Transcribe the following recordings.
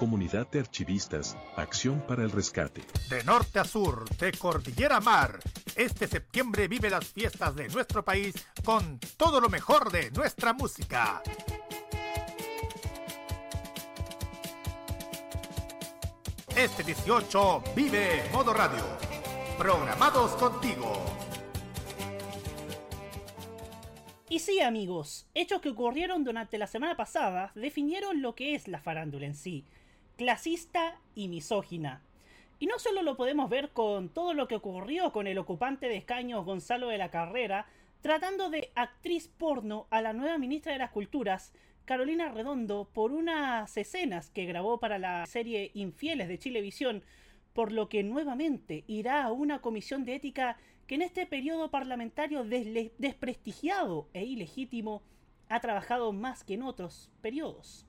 Comunidad de Archivistas, Acción para el Rescate. De norte a sur, de cordillera a mar, este septiembre vive las fiestas de nuestro país con todo lo mejor de nuestra música. Este 18 vive Modo Radio. Programados contigo. Y sí, amigos, hechos que ocurrieron durante la semana pasada definieron lo que es la farándula en sí clasista y misógina. Y no solo lo podemos ver con todo lo que ocurrió con el ocupante de escaños Gonzalo de la Carrera, tratando de actriz porno a la nueva ministra de las Culturas, Carolina Redondo, por unas escenas que grabó para la serie Infieles de Chilevisión, por lo que nuevamente irá a una comisión de ética que en este periodo parlamentario desprestigiado e ilegítimo ha trabajado más que en otros periodos.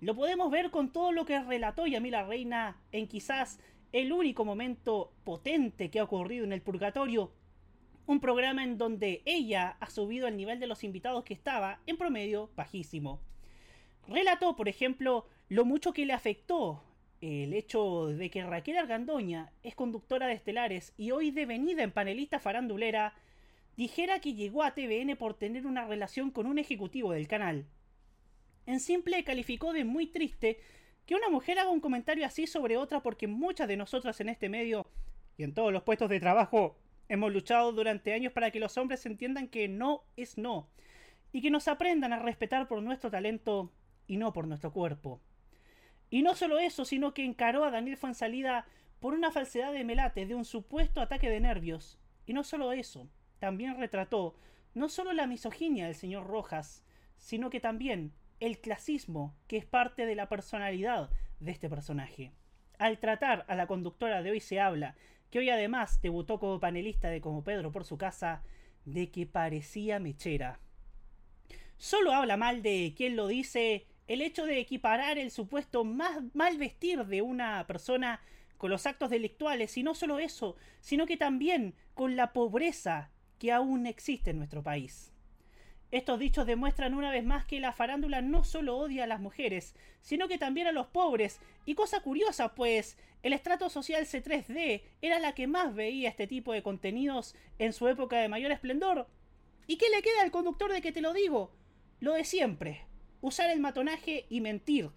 Lo podemos ver con todo lo que relató Yamila Reina en quizás el único momento potente que ha ocurrido en el purgatorio. Un programa en donde ella ha subido el nivel de los invitados que estaba, en promedio, bajísimo. Relató, por ejemplo, lo mucho que le afectó el hecho de que Raquel Argandoña es conductora de Estelares y hoy devenida en panelista farandulera, dijera que llegó a TVN por tener una relación con un ejecutivo del canal. En simple calificó de muy triste que una mujer haga un comentario así sobre otra porque muchas de nosotras en este medio y en todos los puestos de trabajo hemos luchado durante años para que los hombres entiendan que no es no y que nos aprendan a respetar por nuestro talento y no por nuestro cuerpo. Y no solo eso, sino que encaró a Daniel Fansalida por una falsedad de melate de un supuesto ataque de nervios. Y no solo eso, también retrató no solo la misoginia del señor Rojas, sino que también el clasismo que es parte de la personalidad de este personaje. Al tratar a la conductora de Hoy se habla, que hoy además debutó como panelista de Como Pedro por su casa, de que parecía mechera. Solo habla mal de quien lo dice el hecho de equiparar el supuesto más mal vestir de una persona con los actos delictuales, y no solo eso, sino que también con la pobreza que aún existe en nuestro país. Estos dichos demuestran una vez más que la farándula no solo odia a las mujeres, sino que también a los pobres. Y cosa curiosa, pues, el estrato social C3D era la que más veía este tipo de contenidos en su época de mayor esplendor. ¿Y qué le queda al conductor de que te lo digo? Lo de siempre. Usar el matonaje y mentir.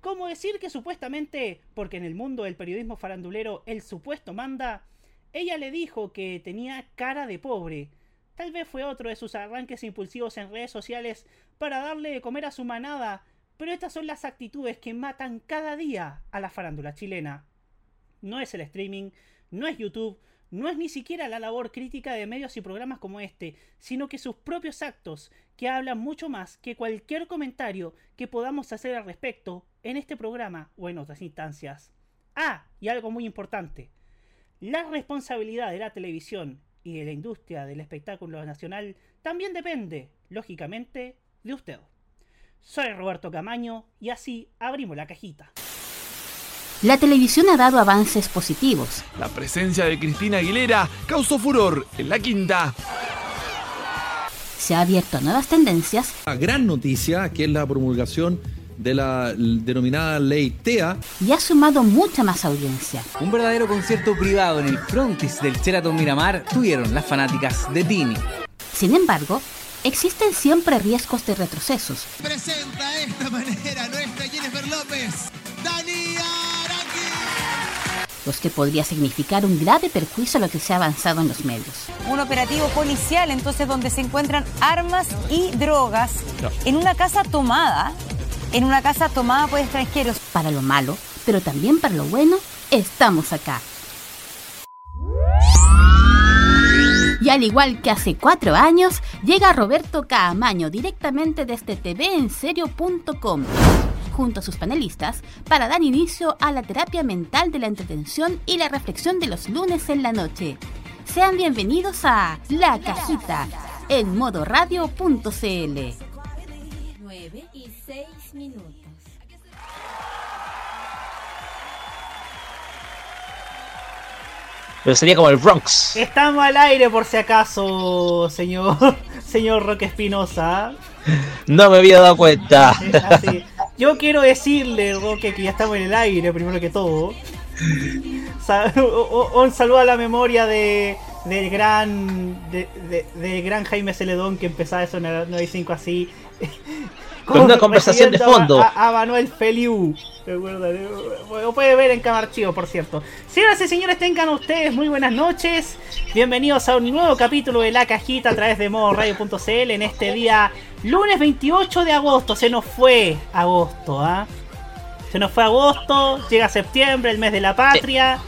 ¿Cómo decir que supuestamente, porque en el mundo del periodismo farandulero el supuesto manda, ella le dijo que tenía cara de pobre Tal vez fue otro de sus arranques impulsivos en redes sociales para darle de comer a su manada, pero estas son las actitudes que matan cada día a la farándula chilena. No es el streaming, no es YouTube, no es ni siquiera la labor crítica de medios y programas como este, sino que sus propios actos, que hablan mucho más que cualquier comentario que podamos hacer al respecto en este programa o en otras instancias. Ah, y algo muy importante. La responsabilidad de la televisión y de la industria del espectáculo nacional también depende, lógicamente, de usted. Soy Roberto Camaño y así abrimos la cajita. La televisión ha dado avances positivos. La presencia de Cristina Aguilera causó furor en la quinta. Se ha abierto a nuevas tendencias. La gran noticia, que es la promulgación de la denominada ley TEA. Y ha sumado mucha más audiencia. Un verdadero concierto privado en el frontis del Sheraton Miramar tuvieron las fanáticas de Tini. Sin embargo, existen siempre riesgos de retrocesos. Presenta de esta manera nuestra Jennifer López, Dani los que podría significar un grave perjuicio a lo que se ha avanzado en los medios. Un operativo policial entonces donde se encuentran armas y drogas en una casa tomada en una casa tomada por extranjeros. Para lo malo, pero también para lo bueno, estamos acá. Y al igual que hace cuatro años, llega Roberto Caamaño directamente desde tvenserio.com. junto a sus panelistas, para dar inicio a la terapia mental de la entretención y la reflexión de los lunes en la noche. Sean bienvenidos a La Cajita en modoradio.cl. 9 y 6 minutos. Pero sería como el Bronx. Estamos al aire por si acaso, señor, señor Roque Espinosa. No me había dado cuenta. Yo quiero decirle, Roque, que ya estamos en el aire, primero que todo. Un saludo a la memoria de, del gran de, gran Jaime Celedón que empezaba eso en el 95 así con una conversación de fondo. A, Manuel Feliu lo puede ver en Camarchivo por cierto. Señoras y señores tengan ustedes muy buenas noches. Bienvenidos a un nuevo capítulo de La Cajita a través de modoradio.cl en este día lunes 28 de agosto. Se nos fue agosto ¿ah? se nos fue agosto llega septiembre el mes de la patria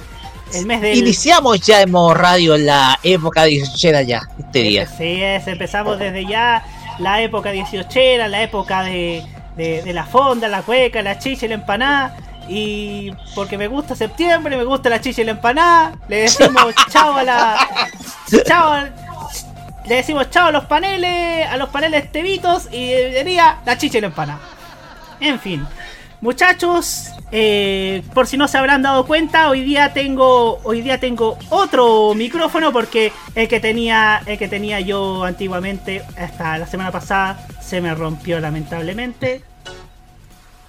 Iniciamos ya en modo radio la época 18 ya, este día. Sí, es, empezamos desde ya la época 18 la época de, de, la fonda, la cueca, la chicha y la empanada. Y porque me gusta septiembre, me gusta la chicha y la empanada, le decimos chao a la. Chao le decimos chao a los paneles, a los paneles tevitos y diría la chicha y la empanada. En fin, muchachos, eh, por si no se habrán dado cuenta, hoy día tengo hoy día tengo otro micrófono porque el que tenía el que tenía yo antiguamente hasta la semana pasada se me rompió lamentablemente.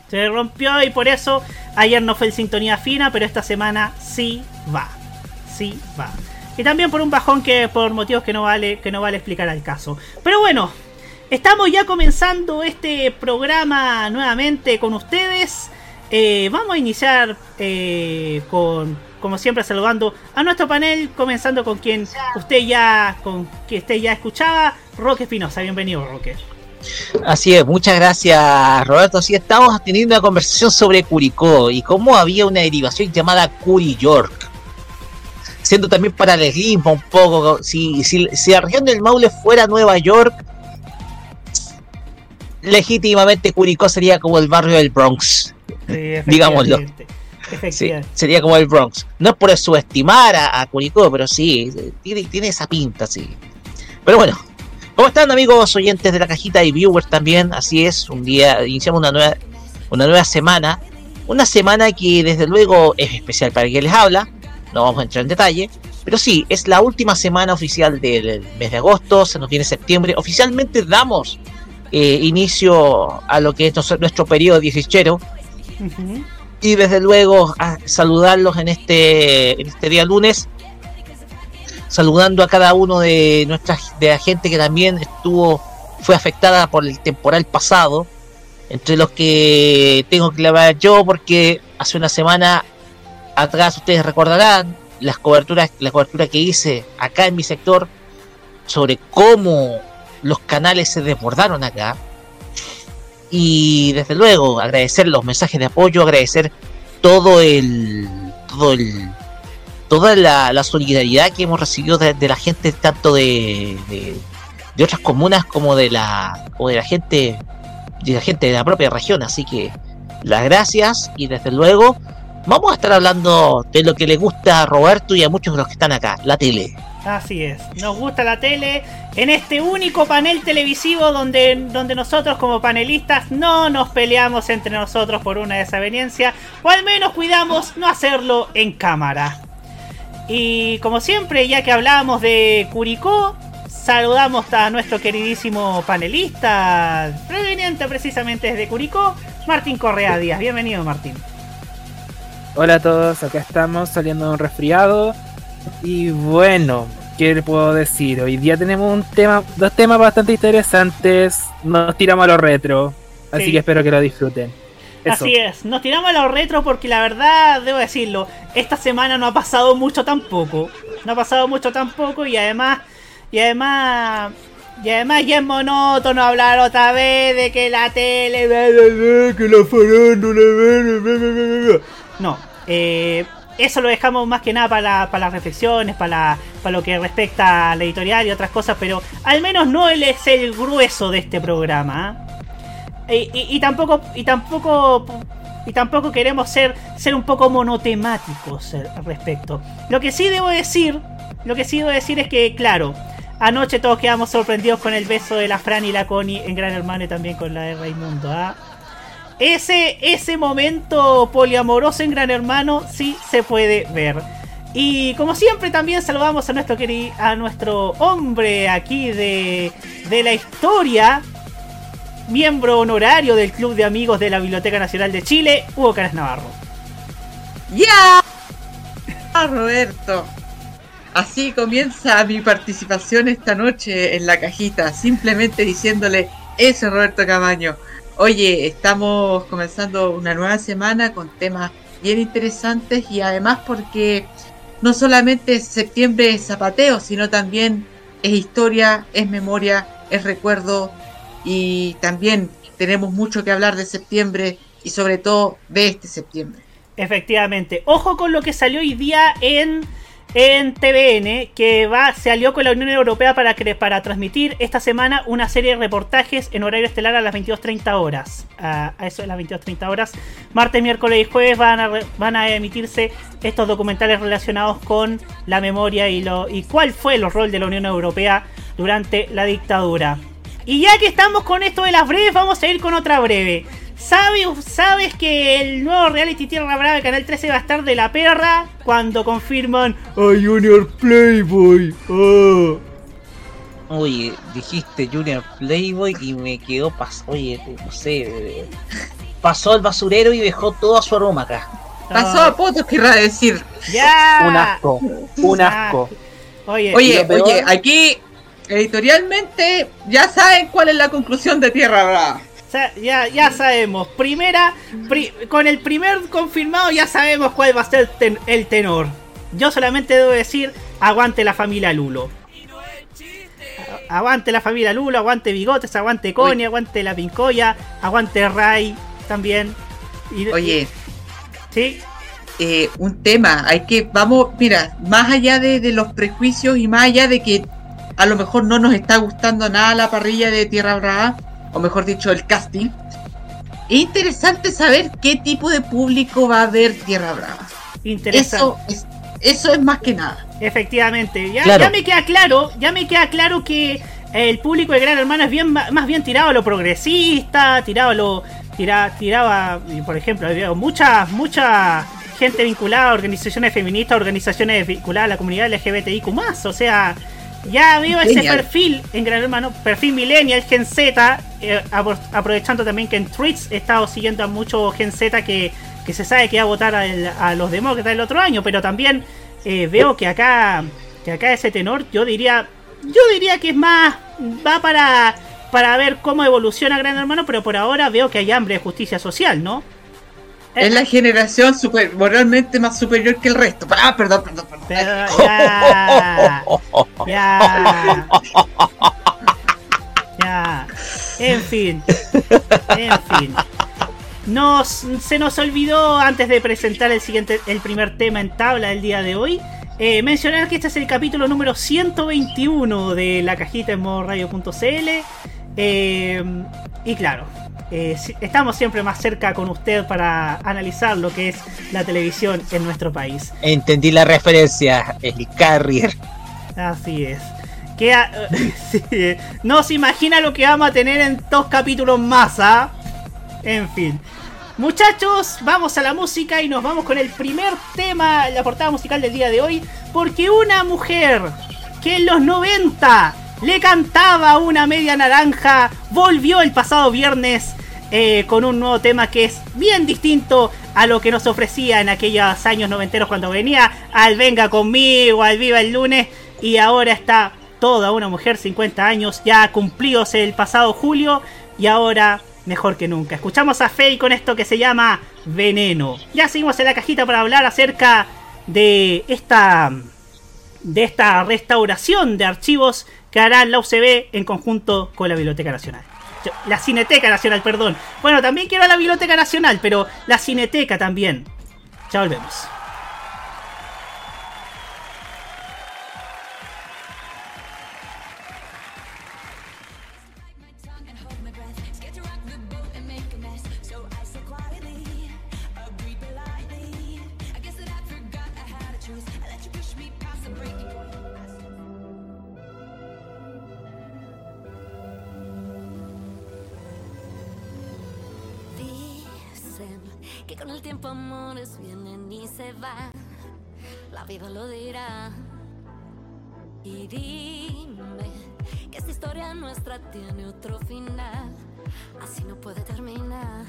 Se rompió y por eso ayer no fue en sintonía fina, pero esta semana sí va. Sí va. Y también por un bajón que por motivos que no vale que no vale explicar al caso. Pero bueno, estamos ya comenzando este programa nuevamente con ustedes. Eh, vamos a iniciar eh, con, como siempre, saludando a nuestro panel, comenzando con quien usted ya, con ya escuchaba, Roque Espinosa. Bienvenido, Roque. Así es, muchas gracias, Roberto. Así estamos teniendo una conversación sobre Curicó y cómo había una derivación llamada Curi York. Siendo también paralelismo un poco, si, si, si la región del Maule fuera Nueva York, legítimamente Curicó sería como el barrio del Bronx. digámoslo. sería como el Bronx. No es por subestimar a, a Curicó, pero sí, tiene, esa pinta, sí. Pero bueno, ¿cómo están amigos oyentes de la cajita y viewers también? Así es, un día iniciamos una nueva, una nueva semana. Una semana que desde luego es especial para quien les habla. No vamos a entrar en detalle. Pero sí, es la última semana oficial del mes de agosto. Se nos viene septiembre. Oficialmente damos eh, inicio a lo que es nuestro periodo dieciochero y desde luego a saludarlos en este, en este día lunes, saludando a cada uno de nuestras de la gente que también estuvo fue afectada por el temporal pasado, entre los que tengo que hablar yo porque hace una semana atrás ustedes recordarán las coberturas la cobertura que hice acá en mi sector sobre cómo los canales se desbordaron acá y desde luego agradecer los mensajes de apoyo, agradecer todo el, todo el, toda la, solidaridad que hemos recibido de, la gente tanto de, de, otras comunas como de la, o de la gente, de la gente de la propia región. Así que las gracias y desde luego vamos a estar hablando de lo que le gusta a Roberto y a muchos de los que están acá, la tele. Así es, nos gusta la tele en este único panel televisivo donde, donde nosotros como panelistas no nos peleamos entre nosotros por una desaveniencia o al menos cuidamos no hacerlo en cámara. Y como siempre, ya que hablábamos de Curicó, saludamos a nuestro queridísimo panelista, proveniente precisamente desde Curicó, Martín Correa Díaz. Bienvenido, Martín. Hola a todos, acá estamos saliendo de un resfriado y bueno, ¿qué le puedo decir? Hoy día tenemos un tema, dos temas bastante interesantes. Nos tiramos a lo retro. Así que espero que lo disfruten. Así es, nos tiramos a lo retro porque la verdad, debo decirlo, esta semana no ha pasado mucho tampoco. No ha pasado mucho tampoco y además, y además, y además ya es monótono hablar otra vez de que la tele, que la farándula, no, eh, eso lo dejamos más que nada para, las reflexiones, para, lo que respecta a la editorial y otras cosas, pero al menos no es el grueso de este programa. ¿ah? y, tampoco y tampoco y tampoco queremos ser ser un poco monotemáticos al respecto. Lo que sí debo decir, lo que sí debo decir es que claro, anoche todos quedamos sorprendidos con el beso de la Fran y la Connie en Gran Hermano y también con la de Raimundo, ¿ah? Ese, ese momento poliamoroso en Gran Hermano sí se puede ver. Y como siempre también saludamos a nuestro querido, a nuestro hombre aquí de, de la historia, miembro honorario del Club de Amigos de la Biblioteca Nacional de Chile, Hugo Caras Navarro. ¡Ya! Roberto. Así comienza mi participación esta noche en la cajita, simplemente diciéndole eso, Roberto Camaño. Oye, estamos comenzando una nueva semana con temas bien interesantes y además porque no solamente septiembre es zapateo, sino también es historia, es memoria, es recuerdo y también tenemos mucho que hablar de septiembre y sobre todo de este septiembre. Efectivamente, ojo con lo que salió hoy día en en TVN que va, se alió con la Unión Europea para, para transmitir esta semana una serie de reportajes en horario estelar a las 22.30 horas. A, eso de las 22.30 horas. Martes, miércoles y jueves van a, van a emitirse estos documentales relacionados con la memoria y, lo, y cuál fue el rol de la Unión Europea durante la dictadura. Y ya que estamos con esto de las breves, vamos a ir con otra breve. ¿Sabes, ¿Sabes que el nuevo reality Tierra Brava de Canal 13 va a estar de la perra cuando confirman a Junior Playboy? Oh. Oye, dijiste Junior Playboy y me quedó pas Oye, no sé. Pasó al basurero y dejó todo a su aroma acá. Pasó a potos, querrá decir. ¡Ya! Un asco. Un asco. Oye, oye, oye, aquí editorialmente ya saben cuál es la conclusión de Tierra Brava ya, ya sabemos. Primera, con el primer confirmado ya sabemos cuál va a ser el tenor. Yo solamente debo decir, aguante la familia Lulo. Aguante la familia Lulo, aguante Bigotes, aguante Connie, aguante la Pincoya, aguante Ray también. Oye. ¿Sí? Eh, un tema, hay que, vamos, mira, más allá de, de, los prejuicios y más allá de que a lo mejor no nos está gustando nada la parrilla de Tierra Brava, o mejor dicho, el casting, es interesante saber qué tipo de público va a ver Tierra Brava. Eso es, eso es más que nada. Efectivamente, ya, me queda claro, ya me queda claro que el público de Gran Hermano es bien más bien tirado a lo progresista, tirado a lo tira, tiraba, por ejemplo, había mucha mucha gente vinculada a organizaciones feministas, organizaciones vinculadas a la comunidad LGBTIQ+, o sea, ya veo ese perfil en Gran Hermano, perfil millennial, Gen Z, eh, aprovechando también que en tweets he estado siguiendo a mucho Gen Z que, se sabe que va a votar a, los demócratas el otro año, pero también eh, veo que acá, que acá ese tenor, yo diría, yo diría que es más, va para, para ver cómo evoluciona Gran Hermano, pero por ahora veo que hay hambre de justicia social, ¿no? Es la generación super, moralmente más superior que el resto. Ah, perdón, perdón, perdón. ya, ya, ya. En fin. En fin. Nos, se nos olvidó antes de presentar el siguiente, el primer tema en tabla del día de hoy. Eh, mencionar que este es el capítulo número 121 de la cajita en modo radio.cl. Eh, y claro, eh, estamos siempre más cerca con usted para analizar lo que es la televisión en nuestro país. Entendí la referencia, el carrier. Así es. Que, no se imagina lo que vamos a tener en dos capítulos más, ¿ah? En fin. Muchachos, vamos a la música y nos vamos con el primer tema, la portada musical del día de hoy, porque una mujer que en los 90 le cantaba una media naranja, volvió el pasado viernes eh, con un nuevo tema que es bien distinto a lo que nos ofrecía en aquellos años noventeros cuando venía al Venga conmigo, al Viva el lunes, y ahora está toda una mujer, 50 años, ya cumplidos el pasado julio, y ahora mejor que nunca. Escuchamos a Faye con esto que se llama Veneno. Ya seguimos en la cajita para hablar acerca de esta de esta restauración de archivos que hará la UCB en conjunto con la Biblioteca Nacional. La Cineteca Nacional, perdón. Bueno, también quiero la Biblioteca Nacional, pero la Cineteca también. Ya volvemos. La vida lo dirá. Y dime que esta historia nuestra tiene otro final. Así no puede terminar.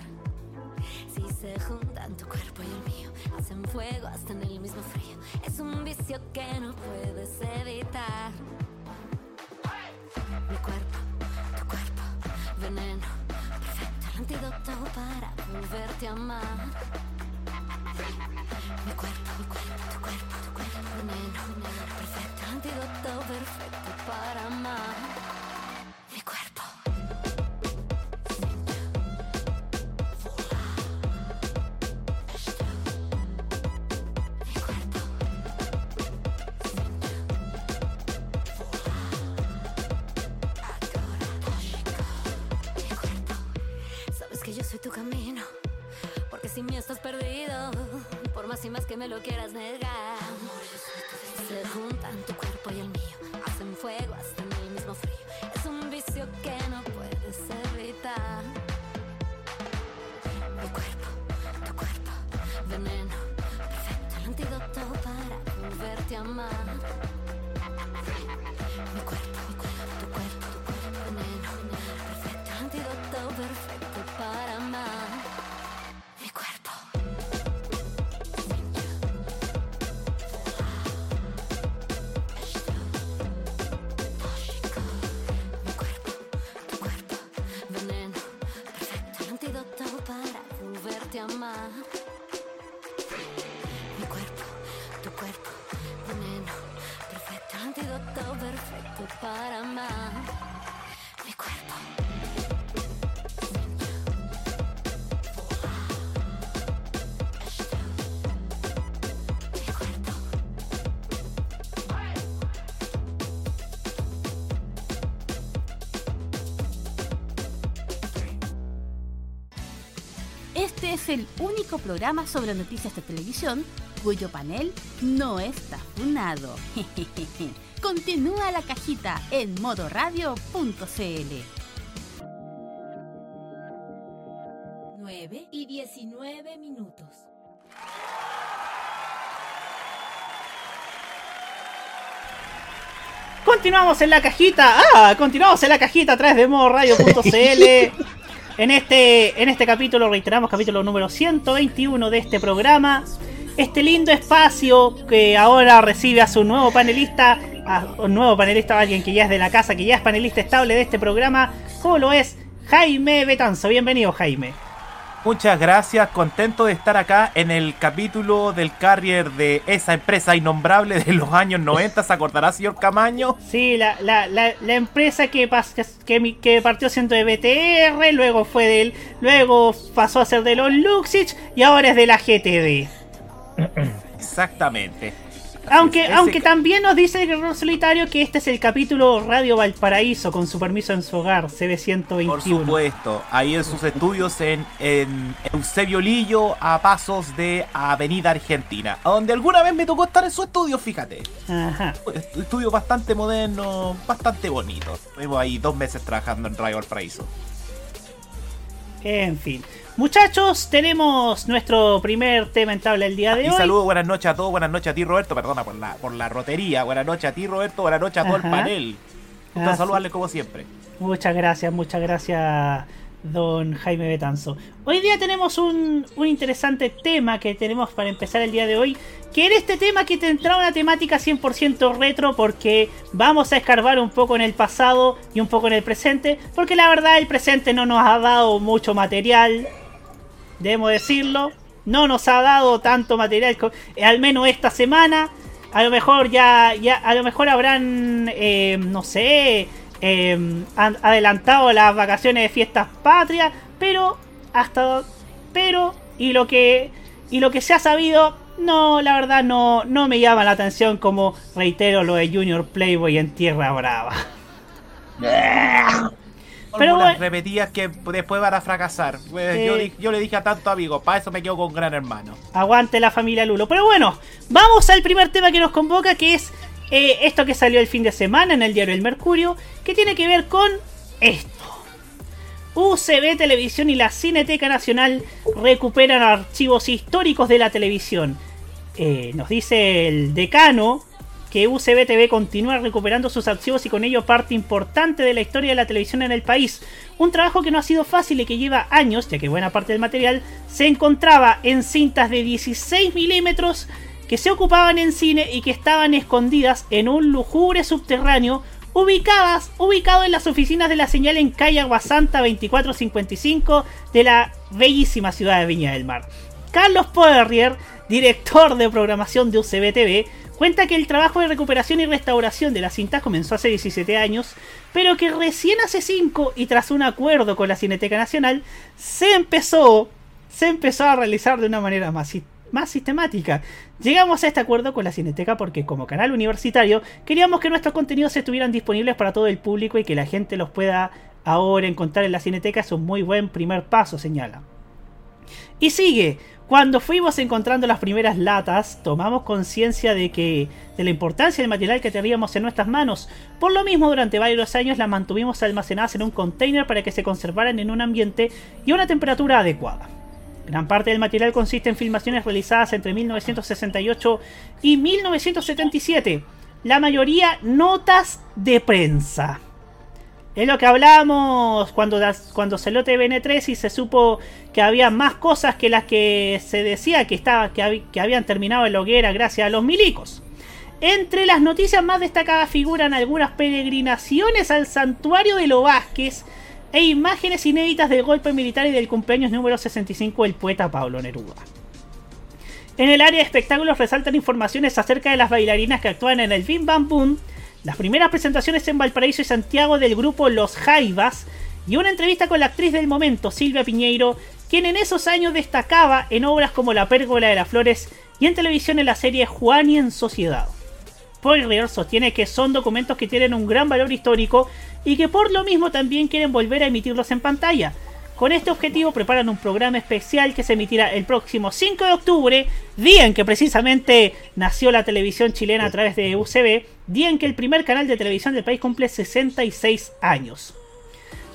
Si se juntan tu cuerpo y el mío, hacen fuego hasta en el mismo frío. Es un vicio que no puedes evitar. Mi cuerpo, tu cuerpo, veneno, perfecto, el antídoto para volverte a amar. Mi cuerpo, mi cuerpo, tu cuerpo, tu cuerpo, veneno, veneno, perfecto, antídoto perfecto para amar. Mi cuerpo. Estás perdido. Por más y más que me lo quieras negar. Se juntan tu cuerpo y el mío, hacen fuego hasta en el mismo frío. Es un vicio que no puedes evitar. Mi cuerpo, tu cuerpo, veneno, perfecto, el antídoto para volverte a amar. Mi cuerpo, tu cuerpo, veneno, perfecto, el antídoto perfecto para amar. Este es el único programa sobre noticias de televisión cuyo panel no está funado. Continúa la cajita en modoradio.cl. 9 y 19 minutos. Continuamos en la cajita. Ah, continuamos en la cajita a través de modoradio.cl. En este, en este capítulo, reiteramos, capítulo número 121 de este programa. Este lindo espacio que ahora recibe a su nuevo panelista, a un nuevo panelista, alguien que ya es de la casa, que ya es panelista estable de este programa, como lo es Jaime Betanzo. Bienvenido, Jaime. Muchas gracias, contento de estar acá en el capítulo del carrier de esa empresa innombrable de los años 90, ¿se acordará, señor Camaño? Sí, la, la, la, la empresa que, pas- que, que partió siendo de BTR, luego fue del. Luego pasó a ser de los Luxich y ahora es de la GTD. Exactamente. Aunque, aunque también nos dice el guerrero solitario que este es el capítulo Radio Valparaíso, con su permiso en su hogar, CB121. Por supuesto, ahí en sus estudios en, en Eusebio Lillo, a pasos de Avenida Argentina, a donde alguna vez me tocó estar en su estudio, fíjate. Ajá. Est- Estudio bastante moderno, bastante bonito. Estuvimos ahí dos meses trabajando en Radio Valparaíso. En fin. Muchachos, tenemos nuestro primer tema en tabla el día de Y hoy. saludos, buenas noches a todos, buenas noches a ti Roberto, perdona por la, por la rotería, buenas noches a ti Roberto, buenas noches a todo Ajá. el panel. Gusto Ah, saludarles como siempre. Muchas gracias, muchas gracias, don Jaime Betanzo. Hoy día tenemos un, un interesante tema que tenemos para empezar el día de hoy. Que era este tema que tendrá una temática 100% retro porque vamos a escarbar un poco en el pasado y un poco en el presente. Porque la verdad el presente no nos ha dado mucho material. Debemos decirlo. No nos ha dado tanto material, eh, al menos esta semana. A lo mejor ya, ya a lo mejor habrán, eh, no sé, eh, han adelantado las vacaciones de fiestas patrias, pero hasta, pero y lo que y lo que se ha sabido, no, la verdad no, no me llama la atención como reitero lo de Junior Playboy en Tierra Brava. Pero bueno. repetidas que después van a fracasar. Yo, yo le dije a tanto amigos, para eso me quedo con Gran Hermano. Aguante la familia Lulo. Pero bueno, vamos al primer tema que nos convoca, que es eh, esto que salió el fin de semana en el diario El Mercurio, que tiene que ver con esto. UCB Televisión y la Cineteca Nacional recuperan archivos históricos de la televisión. Eh, nos dice el decano que UCB TV continúa recuperando sus archivos y con ello parte importante de la historia de la televisión en el país. Un trabajo que no ha sido fácil y que lleva años, ya que buena parte del material se encontraba en cintas de 16 milímetros que se ocupaban en cine y que estaban escondidas en un lujubre subterráneo ubicadas, ubicado en las oficinas de la señal en calle Aguasanta 2455 de la bellísima ciudad de Viña del Mar. Carlos Poirier, director de programación de UCB TV, cuenta que el trabajo de recuperación y restauración de las cintas comenzó hace 17 años, pero que recién hace 5 y tras un acuerdo con la Cineteca Nacional se empezó, se empezó a realizar de una manera más más sistemática. Llegamos a este acuerdo con la Cineteca porque como canal universitario queríamos que nuestros contenidos estuvieran disponibles para todo el público y que la gente los pueda ahora encontrar en la Cineteca es un muy buen primer paso, señala. Y sigue, cuando fuimos encontrando las primeras latas, tomamos conciencia de que de la importancia del material que teníamos en nuestras manos. Por lo mismo, durante varios años las mantuvimos almacenadas en un container para que se conservaran en un ambiente y una temperatura adecuada. Gran parte del material consiste en filmaciones realizadas entre 1968 y 1977. La mayoría notas de prensa. Es lo que hablamos cuando, cuando salió TVN3 y se supo que había más cosas que las que se decía que, estaba, que, que habían terminado en la hoguera gracias a los milicos. Entre las noticias más destacadas figuran algunas peregrinaciones al santuario de Lo Vázquez e imágenes inéditas del golpe militar y del cumpleaños número 65 del poeta Pablo Neruda. En el área de espectáculos resaltan informaciones acerca de las bailarinas que actúan en el Bim Bam Boom, las primeras presentaciones en Valparaíso y Santiago del grupo Los Jaivas y una entrevista con la actriz del momento, Silvia Piñeiro, quien en esos años destacaba en obras como La Pérgola de las Flores y en televisión en la serie Juan y en Sociedad. Poirier sostiene que son documentos que tienen un gran valor histórico y que por lo mismo también quieren volver a emitirlos en pantalla. Con este objetivo preparan un programa especial que se emitirá el próximo 5 de octubre, día en que precisamente nació la televisión chilena a través de UCB, día en que el primer canal de televisión del país cumple 66 años.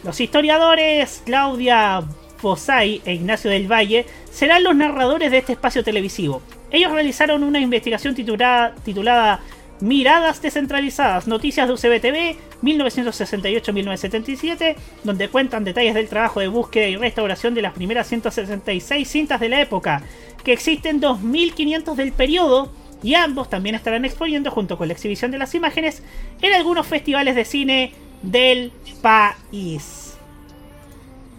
Los historiadores Claudia Fosay e Ignacio del Valle serán los narradores de este espacio televisivo. Ellos realizaron una investigación titulada Miradas descentralizadas, noticias de UCBTV 1968-1977, donde cuentan detalles del trabajo de búsqueda y restauración de las primeras 166 cintas de la época, que existen 2500 del periodo, y ambos también estarán exponiendo junto con la exhibición de las imágenes en algunos festivales de cine del país.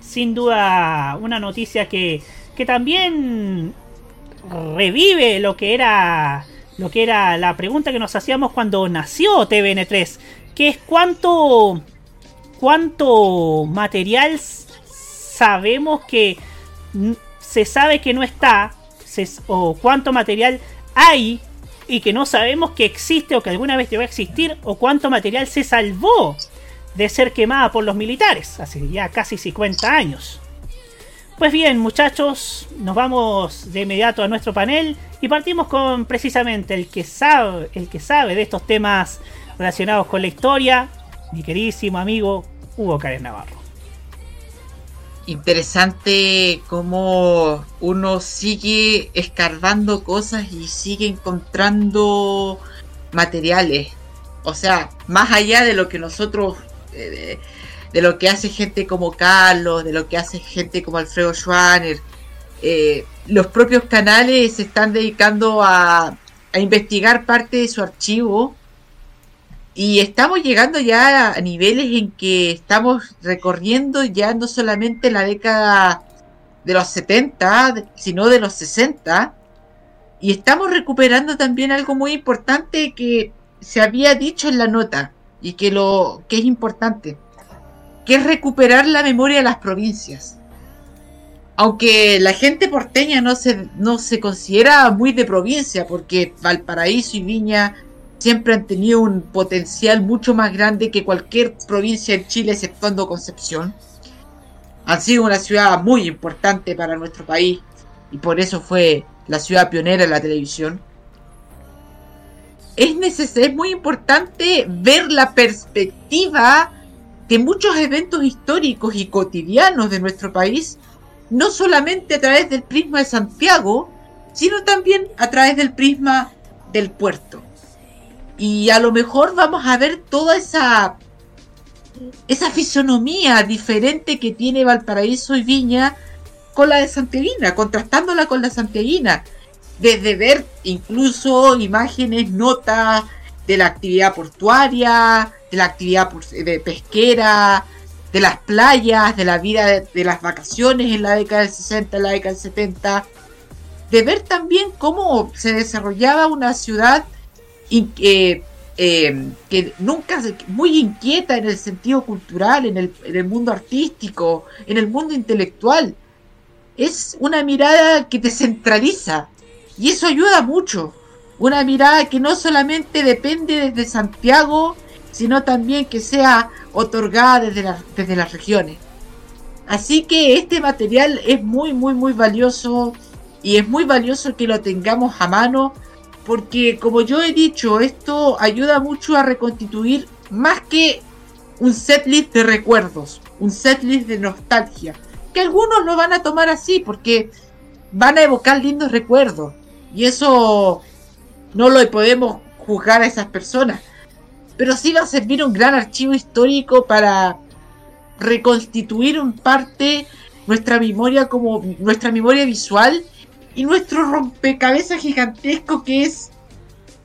Sin duda, una noticia que, que también revive lo que era lo que era la pregunta que nos hacíamos cuando nació TVN3, que es cuánto cuánto material sabemos que se sabe que no está o cuánto material hay y que no sabemos que existe o que alguna vez debe existir o cuánto material se salvó de ser quemada por los militares hace ya casi 50 años. Pues bien, muchachos, nos vamos de inmediato a nuestro panel y partimos con precisamente el que sabe, el que sabe de estos temas relacionados con la historia, mi queridísimo amigo Hugo Karen Navarro. Interesante cómo uno sigue escarbando cosas y sigue encontrando materiales. O sea, más allá de lo que nosotros eh, de lo que hace gente como Carlos, de lo que hace gente como Alfredo Schwanner. Eh, los propios canales se están dedicando a, a, investigar parte de su archivo y estamos llegando ya a niveles en que estamos recorriendo ya no solamente la década de los 70, sino de los 60. Y estamos recuperando también algo muy importante que se había dicho en la nota y que lo que es importante que es recuperar la memoria de las provincias. Aunque la gente porteña no se, no se considera muy de provincia, porque Valparaíso y Viña siempre han tenido un potencial mucho más grande que cualquier provincia en Chile, exceptuando Concepción. Han sido una ciudad muy importante para nuestro país y por eso fue la ciudad pionera en la televisión. Es, es muy importante ver la perspectiva que muchos eventos históricos y cotidianos de nuestro país, no solamente a través del prisma de Santiago, sino también a través del prisma del puerto. Y a lo mejor vamos a ver toda esa esa fisonomía diferente que tiene Valparaíso y Viña con la de Santiaguina, contrastándola con la Santiaguina. Desde ver incluso imágenes, notas de la actividad portuaria, de la actividad de pesquera, de las playas, de la vida de, las vacaciones en la década del 60, en la década del 70, de ver también cómo se desarrollaba una ciudad eh, eh, que nunca, muy inquieta en el sentido cultural, en el, en el mundo artístico, en el mundo intelectual. Es una mirada que te centraliza y eso ayuda mucho. Una mirada que no solamente depende desde Santiago, sino también que sea otorgada desde, desde las regiones. Así que este material es muy, muy, muy valioso y es muy valioso que lo tengamos a mano porque, como yo he dicho, esto ayuda mucho a reconstituir más que un setlist de recuerdos, un setlist de nostalgia, que algunos lo van a tomar así porque van a evocar lindos recuerdos y eso no lo podemos juzgar a esas personas pero sí va a servir un gran archivo histórico para reconstituir en parte nuestra memoria como nuestra memoria visual y nuestro rompecabezas gigantesco que es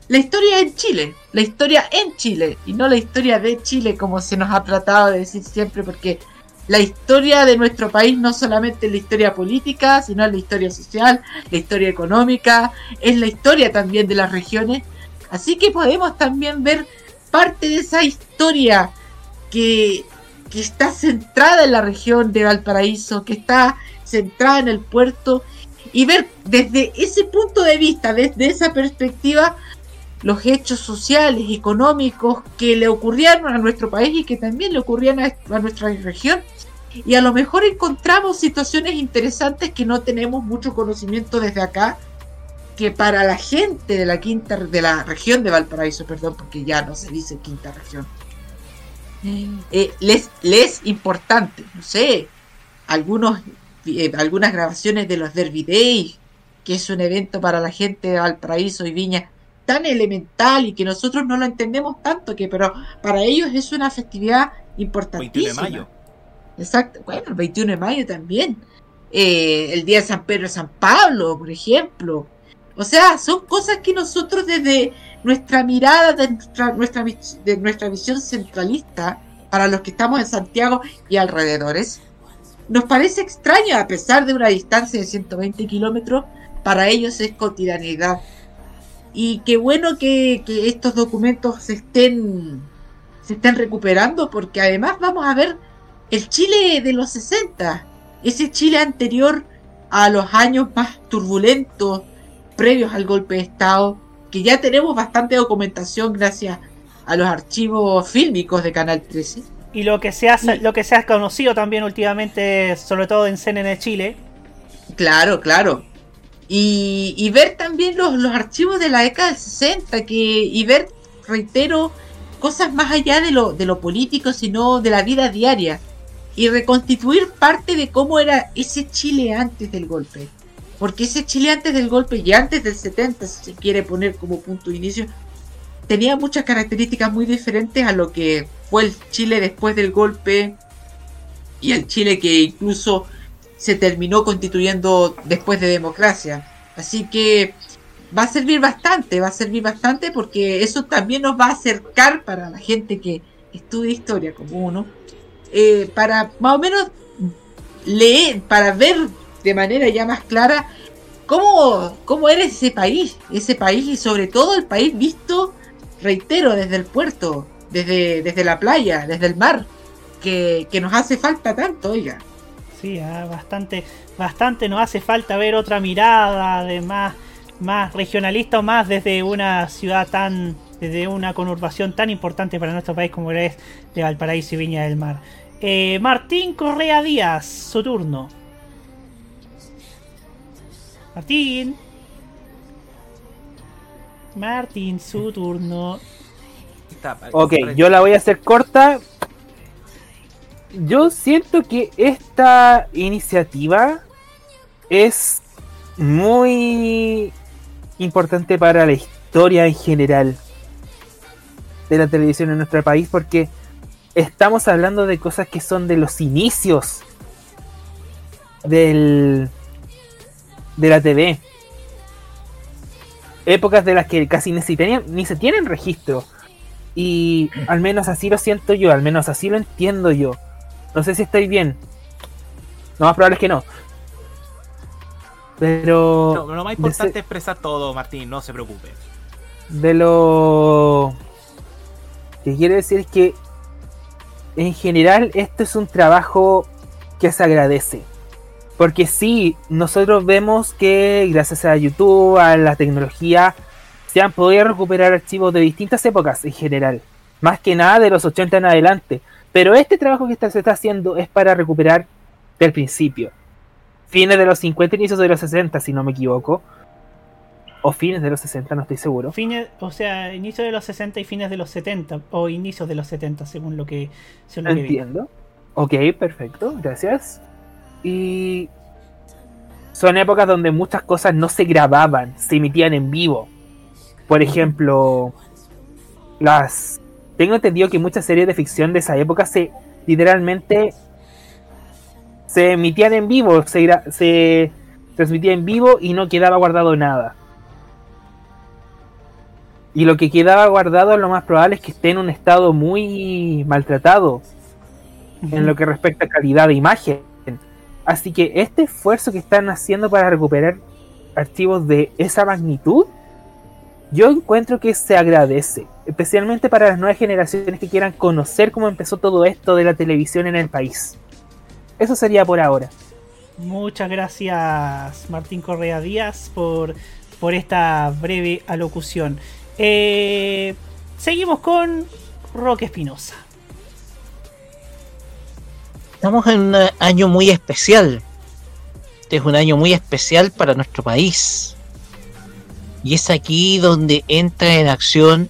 la historia en Chile, la historia en Chile y no la historia de Chile como se nos ha tratado de decir siempre porque la historia de nuestro país no solamente es la historia política, sino la historia social, la historia económica, es la historia también de las regiones. Así que podemos también ver parte de esa historia que, está centrada en la región de Valparaíso, que está centrada en el puerto, y ver desde ese punto de vista, desde esa perspectiva, los hechos sociales, económicos que le ocurrieron a nuestro país y que también le ocurrían a, a nuestra región. Y a lo mejor encontramos situaciones interesantes que no tenemos mucho conocimiento desde acá, que para la gente de la quinta de la región de Valparaíso, perdón, porque ya no se dice quinta región, eh, les, les importante, no sé, algunos, eh, algunas grabaciones de los Derby Days, que es un evento para la gente de Valparaíso y Viña tan elemental y que nosotros no lo entendemos tanto, que pero para ellos es una festividad importantísima. 21 de mayo. Exacto, bueno, el 21 de mayo también. Eh, el día de San Pedro y San Pablo, por ejemplo. O sea, son cosas que nosotros desde nuestra mirada, de nuestra, nuestra, de nuestra visión centralista, para los que estamos en Santiago y alrededores, nos parece extraño a pesar de una distancia de 120 kilómetros, para ellos es cotidianidad. Y qué bueno que, que, estos documentos se estén, se estén recuperando, porque además vamos a ver el Chile de los 60, ese Chile anterior a los años más turbulentos previos al golpe de Estado, que ya tenemos bastante documentación gracias a los archivos fílmicos de Canal 13. Y lo que se ha, lo que se ha conocido también últimamente, sobre todo en CNN Chile. Claro, claro. Y, ver también los, los, archivos de la década del 60, que, y ver, reitero, cosas más allá de lo, de lo político, sino de la vida diaria. Y reconstituir parte de cómo era ese Chile antes del golpe. Porque ese Chile antes del golpe y antes del 70, si se quiere poner como punto de inicio, tenía muchas características muy diferentes a lo que fue el Chile después del golpe y el Chile que incluso se terminó constituyendo después de democracia. Así que va a servir bastante, va a servir bastante porque eso también nos va a acercar para la gente que estudia historia como uno, eh, para más o menos leer, para ver de manera ya más clara cómo, cómo era ese país, ese país y sobre todo el país visto, reitero, desde el puerto, desde, desde la playa, desde el mar, que, nos hace falta tanto, oiga. Sí, ah, bastante, bastante nos hace falta ver otra mirada de más, más regionalista o más desde una ciudad tan, desde una conurbación tan importante para nuestro país como es de Valparaíso y Viña del Mar. Eh, Martín Correa Díaz, su turno. Martín. Martín, su turno. Ok, yo la voy a hacer corta. yo siento que esta iniciativa es muy importante para la historia en general de la televisión en nuestro país porque estamos hablando de cosas que son de los inicios del de la TV. Épocas de las que casi ni se, tenían, ni se tienen registro. Y al menos así lo siento yo, al menos así lo entiendo yo. No sé si estoy bien. Lo más probable es que no. Pero. lo más importante es expresar todo, Martín, no se preocupe. De lo. que quiere decir es que. En general, esto es un trabajo que se agradece. Porque sí, nosotros vemos que gracias a YouTube, a la tecnología, se han podido recuperar archivos de distintas épocas en general. Más que nada de los 80 en adelante. Pero este trabajo que se está haciendo es para recuperar del principio. Fines de los 50, inicios de los 60, si no me equivoco. O fines de los 60, no estoy seguro. Fines, o sea, inicio de los 60 y fines de los 70. O inicios de los 70, según lo que, según Entiendo. ok, perfecto, gracias. Y son épocas donde muchas cosas no se grababan, se emitían en vivo. Por ejemplo, las tengo entendido que muchas series de ficción de esa época se literalmente se emitían en vivo, se, se transmitía en vivo y no quedaba guardado nada. Y lo que quedaba guardado lo más probable es que esté en un estado muy maltratado en lo que respecta a calidad de imagen. Así que este esfuerzo que están haciendo para recuperar archivos de esa magnitud yo encuentro que se agradece, especialmente para las nuevas generaciones que quieran conocer cómo empezó todo esto de la televisión en el país. Eso sería por ahora. Muchas gracias Martín Correa Díaz por, por esta breve alocución. Eh, seguimos con Roque Espinosa. Estamos en un año muy especial. Este es un año muy especial para nuestro país y es aquí donde entra en acción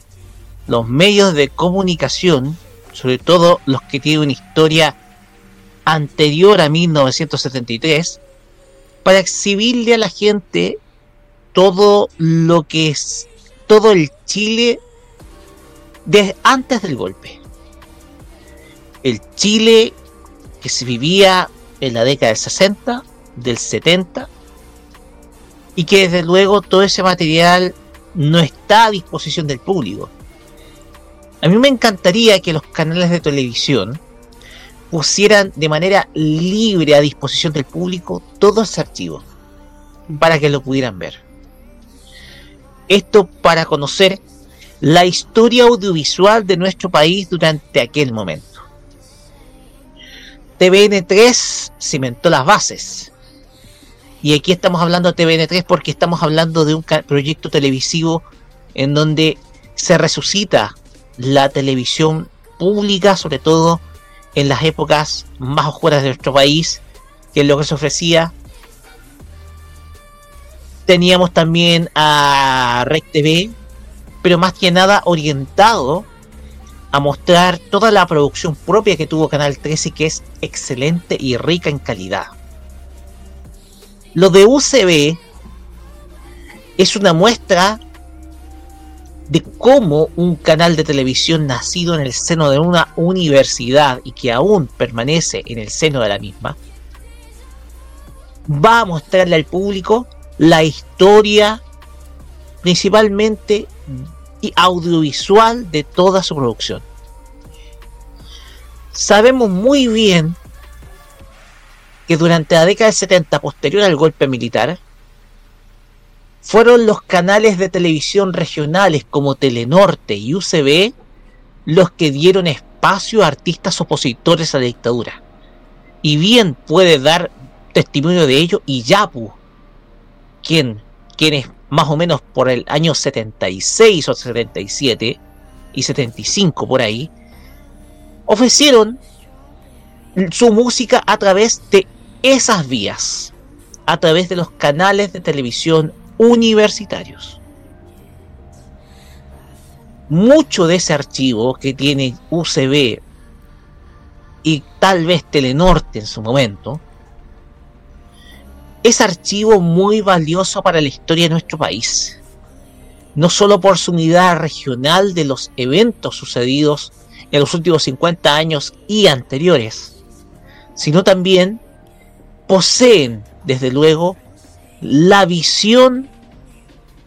los medios de comunicación, sobre todo los que tienen una historia anterior a 1973, para exhibirle a la gente todo lo que es todo el Chile desde antes del golpe. El Chile que se vivía en la década del 60, del 70 y que desde luego todo ese material no está a disposición del público. A mí me encantaría que los canales de televisión pusieran de manera libre a disposición del público todo ese archivo para que lo pudieran ver. Esto para conocer la historia audiovisual de nuestro país durante aquel momento. TVN3 cimentó las bases y aquí estamos hablando de TVN3 porque estamos hablando de un proyecto televisivo en donde se resucita la televisión pública, sobre todo en las épocas más oscuras de nuestro país, que es lo que se ofrecía. Teníamos también a Rec TV, pero más que nada orientado a mostrar toda la producción propia que tuvo Canal 13, que es excelente y rica en calidad. Lo de UCB es una muestra de cómo un canal de televisión nacido en el seno de una universidad y que aún permanece en el seno de la misma, va a mostrarle al público la historia principalmente audiovisual de toda su producción. Sabemos muy bien que durante la década del 70, posterior al golpe militar, fueron los canales de televisión regionales como Telenorte y UCB los que dieron espacio a artistas opositores a la dictadura. Y bien puede dar testimonio de ello y Yapu, quien, quienes más o menos por el año 76 o 77 y 75 por ahí, ofrecieron su música a través de esas vías a través de los canales de televisión universitarios. Mucho de ese archivo que tiene UCB y tal vez Telenorte en su momento, es archivo muy valioso para la historia de nuestro país. No solo por su unidad regional de los eventos sucedidos en los últimos 50 años y anteriores, sino también poseen, desde luego, la visión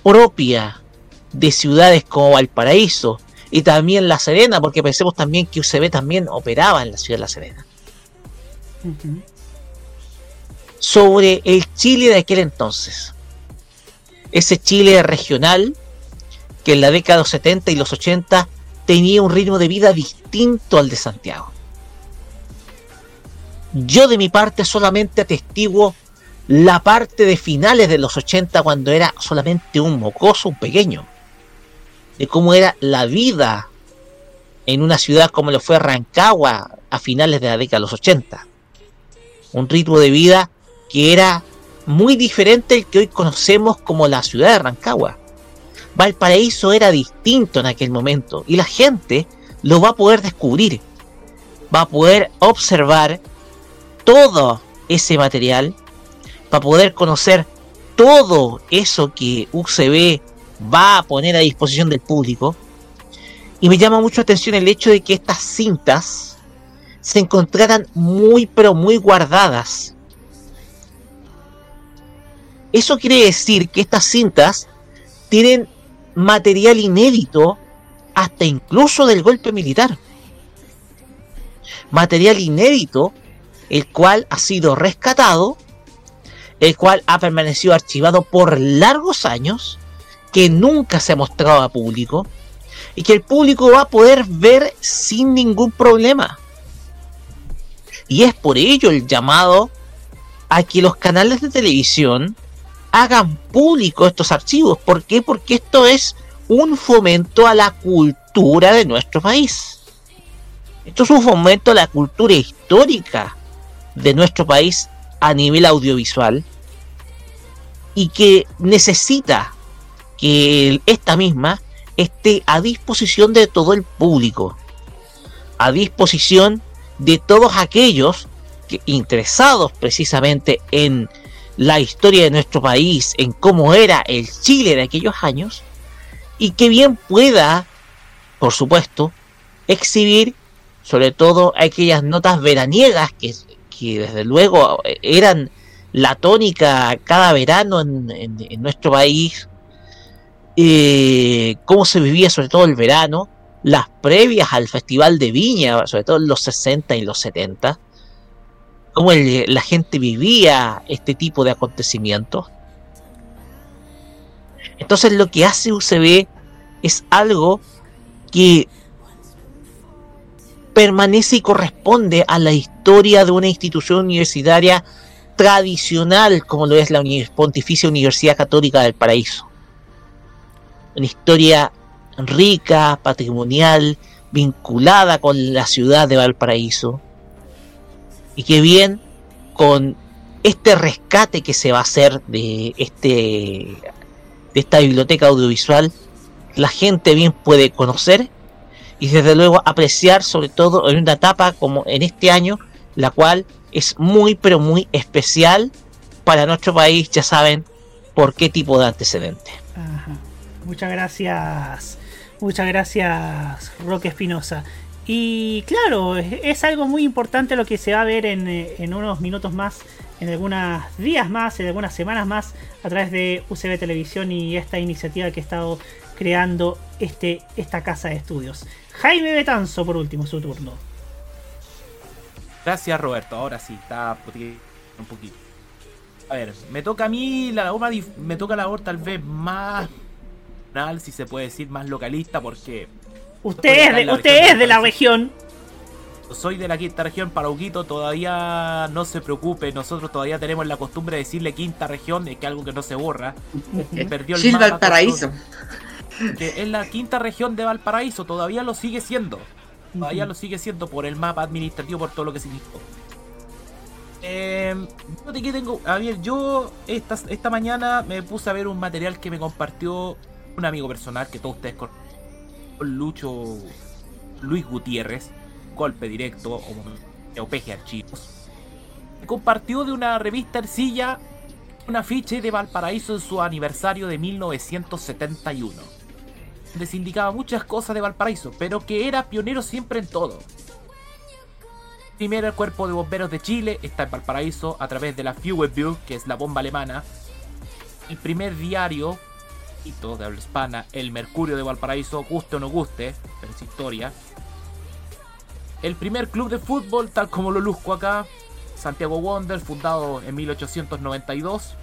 propia de ciudades como Valparaíso y también La Serena, porque pensemos también que UCB también operaba en la ciudad de La Serena. Sobre el Chile de aquel entonces. Ese Chile regional que en la década de los 70 y los 80 tenía un ritmo de vida distinto al de Santiago. Yo de mi parte solamente atestiguo la parte de finales de los 80 cuando era solamente un mocoso, un pequeño, de cómo era la vida en una ciudad como lo fue Rancagua a finales de la década de los 80. Un ritmo de vida que era muy diferente al que hoy conocemos como la ciudad de Rancagua. Valparaíso era distinto en aquel momento y la gente lo va a poder descubrir, va a poder observar todo ese material para poder conocer todo eso que UCB va a poner a disposición del público. Y me llama mucho la atención el hecho de que estas cintas se encontraran muy pero muy guardadas. Eso quiere decir que estas cintas tienen material inédito hasta incluso del golpe militar. Material inédito, el cual ha sido rescatado el cual ha permanecido archivado por largos años, que nunca se ha mostrado a público y que el público va a poder ver sin ningún problema. Y es por ello el llamado a que los canales de televisión hagan público estos archivos. ¿Por qué? Porque esto es un fomento a la cultura de nuestro país. Esto es un fomento a la cultura histórica de nuestro país a nivel audiovisual y que necesita que esta misma esté a disposición de todo el público, a disposición de todos aquellos que, interesados precisamente en la historia de nuestro país, en cómo era el Chile de aquellos años, y que bien pueda, por supuesto, exhibir sobre todo aquellas notas veraniegas que que desde luego eran la tónica cada verano en, nuestro país, eh, cómo se vivía sobre todo el verano, las previas al Festival de Viña, sobre todo en los 60 y los 70, cómo la gente vivía este tipo de acontecimientos. Entonces lo que hace UCB es algo que permanece y corresponde a la historia de una institución universitaria tradicional como lo es la Pontificia Universidad Católica del Paraíso. Una historia rica, patrimonial, vinculada con la ciudad de Valparaíso. Y que bien con este rescate que se va a hacer de este de esta biblioteca audiovisual, la gente bien puede conocer y desde luego apreciar sobre todo en una etapa como en este año, la cual es muy pero muy especial para nuestro país, ya saben por qué tipo de antecedente. Muchas gracias, muchas gracias Roque Espinosa. Y claro, es, algo muy importante lo que se va a ver en, en unos minutos más, en algunos días más, en algunas semanas más, a través de UCB Televisión y esta iniciativa que he estado creando este, esta casa de estudios. Jaime Betanzo, por último, su turno. Gracias, Roberto. Ahora sí, está un poquito. A ver, me toca a mí la labor me toca la labor tal vez más si se puede decir más localista porque usted es de, usted es de la región. Soy de la quinta región, Parauquito todavía no se preocupe, nosotros todavía tenemos la costumbre de decirle quinta región, es que algo que no se borra. Perdió el Valparaíso que es la quinta región de Valparaíso, todavía lo sigue siendo. Todavía lo sigue siendo por el mapa administrativo, por todo lo que significó. Eh, tengo, a ver, yo esta, esta mañana me puse a ver un material que me compartió un amigo personal que todos ustedes conocen, Lucho Luis Gutiérrez, golpe directo, Eopeje Archivos, compartió de una revista Ercilla un afiche de Valparaíso en su aniversario de 1971, donde se indicaba muchas cosas de Valparaíso, pero que era pionero siempre en todo. Primero el Cuerpo de Bomberos de Chile está en Valparaíso a través de la Fuelbill, que es la bomba alemana. El primer diario, hito de habla hispana, El Mercurio de Valparaíso, guste o no guste, pero es historia. El primer club de fútbol, tal como lo luzco acá, Santiago Wonder, fundado en 1892.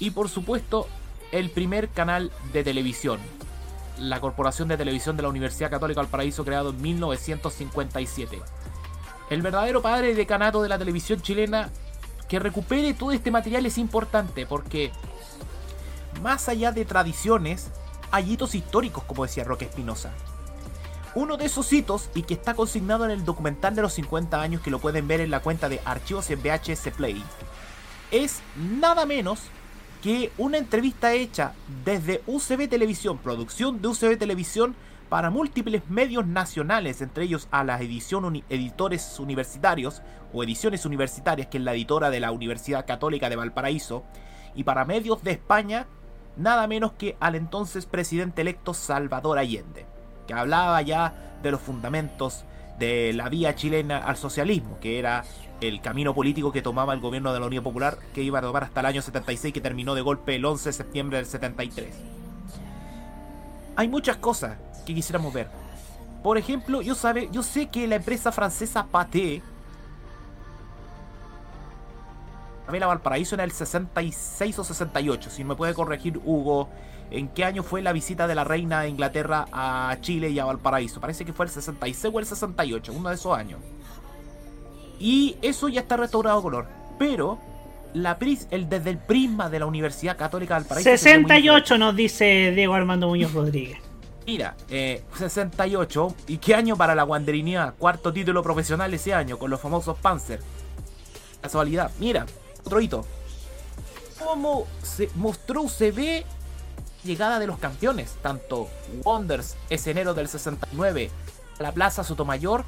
Y por supuesto, el primer canal de televisión, la Corporación de Televisión de la Universidad Católica Valparaíso, creado en 1957 el verdadero padre de decanato de la televisión chilena, que recupere todo este material es importante porque más allá de tradiciones, hay hitos históricos, como decía Roque Espinosa. Uno de esos hitos, y que está consignado en el documental de los 50 años que lo pueden ver en la cuenta de Archivos en VHS Play, es nada menos que una entrevista hecha desde UCB Televisión, producción de UCB Televisión, para múltiples medios nacionales, entre ellos a la edición Editores Universitarios o Ediciones Universitarias, que es la editora de la Universidad Católica de Valparaíso, y para medios de España, nada menos que al entonces presidente electo Salvador Allende, que hablaba ya de los fundamentos de la vía chilena al socialismo, que era el camino político que tomaba el gobierno de la Unión Popular, que iba a tomar hasta el año 76, que terminó de golpe el 11 de septiembre del 73. Hay muchas cosas que quisiéramos ver. Por ejemplo, yo, sabe, yo sé que la empresa francesa Pathé Pamela Valparaíso en el 66 o 68, si me puede corregir Hugo, ¿en qué año fue la visita de la reina de Inglaterra a Chile y a Valparaíso? Parece que fue el 66 o el 68, uno de esos años. Y eso ya está restaurado color, pero la pris, el, desde el prisma de la Universidad Católica de Valparaíso... 68 nos dice Diego Armando Muñoz Rodríguez. Mira, 68. Eh, ¿Y qué año para la guanderinía? Cuarto título profesional ese año con los famosos Panzer. Casualidad. Mira, otro hito. ¿Cómo se mostró UCB llegada de los campeones? Tanto Wonders ese enero del 69 a la Plaza Sotomayor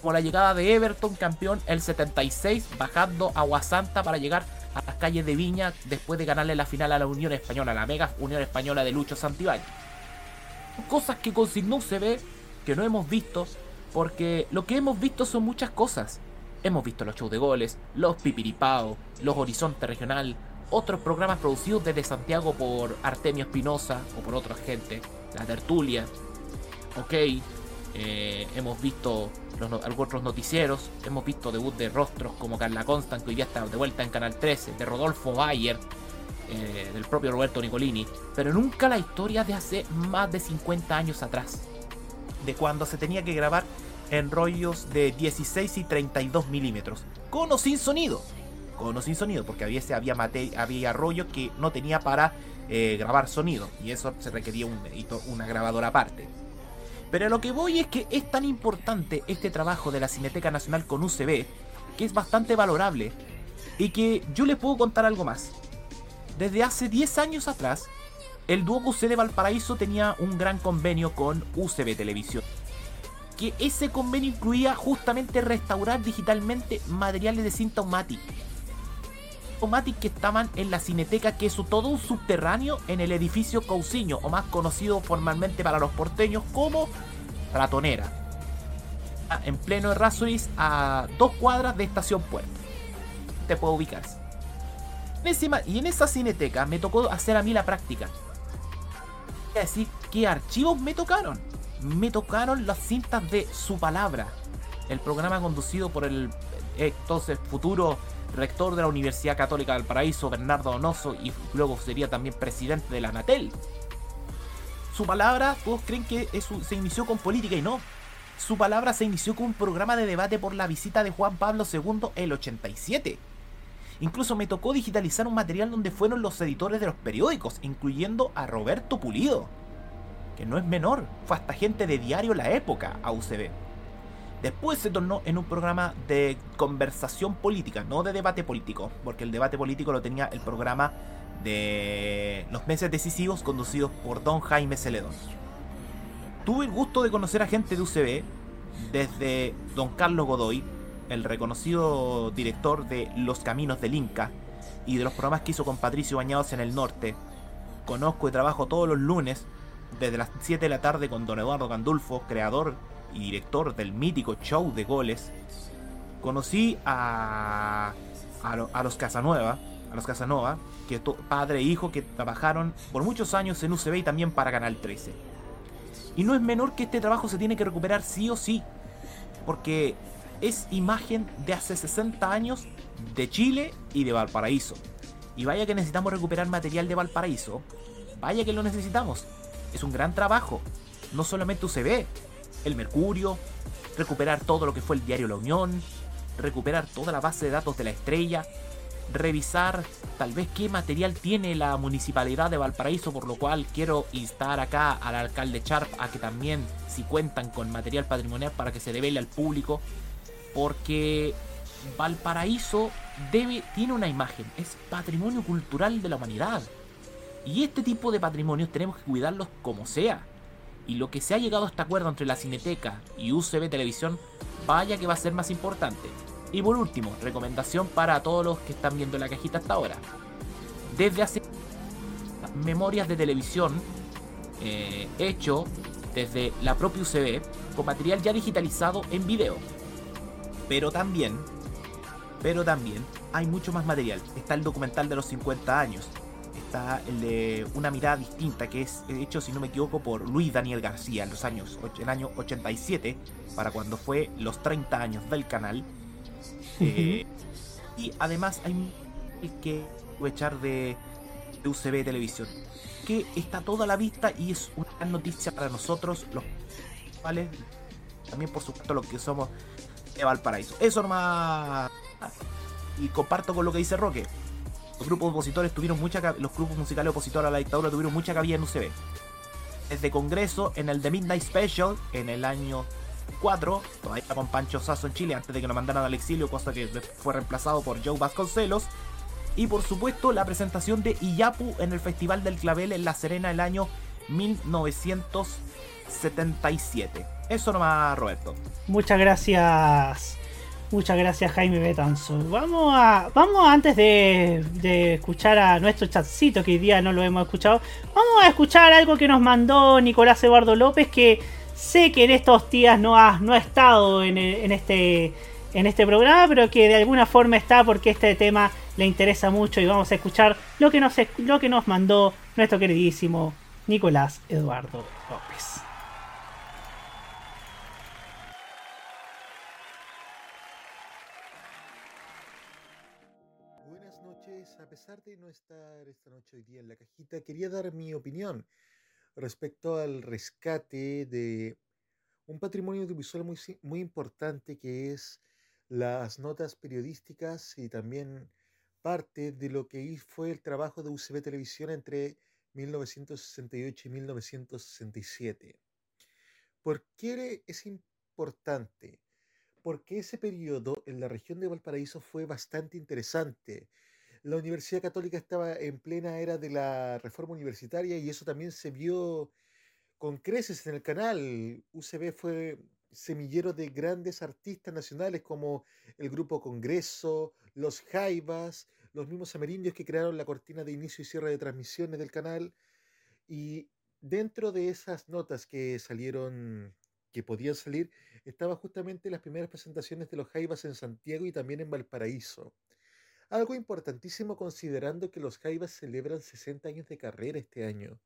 como la llegada de Everton campeón el 76 bajando a Guasanta para llegar a las calles de Viña después de ganarle la final a la Unión Española, la mega Unión Española de Lucho Santibáñez cosas que consignó UCB que no hemos visto, porque lo que hemos visto son muchas cosas. Hemos visto los shows de goles, los pipiripao, los Horizonte Regional, otros programas producidos desde Santiago por Artemio Espinosa o por otra gente, la tertulia. Ok, eh, hemos visto los, otros noticieros, hemos visto debut de rostros como Carla Constant, que hoy día está de vuelta en Canal 13, de Rodolfo Bayer, eh, del propio Roberto Nicolini, pero nunca la historia de hace más de 50 años atrás, de cuando se tenía que grabar en rollos de 16 y 32 milímetros, con o sin sonido, con o sin sonido, porque había, había, había rollos que no tenía para eh, grabar sonido, y eso se requería un, una grabadora aparte. Pero a lo que voy es que es tan importante este trabajo de la Cineteca Nacional con UCB, que es bastante valorable, y que yo les puedo contar algo más. Desde hace 10 años atrás, el dúo UC de Valparaíso tenía un gran convenio con UCB Televisión. Que ese convenio incluía justamente restaurar digitalmente materiales de cinta. Omatic que estaban en la cineteca, que es todo un subterráneo en el edificio Cousiño, o más conocido formalmente para los porteños como Ratonera. En pleno Errázuriz, a dos cuadras de Estación Puerto. Te puedo ubicarse y en esa cineteca me tocó hacer a mí la práctica. Es decir, ¿qué archivos me tocaron? Me tocaron las cintas de Su Palabra, el programa conducido por el entonces futuro rector de la Universidad Católica del Paraíso, Bernardo Donoso, y luego sería también presidente de la Anatel. Su palabra, todos creen que se inició con política y no. Su palabra se inició con un programa de debate por la visita de Juan Pablo II el 87 Incluso me tocó digitalizar un material donde fueron los editores de los periódicos, incluyendo a Roberto Pulido, no es menor, fue hasta gente de diario La Época a UCB. Después se tornó en un programa de conversación política, no de debate político, porque el debate político lo tenía el programa de los meses decisivos conducidos por don Jaime Celedón. Tuve el gusto de conocer a gente de UCB, desde don Carlos Godoy, el reconocido director de Los Caminos del Inca y de los programas que hizo con Patricio Bañados en el Norte. Conozco y trabajo todos los lunes desde las 7 de la tarde con don Eduardo Gandulfo, creador y director del mítico show de goles. Conocí a, a, los Casanueva, a los Casanova, que padre e hijo que trabajaron por muchos años en UCB y también para Canal 13. Y no es menor que este trabajo se tiene que recuperar sí o sí, porque es imagen de hace 60 años de Chile y de Valparaíso. Y vaya que necesitamos recuperar material de Valparaíso, vaya que lo necesitamos. Es un gran trabajo, no solamente UCB, el Mercurio, recuperar todo lo que fue el diario La Unión, recuperar toda la base de datos de la estrella, revisar tal vez qué material tiene la municipalidad de Valparaíso, por lo cual quiero instar acá al alcalde Charp a que también si cuentan con material patrimonial para que se revele al público, porque Valparaíso debe, tiene una imagen, es patrimonio cultural de la humanidad. Y este tipo de patrimonios tenemos que cuidarlos como sea. Y lo que se ha llegado a este acuerdo entre la Cineteca y UCB Televisión, vaya que va a ser más importante. Y por último, recomendación para todos los que están viendo la cajita hasta ahora. Desde hace memorias de televisión eh, hecho desde la propia UCB con material ya digitalizado en video. Pero también, pero también hay mucho más material. Está el documental de los 50 años. Está el de una mirada distinta que es hecho, si no me equivoco, por Luis Daniel García en los años, el año 87, para cuando fue los 30 años del canal eh, y además hay que aprovechar de, de UCB Televisión, que está toda a la vista y es una gran noticia para nosotros, los cuales también por supuesto los que somos de Valparaíso. Eso nomás. Y comparto con lo que dice Roque. Los grupos opositores tuvieron mucha los grupos musicales opositores a la dictadura tuvieron mucha cabida en UCB. Desde Congreso, en el The Midnight Special, en el año 4, todavía con Pancho Sasso en Chile antes de que lo mandaran al exilio, cosa que fue reemplazado por Joe Vasconcelos. Y por supuesto la presentación de Iyapu en el Festival del Clavel en La Serena el año 1977. Eso nomás, Roberto. Muchas gracias. Muchas gracias Jaime Betanzo. Vamos a, vamos antes de, escuchar a nuestro chatcito que hoy día no lo hemos escuchado, vamos a escuchar algo que nos mandó Nicolás Eduardo López que Sé que en estos días no ha, no ha estado en, este, en este programa, pero que de alguna forma está porque este tema le interesa mucho y vamos a escuchar lo que nos, lo que nos mandó nuestro queridísimo Nicolás Eduardo López. De no estar esta noche hoy día en la cajita, quería dar mi opinión respecto al rescate de un patrimonio audiovisual muy, muy importante que es las notas periodísticas y también parte de lo que fue el trabajo de UCB Televisión entre 1968 y 1967. ¿Por qué es importante? Porque ese periodo en la región de Valparaíso fue bastante interesante la Universidad Católica estaba en plena era de la reforma universitaria y eso también se vio con creces en el canal. UCB fue semillero de grandes artistas nacionales como el Grupo Congreso, los Jaivas, los mismos amerindios que crearon la cortina de inicio y cierre de transmisiones del canal. Y dentro de esas notas que salieron, que podían salir, estaban justamente las primeras presentaciones de los Jaivas en Santiago y también en Valparaíso. Algo importantísimo considerando que los Jaivas celebran 60 años de carrera este año.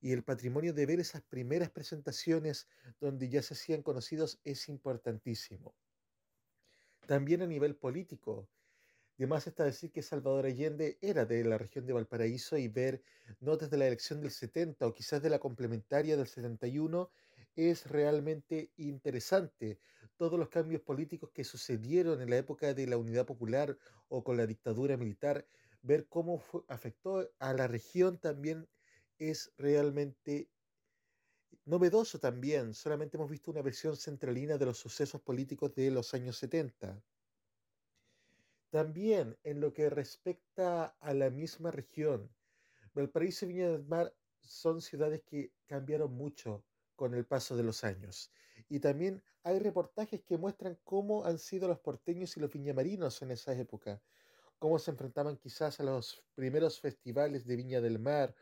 Y el patrimonio de ver esas primeras presentaciones donde ya se hacían conocidos es importantísimo. También a nivel político. Además está decir que Salvador Allende era de la región de Valparaíso y ver notas de la elección del 70 o quizás de la complementaria del 71 es realmente interesante. Todos los cambios políticos que sucedieron en la época de la Unidad Popular o con la dictadura militar, ver cómo afectó a la región también es realmente novedoso también. Solamente hemos visto una versión centralina de los sucesos políticos de los años 70. También en lo que respecta a la misma región, Valparaíso y Viña del Mar son ciudades que cambiaron mucho con el paso de los años. Y también hay reportajes que muestran cómo han sido los porteños y los viñamarinos en esa época, cómo se enfrentaban quizás a los primeros festivales de Viña del Mar,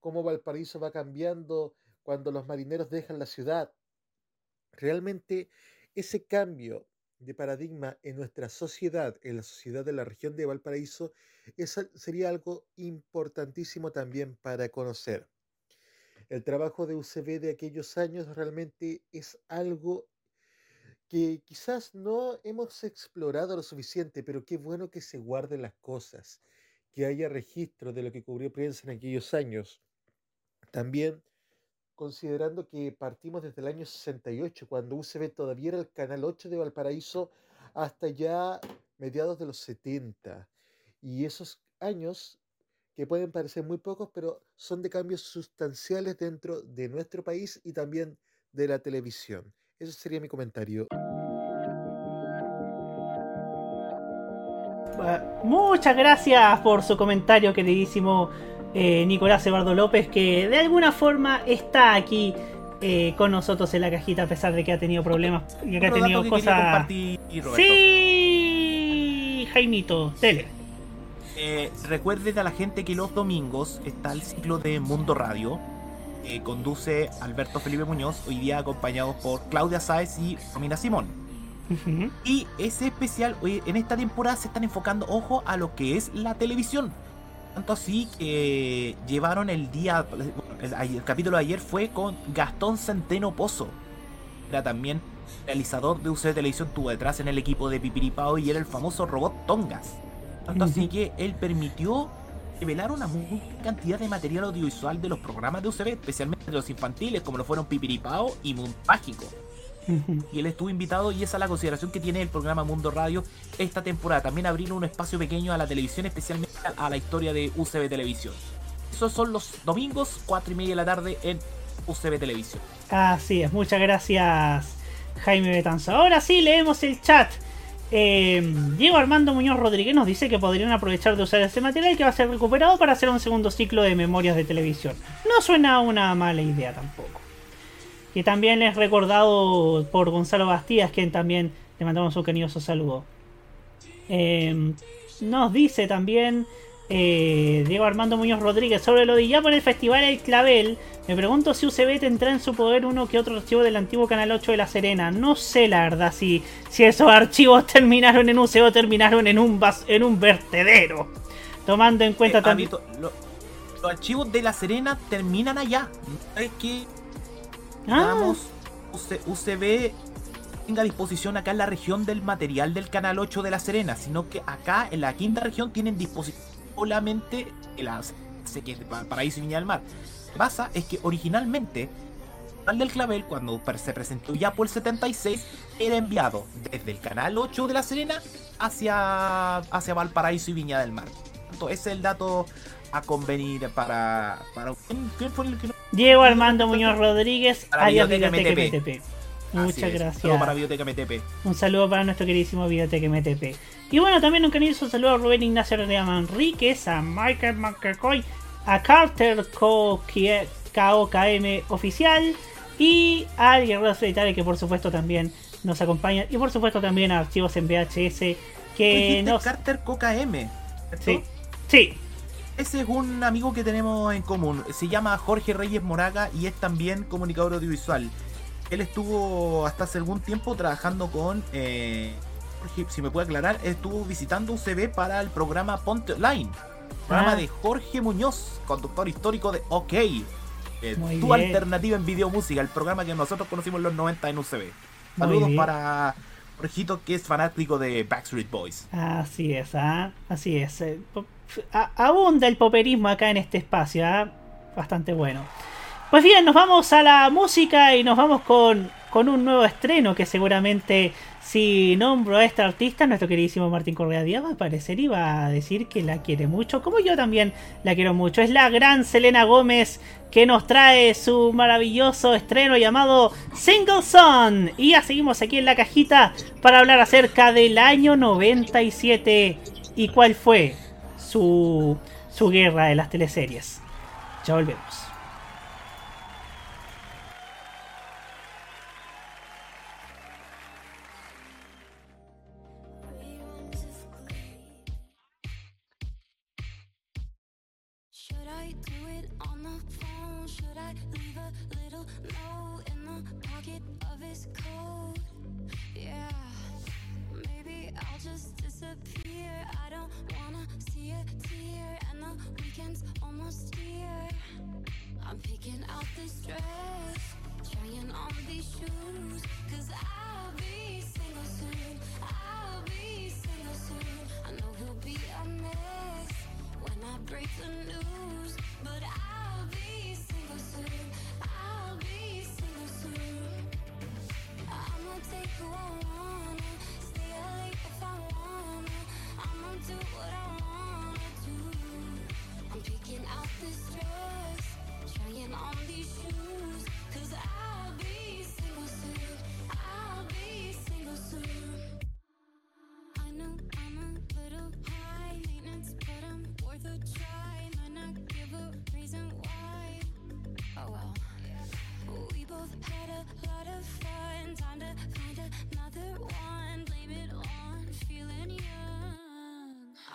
cómo Valparaíso va cambiando cuando los marineros dejan la ciudad. Realmente ese cambio de paradigma en nuestra sociedad, en la sociedad de la región de Valparaíso, sería algo importantísimo también para conocer. El trabajo de UCB de aquellos años realmente es algo que quizás no hemos explorado lo suficiente, pero qué bueno que se guarden las cosas, que haya registro de lo que cubrió prensa en aquellos años. También considerando que partimos desde el año 68, cuando UCB todavía era el canal 8 de Valparaíso, hasta ya mediados de los 70. Y esos años que pueden parecer muy pocos, pero son de cambios sustanciales dentro de nuestro país y también de la televisión. Ese sería mi comentario. Muchas gracias por su comentario, queridísimo eh, Nicolás Eduardo López, que de alguna forma está aquí eh, con nosotros en la cajita, a pesar de que ha tenido problemas y que ha tenido cosas. Sí, Jaimito, tele. Eh, recuerden a la gente que los domingos está el ciclo de Mundo Radio. que conduce Alberto Felipe Muñoz, hoy día acompañado por Claudia Sáez y Romina Simón. Y ese especial, en esta temporada se están enfocando, ojo, a lo que es la televisión. Tanto así que llevaron el día, el, capítulo de ayer fue con Gastón Centeno Pozo. Era también realizador de UC Televisión, tuvo detrás en el equipo de Pipiripao y era el famoso robot Tongas. Tanto así que él permitió revelar una muy cantidad de material audiovisual de los programas de UCB, especialmente de los infantiles, como lo fueron Pipiripao y Mundo Mágico. Y él estuvo invitado y esa es la consideración que tiene el programa Mundo Radio esta temporada. También abrir un espacio pequeño a la televisión, especialmente a la historia de UCB Televisión. Esos son los domingos, 4 y media de la tarde en UCB Televisión. Así es, muchas gracias Jaime Betanzo. Ahora sí, leemos el chat. Eh, Diego Armando Muñoz Rodríguez nos dice que podrían aprovechar de usar ese material que va a ser recuperado para hacer un segundo ciclo de memorias de televisión. No suena una mala idea tampoco. Y también es recordado por Gonzalo Bastías, quien también le mandamos un cariñoso saludo. Eh, nos dice también eh, Diego Armando Muñoz Rodríguez sobre lo de ya por el festival El Clavel. Me pregunto si UCB tendrá en su poder uno que otro archivo del antiguo Canal 8 de La Serena. No sé la verdad si, si esos archivos terminaron en UCB o terminaron en un, en un vertedero. Tomando en cuenta eh, también... los archivos de La Serena terminan allá. Es que... Ah. UCB tenga disposición acá en la región del material del Canal 8 de La Serena, sino que acá en la quinta región tienen disposición solamente sé que Paraíso y Viña del Mar. Pasa es que originalmente el del Clavel, cuando se presentó ya por el 76, era enviado desde el canal 8 de La Serena hacia, hacia Valparaíso y Viña del Mar. Entonces, ese es el dato a convenir para. para ¿Quién fue el que Diego Armando Muñoz Rodríguez, alias Biblioteca MTP. Muchas gracias. Un saludo para Biblioteca MTP. Un saludo para nuestro queridísimo Biblioteca MTP. Y bueno, también un cariñoso saludo a Rubén Ignacio de Manríquez, a Michael McCoy, a Carter KOKM Oficial y a Guerrero Solitario que por supuesto también nos acompaña. Y por supuesto también a Archivos en VHS que nos... Carter KOKM. Sí. Sí. Ese es un amigo que tenemos en común. Se llama Jorge Reyes Moraga y es también comunicador audiovisual. Él estuvo hasta hace algún tiempo trabajando con... Eh, si me puede aclarar, estuvo visitando UCB para el programa Ponte Online. Programa ah. de Jorge Muñoz, conductor histórico de OK. tu alternativa en video música, el programa que nosotros conocimos en los 90 en UCB. Saludos para Jorgito, que es fanático de Backstreet Boys. Así es, ¿ah? así es. Eh, abunda el poperismo acá en este espacio, ¿ah? bastante bueno. Pues bien, nos vamos a la música y nos vamos con, con un nuevo estreno que seguramente si nombro a esta artista, nuestro queridísimo Martín Correa Díaz va a aparecer y va a decir que la quiere mucho, como yo también la quiero mucho. Es la gran Selena Gómez que nos trae su maravilloso estreno llamado Single Son. Y ya seguimos aquí en la cajita para hablar acerca del año 97 y cuál fue su, su guerra de las teleseries. Ya volvemos.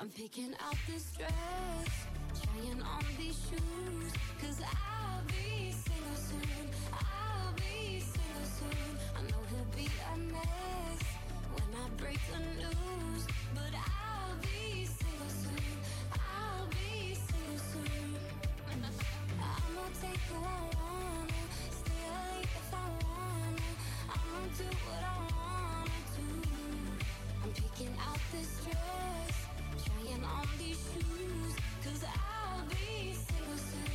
I'm picking out this dress, trying on these shoes. Cause I'll be single soon. I'll be single soon. I know he'll be a mess when I break the news. But I'll be single soon. I'll be single soon. I'ma take who I wanna, stay late if I wanna. I'ma do what I wanna do. I'm picking out this dress, on these shoes. Cause I'll be single soon.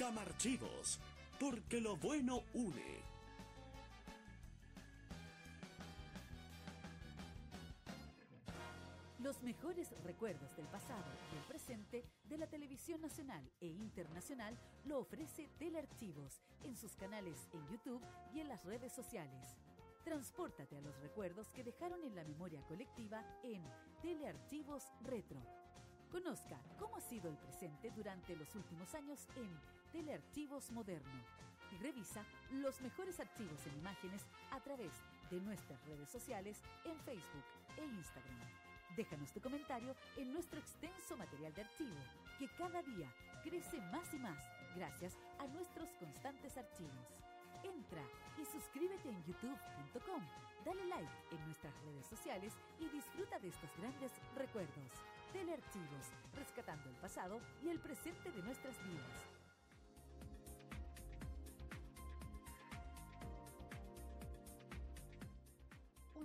Camarchivos, porque lo bueno une. Los mejores recuerdos del pasado y el presente de la televisión nacional e internacional lo ofrece Telearchivos en sus canales en YouTube y en las redes sociales. Transpórtate a los recuerdos que dejaron en la memoria colectiva en Telearchivos Retro. Conozca cómo ha sido el presente durante los últimos años en Telearchivos Moderno y revisa los mejores archivos en imágenes a través de nuestras redes sociales en Facebook e Instagram. Déjanos tu comentario en nuestro extenso material de archivo, que cada día crece más y más gracias a nuestros constantes archivos. Entra y suscríbete en youtube.com, dale like en nuestras redes sociales y disfruta de estos grandes recuerdos. Telearchivos, rescatando el pasado y el presente de nuestras vidas.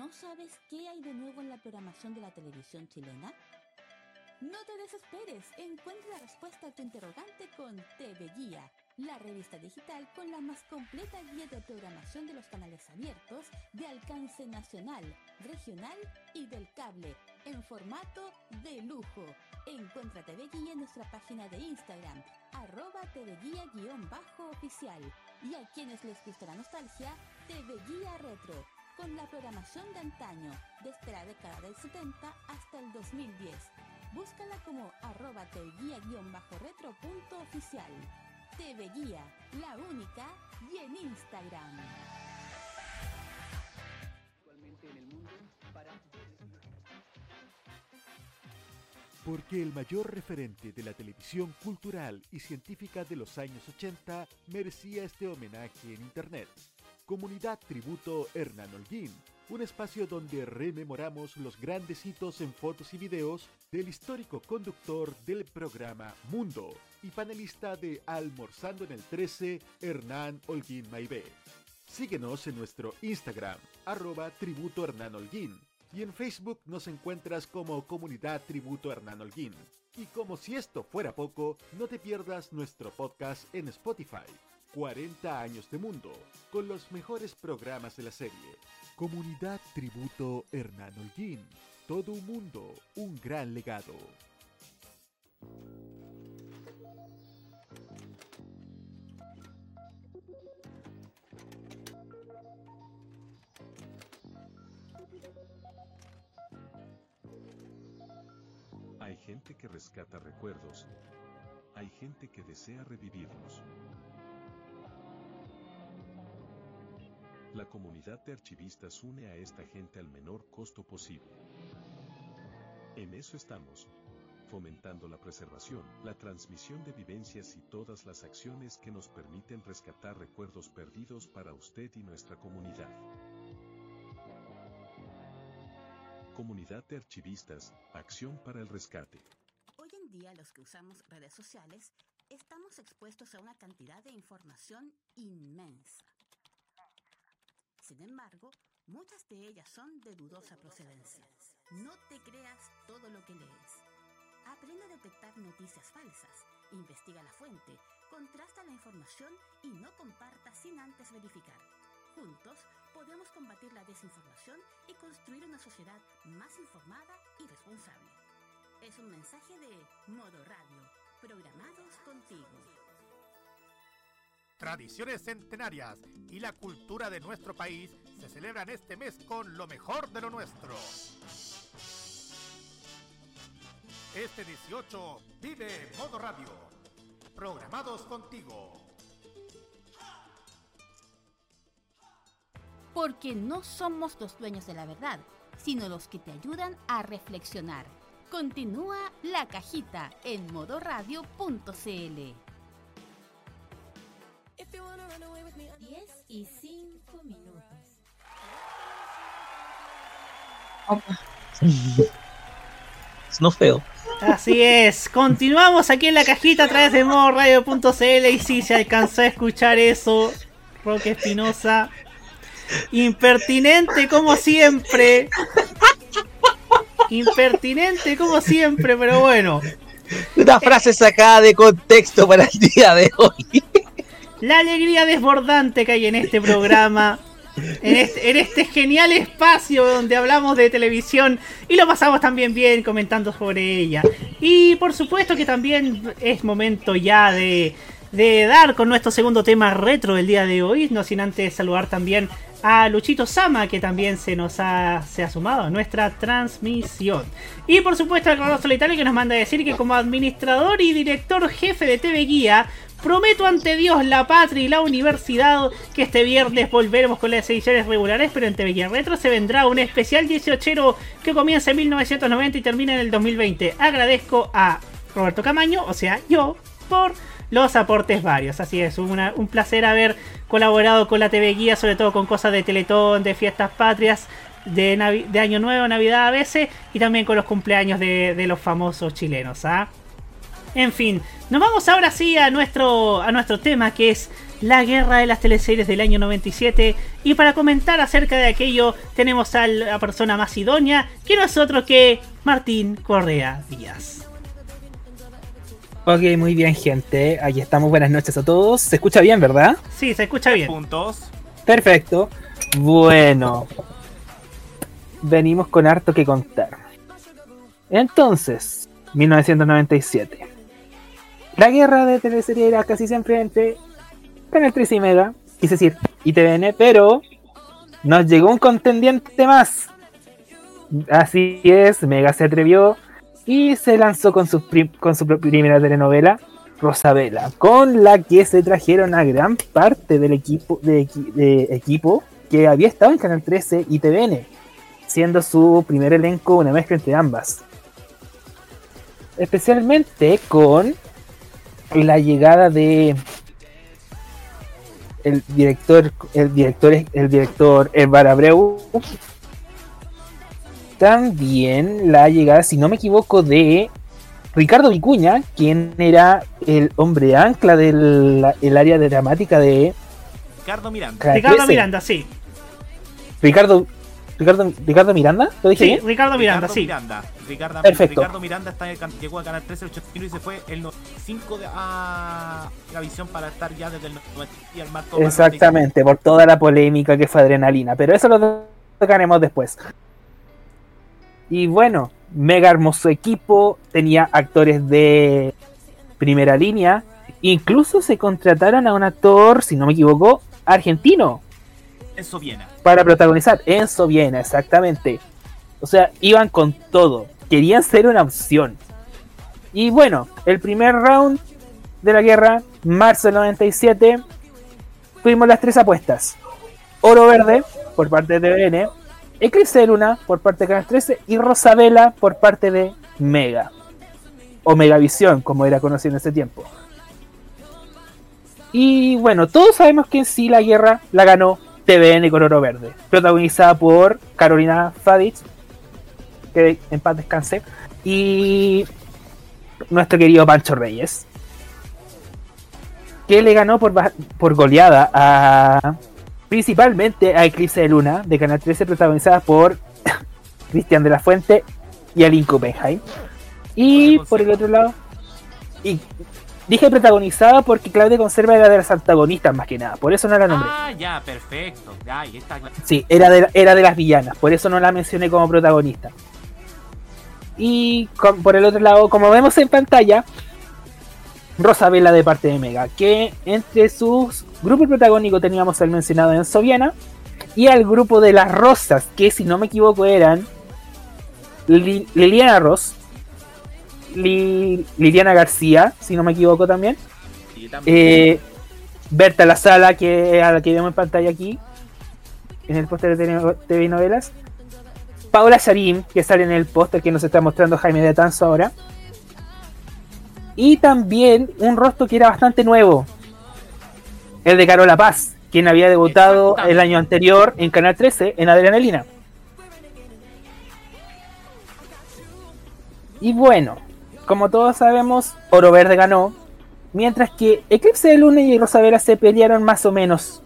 ¿No sabes qué hay de nuevo en la programación de la televisión chilena? No te desesperes, encuentra la respuesta a tu interrogante con TV Guía, la revista digital con la más completa guía de programación de los canales abiertos de alcance nacional, regional y del cable, en formato de lujo. Encuentra TV Guía en nuestra página de Instagram, arroba TV Guía-oficial. Y a quienes les gusta la nostalgia, TV Guía Retro, con la programación de antaño, desde la década del 70 hasta el 2010. Búscala como arroba tguía-retro punto oficial. TV Guía, la única, y en Instagram. Porque el mayor referente de la televisión cultural y científica de los años 80 merecía este homenaje en Internet. Comunidad Tributo Hernán Holguín, un espacio donde rememoramos los grandes hitos en fotos y videos del histórico conductor del programa Mundo y panelista de Almorzando en el 13, Hernán Holguín Maibé. Síguenos en nuestro Instagram, arroba tributo Hernán Holguín, y en Facebook nos encuentras como Comunidad Tributo Hernán Holguín. Y como si esto fuera poco, no te pierdas nuestro podcast en Spotify. 40 años de mundo, con los mejores programas de la serie. Comunidad Tributo Hernán Holguín. Todo un mundo, un gran legado. Hay gente que rescata recuerdos. Hay gente que desea revivirlos. La comunidad de archivistas une a esta gente al menor costo posible. En eso estamos, fomentando la preservación, la transmisión de vivencias y todas las acciones que nos permiten rescatar recuerdos perdidos para usted y nuestra comunidad. Comunidad de archivistas, acción para el rescate. Hoy en día los que usamos redes sociales estamos expuestos a una cantidad de información inmensa. Sin embargo, muchas de ellas son de dudosa procedencia. No te creas todo lo que lees. Aprende a detectar noticias falsas, investiga la fuente, contrasta la información y no comparta sin antes verificar. Juntos podemos combatir la desinformación y construir una sociedad más informada y responsable. Es un mensaje de Modo Radio, programados contigo. Tradiciones centenarias y la cultura de nuestro país se celebran este mes con lo mejor de lo nuestro. Este 18 vive Modo Radio. Programados contigo. Porque no somos los dueños de la verdad, sino los que te ayudan a reflexionar. Continúa la cajita en modoradio.cl. y 5 minutos. Es no feo. Así es, continuamos aquí en la cajita a través de modoradio.cl y si se alcanzó a escuchar eso, Roque Espinosa, impertinente como siempre, impertinente como siempre, pero bueno. Una frase sacada de contexto para el día de hoy. La alegría desbordante que hay en este programa. En este, en este, genial espacio donde hablamos de televisión y lo pasamos también bien comentando sobre ella. Y por supuesto que también es momento ya de, de dar con nuestro segundo tema retro del día de hoy, no sin antes saludar también a Luchito Sama, que también se nos ha, se ha sumado a nuestra transmisión. Y por supuesto al Carlos Solitario que nos manda a decir que como administrador y director jefe de TV Guía, Prometo ante Dios, la patria y la universidad que este viernes volveremos con las ediciones regulares, pero en TV Retro se vendrá un especial 18 que comienza en 1990 y termina en el 2020. Agradezco a Roberto Camaño, o sea, yo, por los aportes varios. Así es, un placer haber colaborado con la TV Guía, sobre todo con cosas de Teletón, de fiestas patrias, de, de Año Nuevo, Navidad a veces, y también con los cumpleaños de los famosos chilenos. ¿ah? En fin, nos vamos ahora sí a nuestro, a nuestro tema que es la guerra de las teleseries del año 97. Y para comentar acerca de aquello, tenemos a la persona más idónea, que no es otro que Martín Correa Díaz. Ok, muy bien, gente. Aquí estamos. Buenas noches a todos. ¿Se escucha bien, verdad? Sí, se escucha bien. Puntos. Perfecto. Bueno, venimos con harto que contar. Entonces, 1997. La guerra de teleserie era casi siempre entre Canal 3 y Mega, quise decir, y TVN, pero nos llegó un contendiente más. Así es, Mega se atrevió y se lanzó con su, con su primera telenovela, Rosabela, con la que se trajeron a gran parte del equipo, de, equipo que había estado en Canal 13 y TVN, siendo su primer elenco una mezcla entre ambas. Especialmente con la llegada de el director, el director, el director Elvar Abreu. También la llegada, si no me equivoco, de Ricardo Vicuña, quien era el hombre ancla del el área dramática de Ricardo Miranda. Ricardo Miranda, sí. Ricardo Ricardo, Ricardo Miranda, ¿lo dije sí, Ricardo Miranda, sí. Ricardo, Perfecto. Ricardo Miranda está, llegó a Canal 13 el 81 y se fue el 95 de, a la visión para estar ya desde el 90 y el marco. Exactamente, por toda la polémica que fue adrenalina, pero eso lo tocaremos después. Y bueno, mega hermoso equipo, tenía actores de primera línea, incluso se contrataron a un actor, si no me equivoco, argentino, Enzo Viena. Para protagonizar. Enzo Viena, exactamente. O sea, iban con todo. Querían ser una opción. Y bueno, el primer round de la guerra, marzo del 97, fuimos las tres apuestas. Oro Verde, por parte de TVN, Eclipse de Luna, por parte de Canal 13, y Rosabela, por parte de Mega. O Megavisión, como era conocido en ese tiempo. Y bueno, todos sabemos que sí la guerra la ganó TVN con Oro Verde, protagonizada por Carolina Fadich, que en paz descanse, y nuestro querido Pancho Reyes, que le ganó por, por goleada a principalmente a Eclipse de Luna de Canal 13, protagonizada por Cristian de la Fuente y Aline Copenhagen. Y por el otro lado, y Dije protagonizada porque Claudia Conserva era de las antagonistas más que nada, por eso no la nombré. Ah, ya, perfecto. Ya, está. Sí, era de, era de las villanas, por eso no la mencioné como protagonista. Y por el otro lado, como vemos en pantalla, Rosabella de parte de Mega, que entre sus grupos protagónicos teníamos el mencionado en Soviana y al grupo de las Rosas, que si no me equivoco eran Liliana Ross, Liliana García, si no me equivoco también. Eh, Berta La Sala, que a la que vemos en pantalla aquí, en el póster de TV novelas. Paula Sharim, que sale en el póster que nos está mostrando Jaime de Tanzo ahora. Y también un rostro que era bastante nuevo, el de Carola Paz, quien había debutado el año anterior en Canal 13 en Adrenalina. Y bueno, como todos sabemos, Oro Verde ganó, mientras que Eclipse de Luna y Rosavera se pelearon más o menos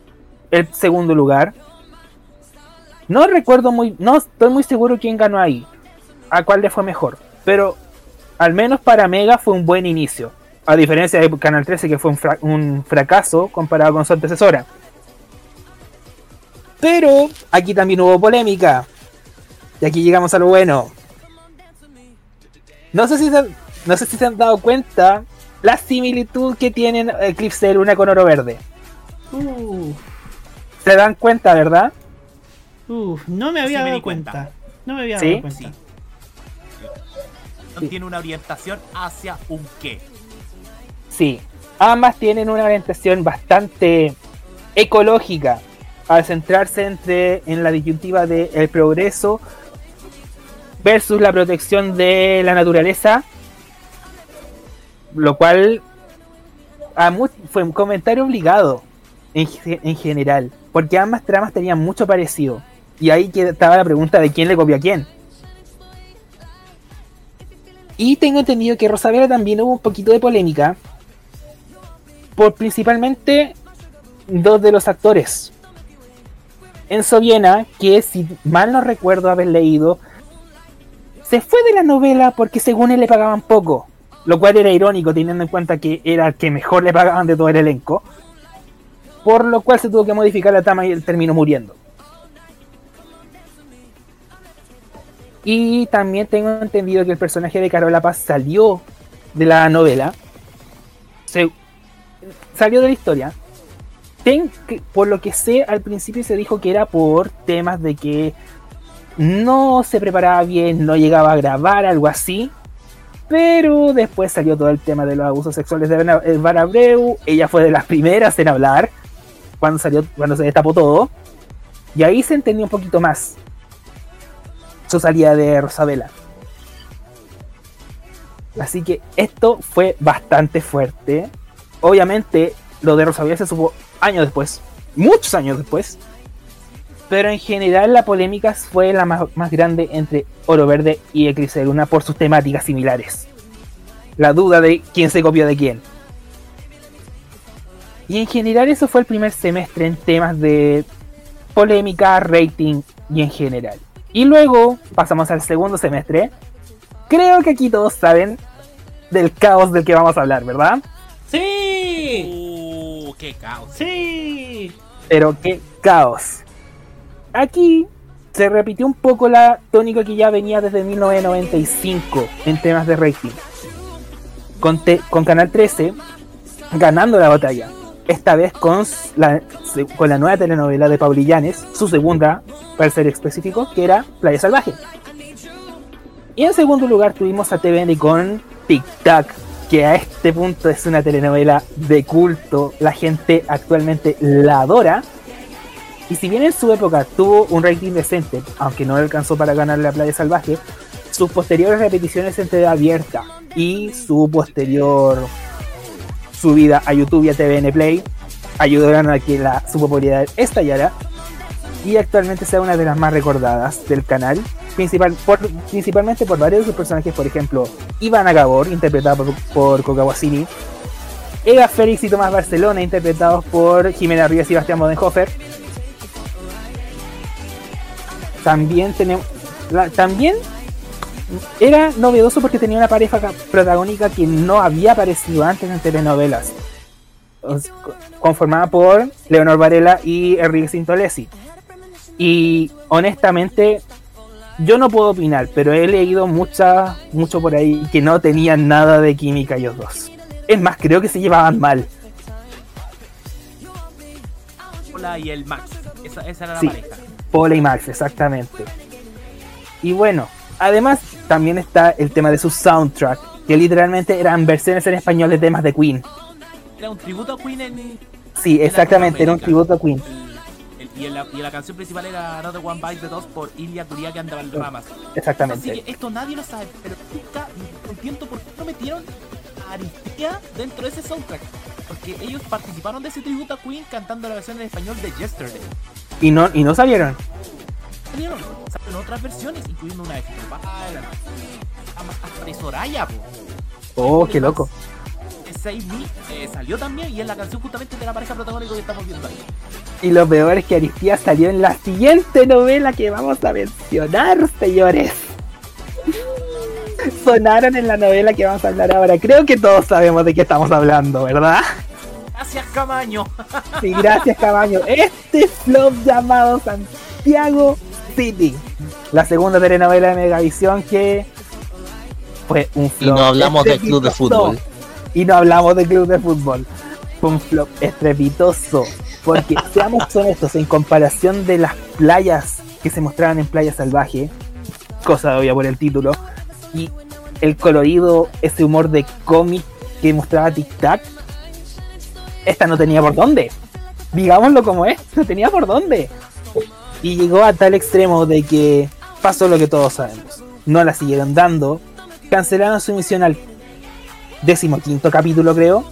el segundo lugar. No recuerdo muy, no estoy muy seguro quién ganó ahí, a cuál le fue mejor, pero al menos para Mega fue un buen inicio, a diferencia de Canal 13 que fue un, fracaso comparado con su antecesora. Pero aquí también hubo polémica. Y aquí llegamos a lo bueno. No sé si no sé si se han dado cuenta la similitud que tienen Eclipse de Luna con Oro Verde. ¿Se dan cuenta, verdad? no me había dado cuenta. No me había dado cuenta. Tiene una orientación hacia un qué. Sí, ambas tienen una orientación bastante ecológica al centrarse entre en la disyuntiva de el progreso versus la protección de la naturaleza lo cual fue un comentario obligado en, en, general, porque ambas tramas tenían mucho parecido. Y ahí estaba la pregunta de quién le copió a quién. Y tengo entendido que Rosabela también hubo un poquito de polémica. Por principalmente dos de los actores. Enzo Viena, que si mal no recuerdo haber leído, se fue de la novela porque según él le pagaban poco. Lo cual era irónico teniendo en cuenta que era el que mejor le pagaban de todo el elenco. Por lo cual se tuvo que modificar la trama y él terminó muriendo. Y también tengo entendido que el personaje de Carola Paz salió de la novela. Se, salió de la historia. por lo que sé, al principio se dijo que era por temas de que no se preparaba bien, no llegaba a grabar, algo así. Pero después salió todo el tema de los abusos sexuales de Barabreu. Ella fue de las primeras en hablar cuando salió, cuando se destapó todo. Y ahí se entendió un poquito más su salida de Rosabela. Así que esto fue bastante fuerte. Obviamente, lo de Rosabela se supo años después, muchos años después. Pero en general la polémica fue la más, grande entre Oro Verde y Eclipse de Luna por sus temáticas similares. La duda de quién se copió de quién. Y en general eso fue el primer semestre en temas de polémica, rating y en general. Y luego pasamos al segundo semestre. Creo que aquí todos saben del caos del que vamos a hablar, ¿verdad? Sí. Uh, qué caos. Sí. Pero qué caos. Aquí se repitió un poco la tónica que ya venía desde 1995 en temas de rating. Con, con Canal 13 ganando la batalla. Esta vez con la, con la nueva telenovela de Paulillanes, su segunda, para ser específico, que era Playa Salvaje. Y en segundo lugar tuvimos a TVN con Tic Tac, que a este punto es una telenovela de culto. La gente actualmente la adora y si bien en su época tuvo un rating decente, aunque no alcanzó para ganar la Playa Salvaje, sus posteriores repeticiones en TV abierta y su posterior subida a YouTube y a TVN Play ayudaron a que la, su popularidad estallara y actualmente sea una de las más recordadas del canal, principal, principalmente por varios de sus personajes, por ejemplo, Ivana Gabor, interpretada por, por Coca Eva Félix y Tomás Barcelona, interpretados por Jimena Rivas y Bastián Bodenhofer, también tenemos. también era novedoso porque tenía una pareja protagónica que no había aparecido antes en telenovelas. Conformada por Leonor Varela y Enrique Sintolesi. Y honestamente, yo no puedo opinar, pero he leído mucha, mucho por ahí que no tenían nada de química ellos dos. Es más, creo que se llevaban mal. Hola y el Max. Esa, esa era la pareja. Paula y Max, exactamente. Y bueno, además también está el tema de su soundtrack, que literalmente eran versiones en español de temas de Queen. Era un tributo a Queen en... Sí, exactamente, era un tributo a Queen. y, la, y, la, canción principal era Another One Bite the Dust por Ilya que andaba en ramas. Exactamente. Así que esto nadie lo sabe, pero nunca entiendo por qué no metieron a Aristia dentro de ese soundtrack. Porque ellos participaron de ese tributo a Queen cantando la versión en español de Yesterday. Y no, y no salieron. Salieron, salieron otras versiones, incluyendo una de hasta de Soraya, Oh, qué loco. Save Me eh, salió también y es la canción justamente de la pareja protagónica que estamos viendo ahí. Y lo peor es que Aristía salió en la siguiente novela que vamos a mencionar, señores. Sonaron en la novela que vamos a hablar ahora. Creo que todos sabemos de qué estamos hablando, ¿verdad? Gracias, Camaño. Sí, gracias, Camaño. Este flop llamado Santiago City. La segunda telenovela de Megavisión que fue un flop. Y no hablamos del club de fútbol. Y no hablamos del club de fútbol. Fue un flop estrepitoso. Porque seamos honestos, en comparación de las playas que se mostraban en Playa Salvaje, cosa obvia por el título, y el colorido, ese humor de cómic que mostraba Tic Tac, esta no tenía por dónde. Digámoslo como es, no tenía por dónde. Y llegó a tal extremo de que pasó lo que todos sabemos. No la siguieron dando, cancelaron su emisión al decimoquinto capítulo, creo.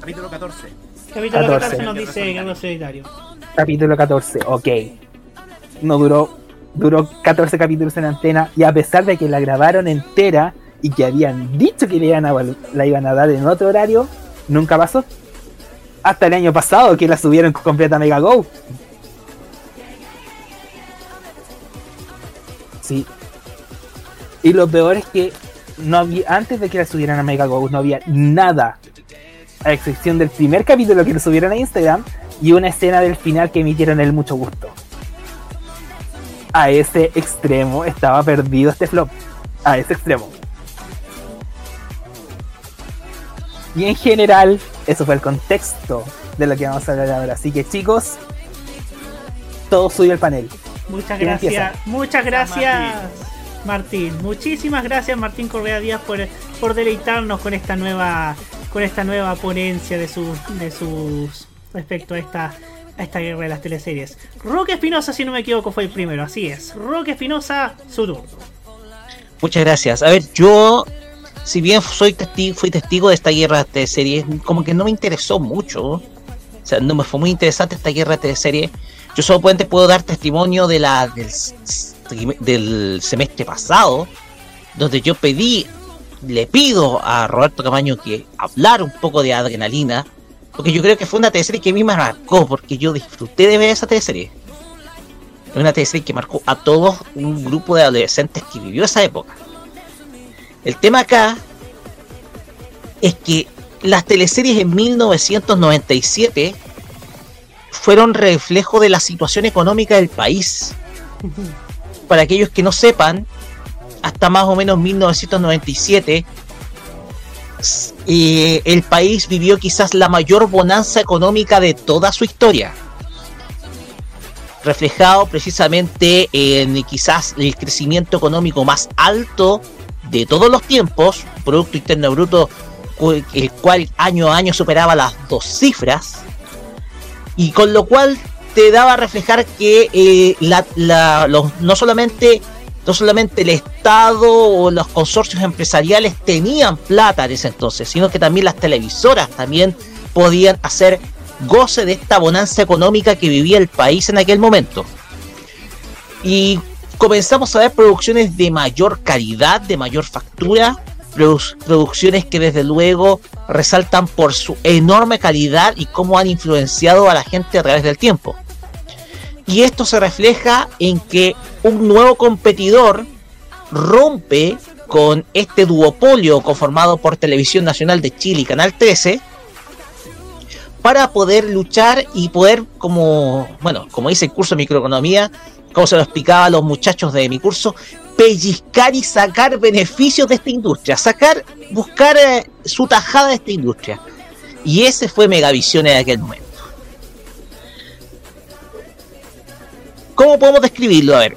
Capítulo 14. Capítulo 14, nos dice Carlos Solitario. Capítulo 14, ok. No duró, duró 14 capítulos en antena y a pesar de que la grabaron entera y que habían dicho que le iban a, la iban a dar en otro horario, nunca pasó. Hasta el año pasado que la subieron completa Mega Go. Sí. Y lo peor es que no había, antes de que la subieran a Mega Go, no había nada. A excepción del primer capítulo que lo subieron a Instagram y una escena del final que emitieron el mucho gusto. A ese extremo estaba perdido este flop. A ese extremo. Y en general, eso fue el contexto de lo que vamos a hablar ahora. Así que chicos, todo suyo el panel. Muchas gracias. Muchas gracias, Martín. Muchísimas gracias, Martín Correa Díaz, por, por deleitarnos con esta nueva con esta nueva ponencia de sus de sus respecto a esta a esta guerra de las teleseries. Roque Espinosa, si no me equivoco, fue el primero, así es. Roque Espinosa, su turno. Muchas gracias. A ver, yo si bien soy testigo, fui testigo de esta guerra de series, como que no me interesó mucho. O sea, no me fue muy interesante esta guerra de series. Yo solamente puedo dar testimonio de la del, semestre pasado, donde yo pedí, le pido a Roberto Camaño que hablara un poco de adrenalina, porque yo creo que fue una teleserie que a mí me marcó, porque yo disfruté de ver esa teleserie. Una teleserie que marcó a todo un grupo de adolescentes que vivió esa época. El tema acá es que las teleseries en 1997 fueron reflejo de la situación económica del país. Para aquellos que no sepan, hasta más o menos 1997, eh, el país vivió quizás la mayor bonanza económica de toda su historia. Reflejado precisamente en quizás el crecimiento económico más alto de todos los tiempos, Producto Interno Bruto, el cual año a año superaba las dos cifras, y con lo cual te daba a reflejar que eh, no, solamente, no solamente el Estado o los consorcios empresariales tenían plata en ese entonces, sino que también las televisoras también podían hacer goce de esta bonanza económica que vivía el país en aquel momento. Y comenzamos a ver producciones de mayor calidad, de mayor factura, producciones que desde luego resaltan por su enorme calidad y cómo han influenciado a la gente a través del tiempo. Y esto se refleja en que un nuevo competidor rompe con este duopolio conformado por Televisión Nacional de Chile y Canal 13 para poder luchar y poder, como, bueno, como dice el curso de microeconomía, como se lo explicaba a los muchachos de mi curso, pellizcar y sacar beneficios de esta industria, sacar, buscar eh, su tajada de esta industria. Y ese fue Megavisión en aquel momento. ¿Cómo podemos describirlo? A ver,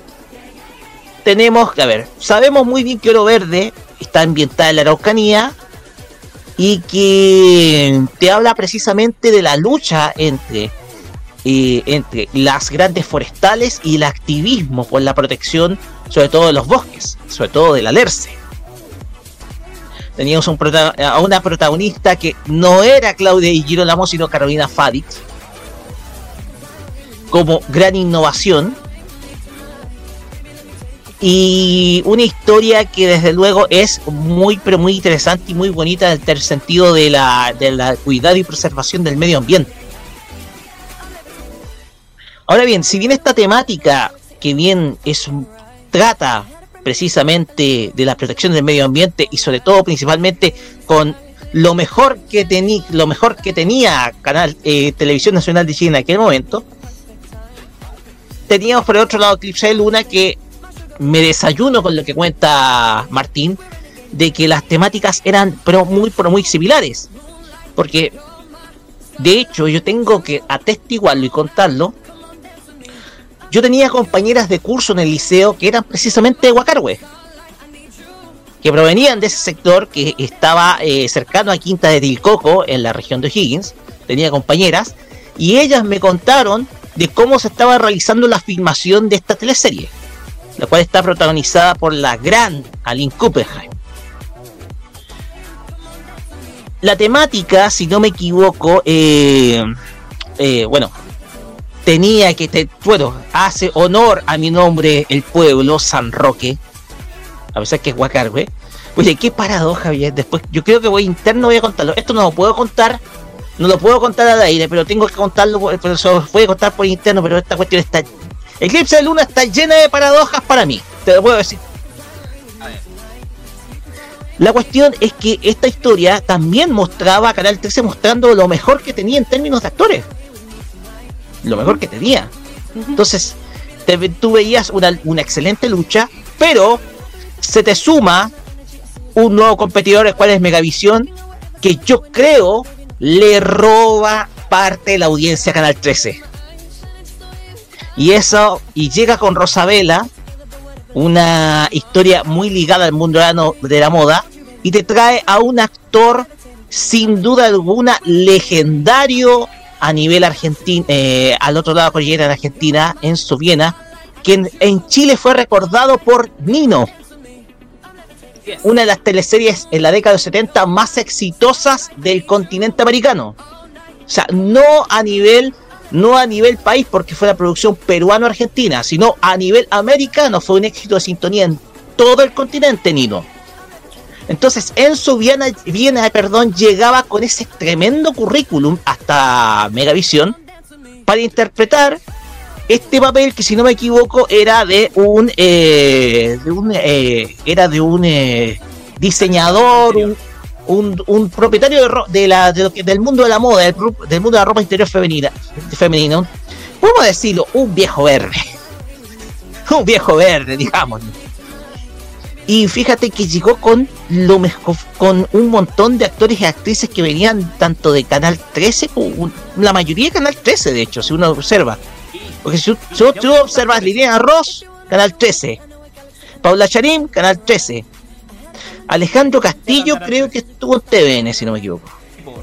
tenemos que, a ver, sabemos muy bien que Oro Verde está ambientada en la Araucanía y que te habla precisamente de la lucha entre eh, entre las grandes forestales y el activismo por la protección, sobre todo de los bosques, sobre todo del alerce. Teníamos a una protagonista que no era Claudia y Girolamo, sino Carolina Fadix, como gran innovación. Y una historia que desde luego es muy pero muy interesante y muy bonita en el sentido de la, de la cuidado y preservación del medio ambiente Ahora bien, si bien esta temática, que bien es trata precisamente de la protección del medio ambiente y sobre todo principalmente con lo mejor que tenía lo mejor que tenía canal eh, televisión nacional de Chile en aquel momento teníamos por el otro lado Eclipse de Luna que me desayuno con lo que cuenta Martín de que las temáticas eran pero muy pero muy similares. Porque de hecho yo tengo que atestiguarlo y contarlo yo tenía compañeras de curso en el liceo que eran precisamente de Huacarwe, que provenían de ese sector que estaba eh, cercano a Quinta de Tilcoco, en la región de Higgins. Tenía compañeras, y ellas me contaron de cómo se estaba realizando la filmación de esta teleserie, la cual está protagonizada por la gran Aline Kuppenheim. la temática, si no me equivoco, eh, eh, bueno, tenía que, te, bueno, hace honor a mi nombre el pueblo, San Roque, a pesar que es Guacarwe. Oye, qué paradoja, bien. Después, yo creo que voy interno, voy a contarlo. Esto no lo puedo contar, no lo puedo contar al aire, pero tengo que contarlo, pero eso voy contar por interno, pero esta cuestión está. Eclipse de Luna está llena de paradojas para mí, te lo puedo decir. La cuestión es que esta historia también mostraba a Canal 13 mostrando lo mejor que tenía en términos de actores. Lo mejor que tenía. Entonces, tú veías una, una excelente lucha, pero se te suma un nuevo competidor, el cual es Megavisión, que yo creo le roba parte de la audiencia a Canal 13. Y eso, y llega con Rosabela, una historia muy ligada al mundo de la moda, y te trae a un actor sin duda alguna legendario a nivel argentino, eh, al otro lado de la cordillera de Argentina, en Subiena, quien en Chile fue recordado por Nino, una de las teleseries en la década de los 70 más exitosas del continente americano. O sea, no a nivel no a nivel país porque fue la producción peruano-argentina, sino a nivel americano fue un éxito de sintonía en todo el continente, Nino. Entonces, Enzo Viena, Viena perdón, llegaba con ese tremendo currículum hasta Megavisión para interpretar este papel que si no me equivoco era de un, eh, de un eh, era de un eh, diseñador un, un, propietario de, la, del mundo de la moda del, del, mundo de la ropa interior femenina femenina podemos decirlo un viejo verde. Un viejo verde digamos y fíjate que llegó con lo mejor, con un montón de actores y actrices que venían tanto de Canal 13 como la mayoría de Canal 13 de hecho si uno observa porque si, tú observas Liliana Ross, Canal 13. Paula Charim, Canal 13. Alejandro Castillo creo que estuvo en TVN, si no me equivoco.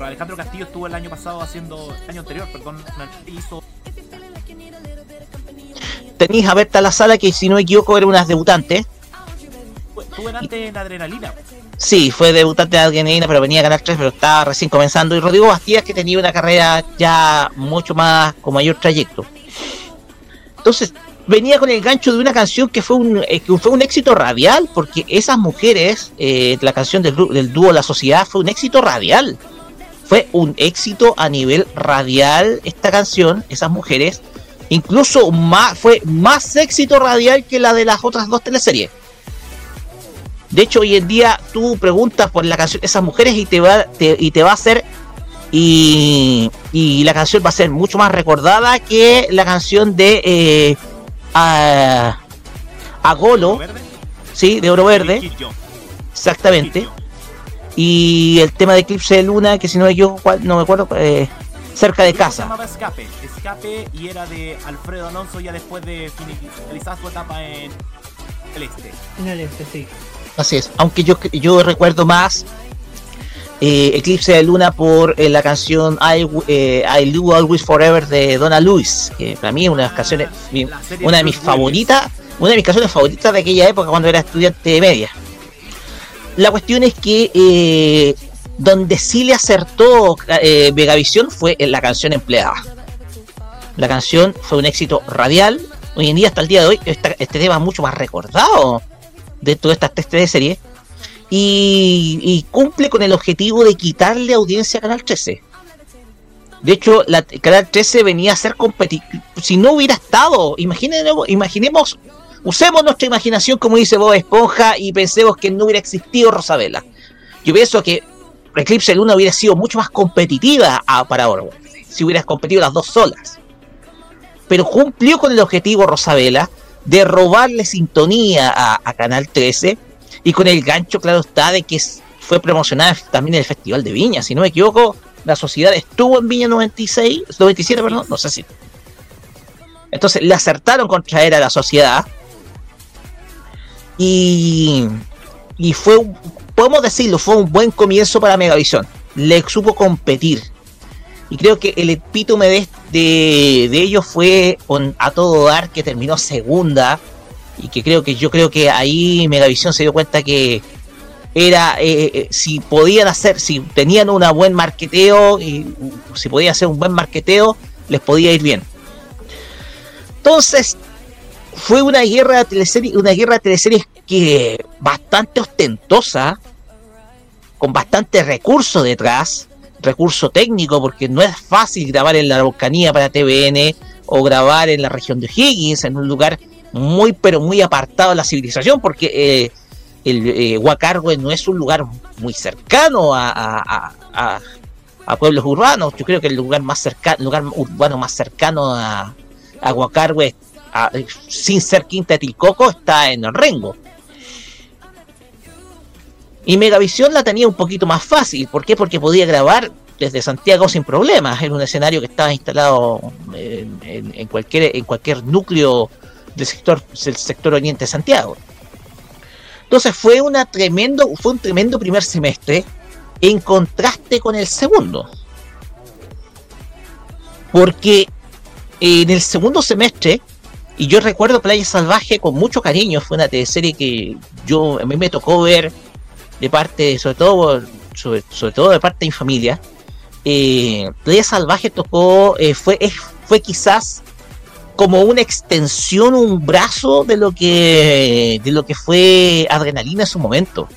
Alejandro Castillo estuvo el año pasado haciendo, el año anterior, perdón, hizo... Tenéis a Berta La Sala, que si no me equivoco era una debutante. En Adrenalina. Sí, fue debutante de Adrenalina, pero venía a Canal 3, pero estaba recién comenzando. Y Rodrigo Bastías, que tenía una carrera ya mucho más, con mayor trayecto. Entonces, venía con el gancho de una canción que fue un, eh, que fue un éxito radial, porque esas mujeres, eh, la canción del, del, dúo La Sociedad fue un éxito radial. Fue un éxito a nivel radial esta canción, esas mujeres. Incluso más, fue más éxito radial que la de las otras dos teleseries. De hecho, hoy en día tú preguntas por la canción esas mujeres y te va, y te va a hacer y, la canción va a ser mucho más recordada que la canción de eh, a, Golo, sí, de Oro Verde, exactamente. Y el tema de Eclipse de Luna, que si no me equivoco, no me acuerdo, eh, cerca de casa. Se llamaba Escape, Escape y era de Alfredo Alonso ya después de finalizar su etapa en el este. En el este, sí. Así es, aunque yo, yo recuerdo más eh, Eclipse de Luna por eh, la canción I, eh, I Do Always Forever de Donna Lewis, que para mí es una de las canciones, una de mis favoritas, una de mis canciones favoritas de aquella época cuando era estudiante de media. La cuestión es que donde sí le acertó Megavisión fue en la canción empleada. La canción fue un éxito radial. Hoy en día, hasta el día de hoy, este tema es mucho más recordado de todas estas de serie y, cumple con el objetivo de quitarle audiencia a Canal 13. De hecho, la, Canal 13 venía a ser competitivo. Si no hubiera estado, imaginemos, imaginemos, usemos nuestra imaginación como dice Bob Esponja y pensemos que no hubiera existido Rosabela. Yo pienso que Eclipse Luna hubiera sido mucho más competitiva para Orwell, si hubieras competido las dos solas. Pero cumplió con el objetivo Rosabela de robarle sintonía a Canal 13 y con el gancho, claro está, de que fue promocionada también en el Festival de Viña. Si no me equivoco, la sociedad estuvo en Viña 96, 97, perdón, no sé si. Entonces le acertaron con traer a la sociedad. Y, y fue, podemos decirlo, fue un buen comienzo para Megavisión. Le supo competir. Y creo que el epítome de, de, de ellos fue a todo dar que terminó segunda y que creo que yo creo que ahí Megavisión se dio cuenta que era eh, eh, si podían hacer, si tenían un buen marqueteo, y si podía hacer un buen marqueteo, les podía ir bien. Entonces, fue una guerra de teleseries, una guerra de teleseries que bastante ostentosa, con bastante recurso detrás, recurso técnico, porque no es fácil grabar en la Araucanía para TVN o grabar en la región de Higgins, en un lugar muy pero muy apartado de la civilización, porque eh, el eh, no es un lugar muy cercano a, a, pueblos urbanos. Yo creo que el lugar más cercano, lugar urbano más cercano a, a sin ser Quinta de Tilcoco, está en el Rengo. Y Megavisión la tenía un poquito más fácil. ¿Por qué? Porque podía grabar desde Santiago sin problemas. Era un escenario que estaba instalado en, cualquier, en cualquier núcleo del sector, sector oriente de Santiago. Entonces fue, una tremendo, fue un tremendo primer semestre en contraste con el segundo. Porque en el segundo semestre, y yo recuerdo Playa Salvaje con mucho cariño, fue una serie que yo a mí me tocó ver de parte, sobre todo, sobre, todo de parte de mi familia. Eh, Playa Salvaje tocó, eh, fue, fue quizás como una extensión, un brazo de lo que de lo que fue Adrenalina en su momento.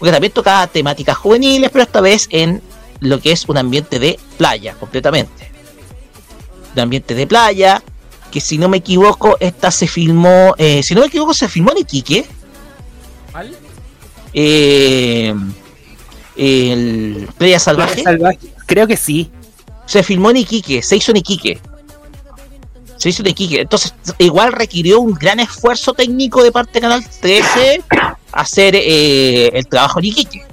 Porque también tocaba temáticas juveniles, pero esta vez en lo que es un ambiente de playa, completamente. Un ambiente de playa, que si no me equivoco, esta se filmó, eh, si no me equivoco, se filmó en Iquique. ¿Cuál? Eh, el Playa Salvaje. Creo que sí. Se filmó en Iquique, se hizo en Iquique se hizo de Iquique. Entonces, igual requirió un gran esfuerzo técnico de parte de Canal 13 hacer eh, el trabajo en Iquique.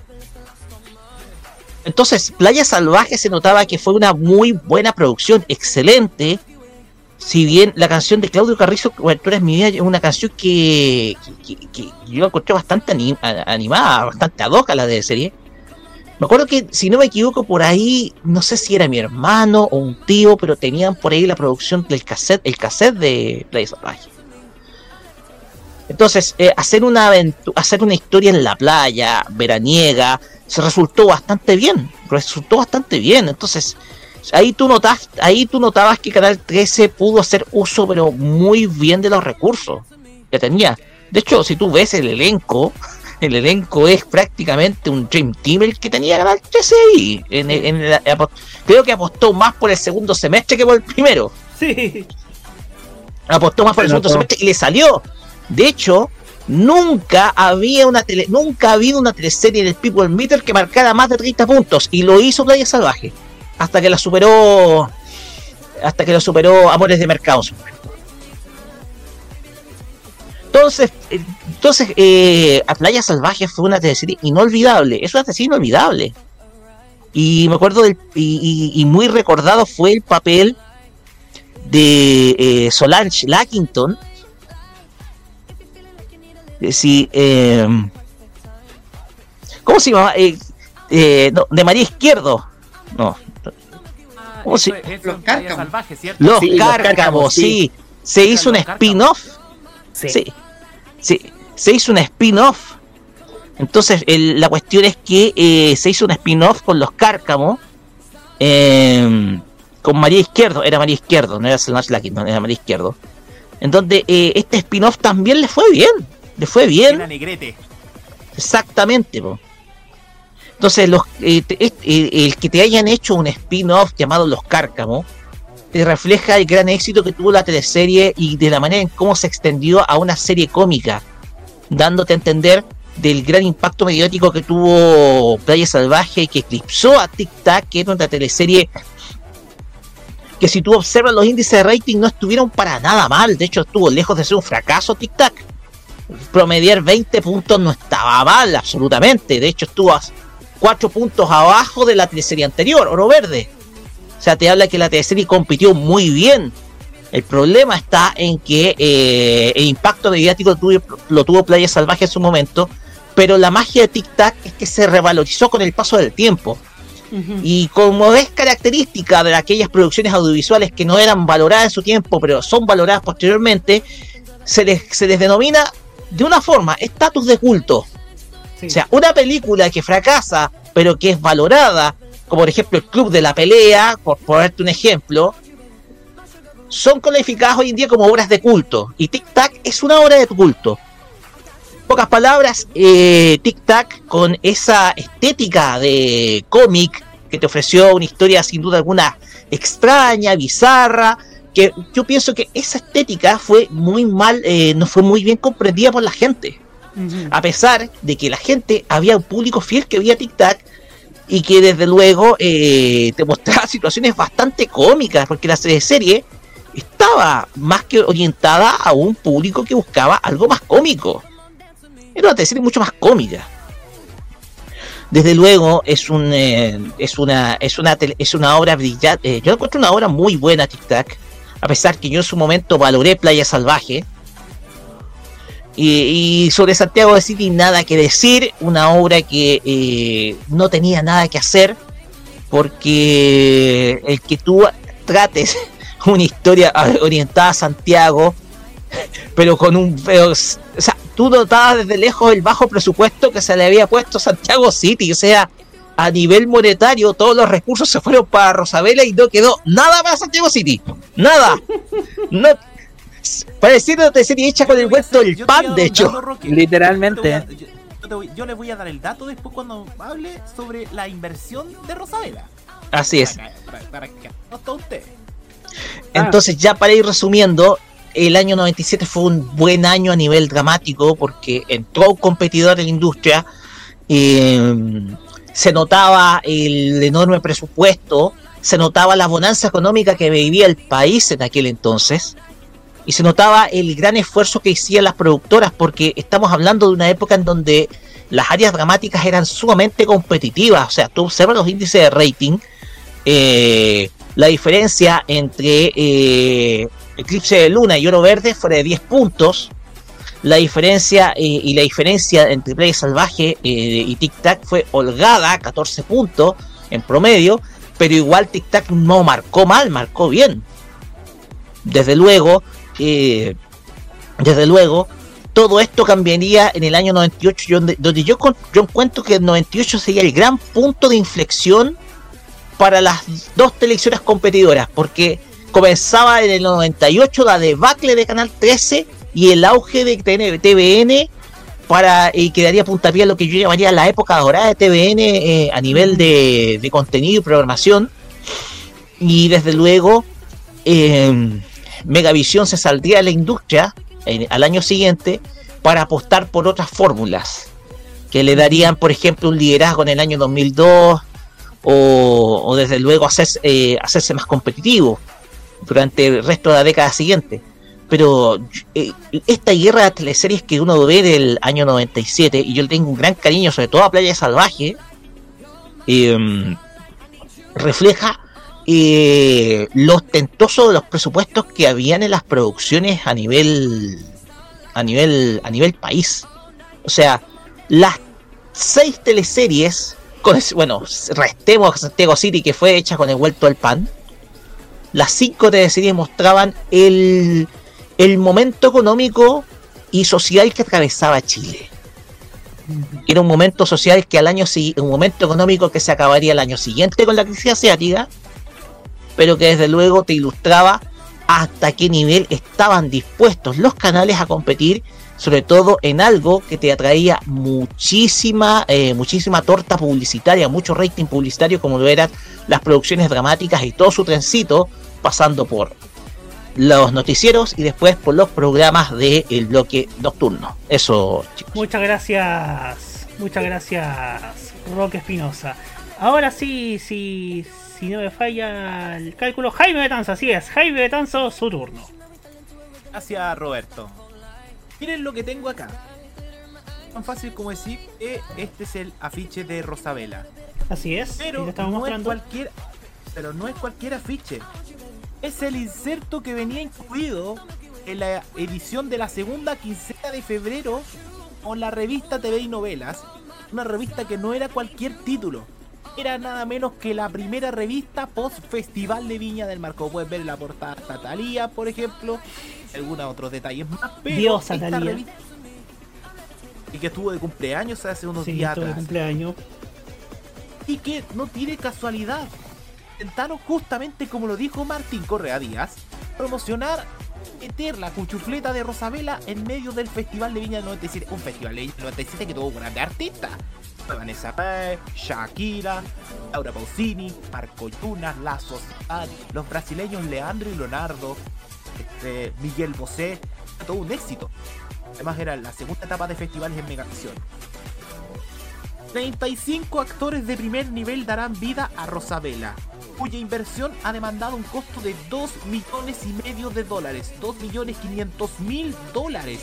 Entonces, Playa Salvaje se notaba que fue una muy buena producción, excelente. Si bien la canción de Claudio Carrizo, Tú eres mi vida, es una canción que, que, yo encontré bastante animada, bastante ad hoc a la de serie. Me acuerdo que, si no me equivoco, por ahí, no sé si era mi hermano o un tío, pero tenían por ahí la producción del cassette, el cassette de Play. Entonces, eh, hacer, una hacer una historia en la playa, veraniega, se resultó bastante bien. Resultó bastante bien. Entonces, ahí tú notas, ahí tú notabas que Canal 13 pudo hacer uso, pero muy bien de los recursos que tenía. De hecho, si tú ves el elenco, el elenco es prácticamente un Dream Team el que tenía Canal 13 ahí. creo que apostó más por el segundo semestre que por el primero. Sí. Apostó más por el segundo semestre y le salió. De hecho, nunca había una tele, nunca ha habido una teleserie del People Meter que marcara más de 30 puntos. Y lo hizo Playa Salvaje. Hasta que la superó. Hasta que lo superó Amores de Mercado. Entonces, entonces eh, A Playa Salvaje fue una teleserie inolvidable. Es una teleserie inolvidable. Y me acuerdo del, y, muy recordado fue el papel de eh, Solange Lackington. Eh, sí, eh, ¿Cómo se llama? de María Izquierdo. No. ¿Cómo se Los cárcamos. Los, cárcamos, sí. Se hizo un spin-off. sí se hizo un spin-off. Entonces, la cuestión es que eh, se hizo un spin-off con los Cárcamos. Em, con María Izquierdo, era María Izquierdo, no era Selma no, era María Izquierdo. En donde eh, este spin-off también le fue bien. Le fue bien. negrete. Exactamente, Entonces, los, eh, el que te hayan hecho un spin-off llamado Los Cárcamos te refleja el gran éxito que tuvo la teleserie y de la manera en cómo se extendió a una serie cómica, dándote a entender del gran impacto mediático que tuvo Playa Salvaje y que eclipsó a Tic Tac, que era una teleserie que si tú observas los índices de rating no estuvieron para nada mal, de hecho estuvo lejos de ser un fracaso Tic Tac. Promediar 20 puntos no estaba mal, absolutamente, de hecho estuvo 4 puntos abajo de la teleserie anterior, Oro Verde o sea, te habla que la teleserie compitió muy bien. El problema está en que eh, el impacto mediático lo tuvo Playa Salvaje en su momento, pero la magia de Tic Tac es que se revalorizó con el paso del tiempo. Y como es característica de aquellas producciones audiovisuales que no eran valoradas en su tiempo, pero son valoradas posteriormente, se les, se les denomina de una forma estatus de culto. O sea, una película que fracasa, pero que es valorada, como por ejemplo el Club de la Pelea, por ponerte un ejemplo, son calificadas hoy en día como obras de culto. Y Tic Tac es una obra de culto. pocas palabras, eh, Tic Tac con esa estética de cómic que te ofreció una historia sin duda alguna extraña, bizarra, que yo pienso que esa estética fue muy mal, eh, no fue muy bien comprendida por la gente. A pesar de que la gente había un público fiel que veía Tic Tac y que desde luego eh, te mostraba situaciones bastante cómicas, porque la serie estaba más que orientada a un público que buscaba algo más cómico. Era una serie mucho más cómica. Desde luego es eh, es una es una es una obra brillante. Eh, yo encuentro una obra muy buena Tic Tac, a pesar que yo en su momento valoré Playa Salvaje y, sobre Santiago de City nada que decir, una obra que eh, no tenía nada que hacer, porque el que tú trates una historia orientada a Santiago, pero con un... o sea, tú notabas desde lejos el bajo presupuesto que se le había puesto Santiago City, o sea, a nivel monetario todos los recursos se fueron para Rosabela y no quedó nada para Santiago City, nada. No, Pareciendo te serie hecha con el hueso del pan, de hecho. Literalmente. Yo, les voy a dar el dato después cuando hable sobre la inversión de Rosabela. Así es. Para, usted. Entonces, ya para ir resumiendo, el año 97 fue un buen año a nivel dramático porque entró un competidor en la industria. Eh, se notaba el enorme presupuesto, se notaba la bonanza económica que vivía el país en aquel entonces y se notaba el gran esfuerzo que hacían las productoras porque estamos hablando de una época en donde las áreas dramáticas eran sumamente competitivas, o sea, tú observas los índices de rating, eh, la diferencia entre eh, Eclipse de Luna y Oro Verde fue de 10 puntos, la diferencia eh, y la diferencia entre Play Salvaje y Tic Tac fue holgada, 14 puntos en promedio, pero igual Tic Tac no marcó mal, marcó bien. Desde luego, desde luego, todo esto cambiaría en el año 98, donde, yo, yo encuentro que el 98 sería el gran punto de inflexión para las dos televisiones competidoras, porque comenzaba en el 98 la debacle de Canal 13 y el auge de TVN para y quedaría puntapié a lo que yo llamaría la época dorada de TVN eh, a nivel de, de, contenido y programación. Y desde luego eh, Megavisión se saldría de la industria al año siguiente para apostar por otras fórmulas que le darían, por ejemplo, un liderazgo en el año 2002 o, desde luego eh, hacerse más competitivo durante el resto de la década siguiente. Pero eh, esta guerra de teleseries que uno ve del año 97, y yo le tengo un gran cariño, sobre todo a Playa Salvaje, refleja eh, lo ostentoso de los presupuestos que habían en las producciones a nivel a nivel a nivel país. O sea, las seis teleseries, bueno, restemos Santiago City que fue hecha con el vuelto al pan. Las cinco teleseries mostraban el, el momento económico y social que atravesaba Chile. Era un momento social que al año un momento económico que se acabaría el año siguiente con la crisis asiática pero que desde luego te ilustraba hasta qué nivel estaban dispuestos los canales a competir, sobre todo en algo que te atraía muchísima, eh, muchísima torta publicitaria, mucho rating publicitario, como lo eran las producciones dramáticas y todo su trencito, pasando por los noticieros y después por los programas del bloque nocturno. Eso, chicos. Muchas gracias, muchas gracias, Roque Espinosa. Ahora sí, sí, si no me falla el cálculo, Jaime Betanzo, así es, Jaime Betanzo, su turno. Gracias, Roberto. Miren lo que tengo acá. Tan fácil como decir que este es el afiche de Rosabela. Así es, pero no mostrando. es cualquier, pero no es cualquier afiche. Es el inserto que venía incluido en la edición de la segunda quincena de febrero con la revista TV y Novelas, una revista que no era cualquier título, era nada menos que la primera revista post Festival de Viña del Mar. Como puedes ver la portada Talía, por ejemplo, algunos otros detalles más. Pero Diosa Talía. y que estuvo de cumpleaños hace unos Sí, días estuvo de cumpleaños. Y que no tiene casualidad. Intentaron justamente como lo dijo Martín Correa Díaz, promocionar, meter la cuchufleta de Rosabela en medio del Festival de Viña del 97. Un festival de Viña del 97 que tuvo grandes artistas. Vanessa Pérez, Shakira, Laura Pausini, Marco Yuna, La Sociedad, los brasileños Leandro y Leonardo, este, Miguel Bosé, todo un éxito. Además era la segunda etapa de festivales en Megavisión. 35 actores de primer nivel darán vida a Rosabela, cuya inversión ha demandado un costo de 2 millones y medio de dólares. 2 millones 500 mil dólares.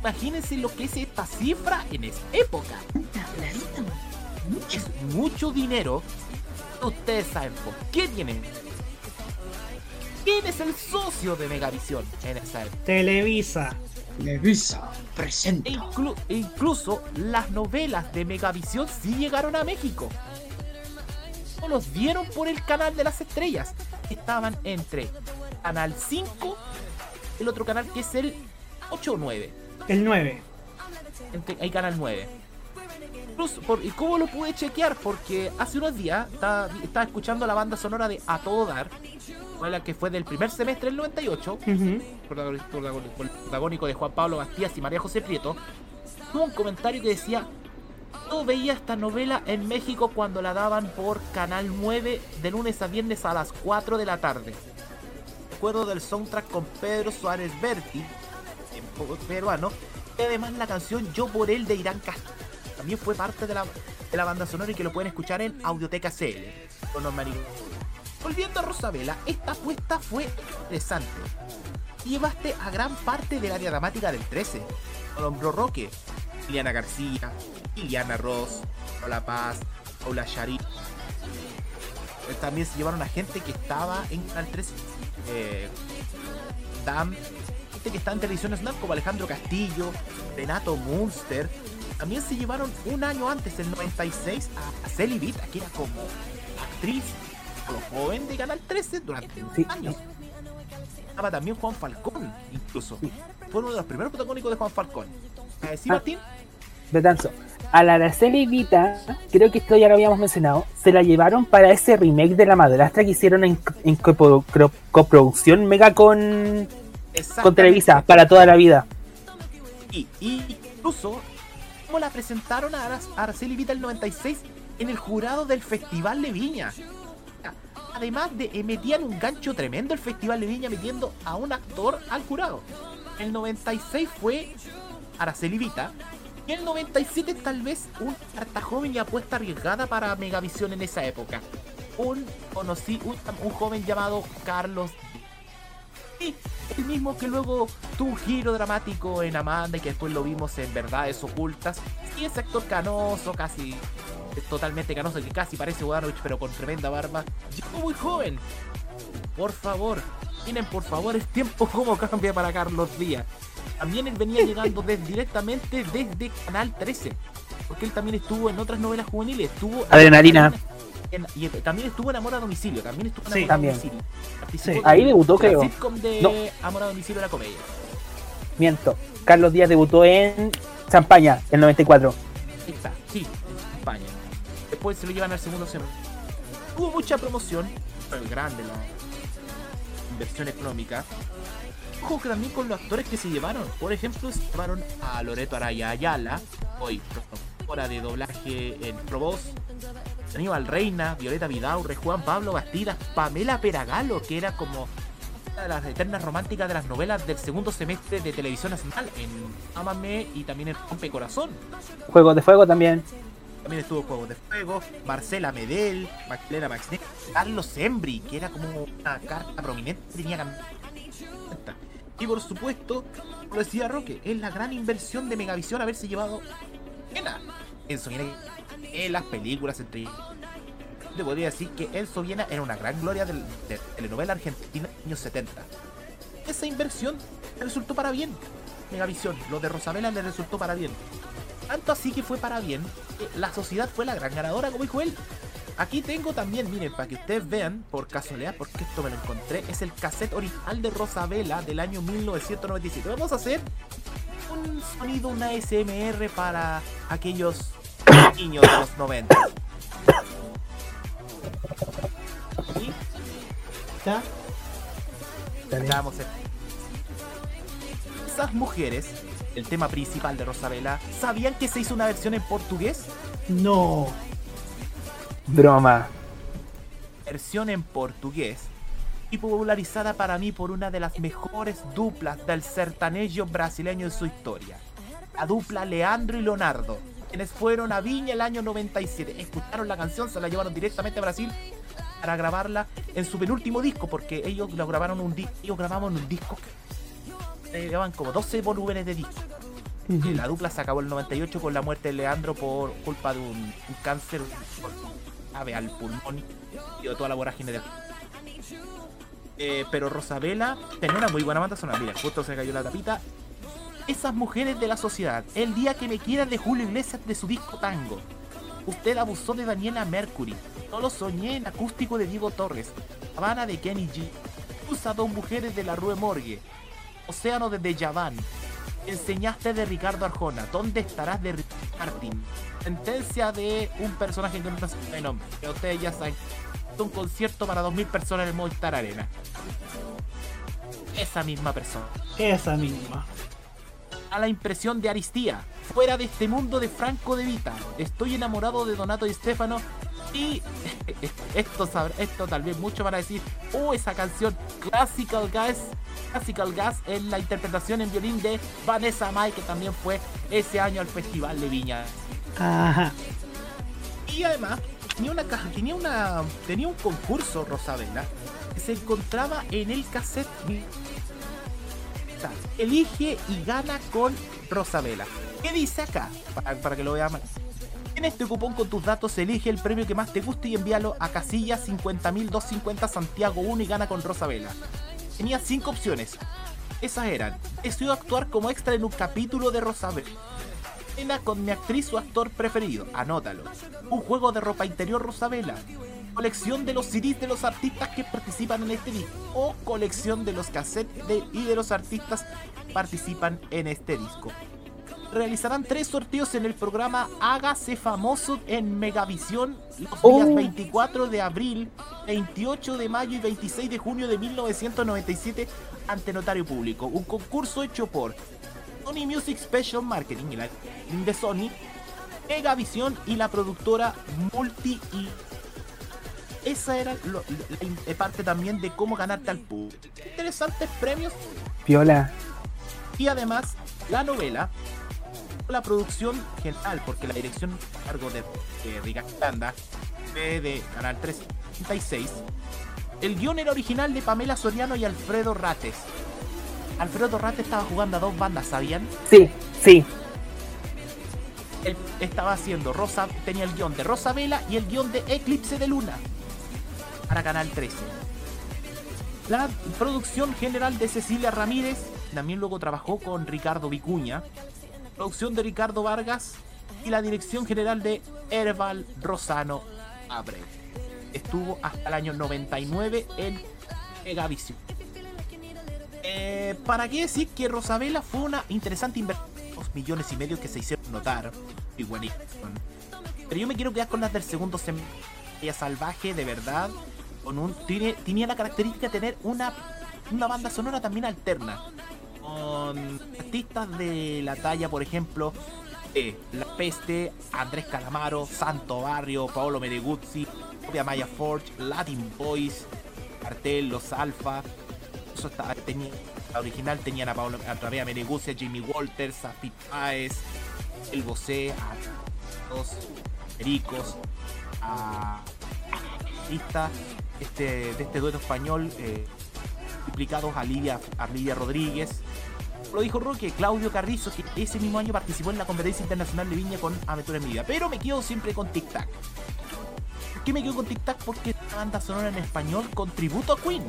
Imagínense lo que es esta cifra en esa época. Es mucho dinero. Ustedes saben por qué tienen. ¿Quién es el socio de Megavisión en esa época? Televisa. Televisa presenta. E inclu- e incluso las novelas de Megavisión sí llegaron a México. No los dieron por el canal de las estrellas. Estaban entre Canal 5, el otro canal que es el 8 o 9. El 9. Entre- hay canal 9. Incluso, por- ¿Y cómo lo pude chequear? Porque hace unos días estaba, estaba escuchando la banda sonora de A Todo Dar, la que fue del primer semestre del 98, protagoni- protagoni- protagónico de Juan Pablo Bastías y María José Prieto, hubo un comentario que decía, yo veía esta novela en México cuando la daban por Canal 9 de lunes a viernes a las 4 de la tarde. Recuerdo del soundtrack con Pedro Suárez Berti, peruano, y además la canción Yo por él de Irán Castro. También fue parte de la, de la banda sonora y que lo pueden escuchar en Audioteca CL. con los. Volviendo a Rosabela, esta apuesta fue interesante. Llevaste a gran parte del área dramática del 13. Con Hombro Roque, Liliana García, Liliana Ross, Paula Paz, Paula Shari. Eh, También se llevaron a gente que estaba en Canal 13. Eh, Dam, gente que está en televisión nacional como Alejandro Castillo, Renato Munster. También se llevaron un año antes, el 96, a Celi Vita, que era como actriz joven de Canal 13 durante años. Estaba también Juan Falcón, incluso. Fue uno de los primeros protagónicos de Juan Falcón. ¿A decir, Ah. Martín? Betanzo. A la Araceli Vita, creo que esto ya lo habíamos mencionado, se la llevaron para ese remake de La Madrastra que hicieron en, en coproducción mega con, con Televisa para toda la vida. Y, y incluso, como la presentaron a Araceli Vita el 96 en el jurado del Festival de Viña. Además de eh, metían un gancho tremendo el Festival de Viña metiendo a un actor al jurado. El 96 fue Araceli Vita. Y el 97 tal vez un carta joven y apuesta arriesgada para Megavisión en esa época. Un conocí un, un joven llamado Carlos Sí, el mismo que luego tuvo un giro dramático en Amanda y que después lo vimos en Verdades Ocultas. Y ese actor canoso, casi es totalmente canoso, que casi parece Bodanovich, pero con tremenda barba. Llegó muy joven. Por favor, miren por favor el tiempo cómo cambia para Carlos Díaz. También él venía llegando directamente desde Canal 13. Porque él también estuvo en otras novelas juveniles. Estuvo en- Adrenalina. en- y también estuvo en Amor a Domicilio. También estuvo en Sí, Amor a también. Domicilio. Participó Sí. de- Ahí debutó, de la creo. sitcom de No. Amor a Domicilio de la comedia. Miento. Carlos Díaz debutó en Champaña, el 94. Ahí está, sí, en España. Después se lo llevan al segundo semestre. Hubo mucha promoción, fue grande la inversión económica. Ojo que también con los actores que se llevaron. Por ejemplo, se llevaron a Loreto Araya Ayala, hoy hora de doblaje en Provoz. Aníbal Reina, Violeta Vidaurre, Juan Pablo Bastidas, Pamela Peragalo, que era como una de las eternas románticas de las novelas del segundo semestre de televisión nacional en Ámame y también en Rompe Corazón. Juegos de Fuego también. También estuvo Juegos de Fuego, Marcela Medel, Magdalena Maxnet, Carlos Embry, que era como una carta prominente, tenía camiseta. Y por supuesto, como decía Roque, es la gran inversión de Megavisión haberse llevado Viena. Enzo Viena en las películas entre te podría decir que Enzo Viena era una gran gloria del- de, telenovela argentina de los años 70. Esa inversión le resultó para bien. Megavisión, lo de Rosabela le resultó para bien. Tanto así que fue para bien, que la sociedad fue la gran ganadora, como dijo él. Aquí tengo también, miren, para que ustedes vean, por casualidad, porque esto me lo encontré, es el cassette original de Rosabela del año 1997. Vamos a hacer un sonido, una SMR para aquellos niños de los 90. ¿Sí? ¿Ya? Esas mujeres, el tema principal de Rosabela, ¿sabían que se hizo una versión en portugués? No. Broma. Versión en portugués y popularizada para mí por una de las mejores duplas del sertanejo brasileño de su historia. La dupla Leandro y Leonardo, quienes fueron a Viña el año 97. Escucharon la canción, se la llevaron directamente a Brasil para grabarla en su penúltimo disco, porque ellos lo grabaron un disco, ellos grababan un disco que llevaban como 12 volúmenes de disco. Y la dupla se acabó el 98 con la muerte de Leandro por culpa de un, un cáncer grave al pulmón y de toda la vorágine de eh, pero Rosabela tenía una muy buena banda sonora. Mira, justo se cayó la tapita. Esas mujeres de la sociedad. El día que me quieras de Julio Iglesias de su disco Tango. Usted abusó de Daniela Mercury. No lo soñé en acústico de Diego Torres. Habana de Kenny G. Usa dos mujeres de la Rue Morgue. Océano de Dejavan. Enseñaste de Ricardo Arjona. ¿Dónde estarás de Ricky Martin? Sentencia de un personaje que no se nombre. Que ustedes ya saben. Un concierto para 2.000 personas en el Movistar Arena. Esa misma persona. Esa misma. A la impresión de Aristía. Fuera de este mundo de Franco de Vita. Estoy enamorado de Donato y Stefano. Y esto, esto tal vez mucho van a decir, oh, esa canción Classical Gas, Classical Gas es la interpretación en violín de Vanessa Mai, que también fue ese año al Festival de Viña. Ajá. Y además tenía una caja, tenía una tenía un concurso Rosabela que se encontraba en el cassette. Elige y gana con Rosabela. ¿Qué dice acá? Para, que lo veamos. En este cupón con tus datos elige el premio que más te guste y envíalo a casilla 50.250 Santiago 1 y gana con Rosabela. Tenía cinco opciones. Esas eran, deseo actuar como extra en un capítulo de Rosabela. Cena con mi actriz o actor preferido, anótalo. Un juego de ropa interior Rosabela. Colección de los CDs de los artistas que participan en este disco. O colección de los cassettes de- y de los artistas participan en este disco. Realizarán tres sorteos en el programa Hágase Famoso en Megavisión los días Oh. 24 de abril, 28 de mayo y 26 de junio de 1997 ante notario público. Un concurso hecho por Sony Music Special Marketing de Sony, Megavisión y la productora Multi y esa era lo- la eh, parte también de cómo ganarte al público. Interesantes premios Viola. y además la novela, la producción general, porque la dirección a cargo de, de Ricardo Aranda, fue de Canal 336. El guion era original de Pamela Soriano y Alfredo Rates. Alfredo Rates estaba jugando a dos bandas, ¿sabían? Sí, sí. Él estaba haciendo Rosa, tenía el guion de Rosa Vela y el guion de Eclipse de Luna para Canal 13. La producción general de Cecilia Ramírez también luego trabajó con Ricardo Vicuña. Producción de Ricardo Vargas y la dirección general de Erval Rosano Abreu. Estuvo hasta el año 99 en Megavisión. Eh, ¿Para qué decir que Rosabela fue una interesante inversión? Dos millones y medio que se hicieron notar. Y buenísimo. Pero yo me quiero quedar con las del segundo semestre. Salvaje, de verdad. Con un, tenía la característica de tener una, una banda sonora también alterna. Con artistas de la talla, por ejemplo, de La Peste, Andrés Calamaro, Santo Barrio, Paolo Meneguzzi, Copia Maya Forge, Latin Boys, Cartel, Los Alfa. Eso estaba, tenía, la original tenían a Paolo a Rabea Meneguzzi, a Jimmy Walters, a Pete Páez, El Bosé, a los Pericos, a artistas este, de este dueto español eh, implicados a Lidia, a Rodríguez. Lo dijo Roque, Claudio Carrizo, que ese mismo año participó en la competencia internacional de Viña con Aventura en. Pero me quedo siempre con Tic Tac. ¿Por qué me quedo con Tic Tac? Porque esta banda sonora en español con tributo a Queen,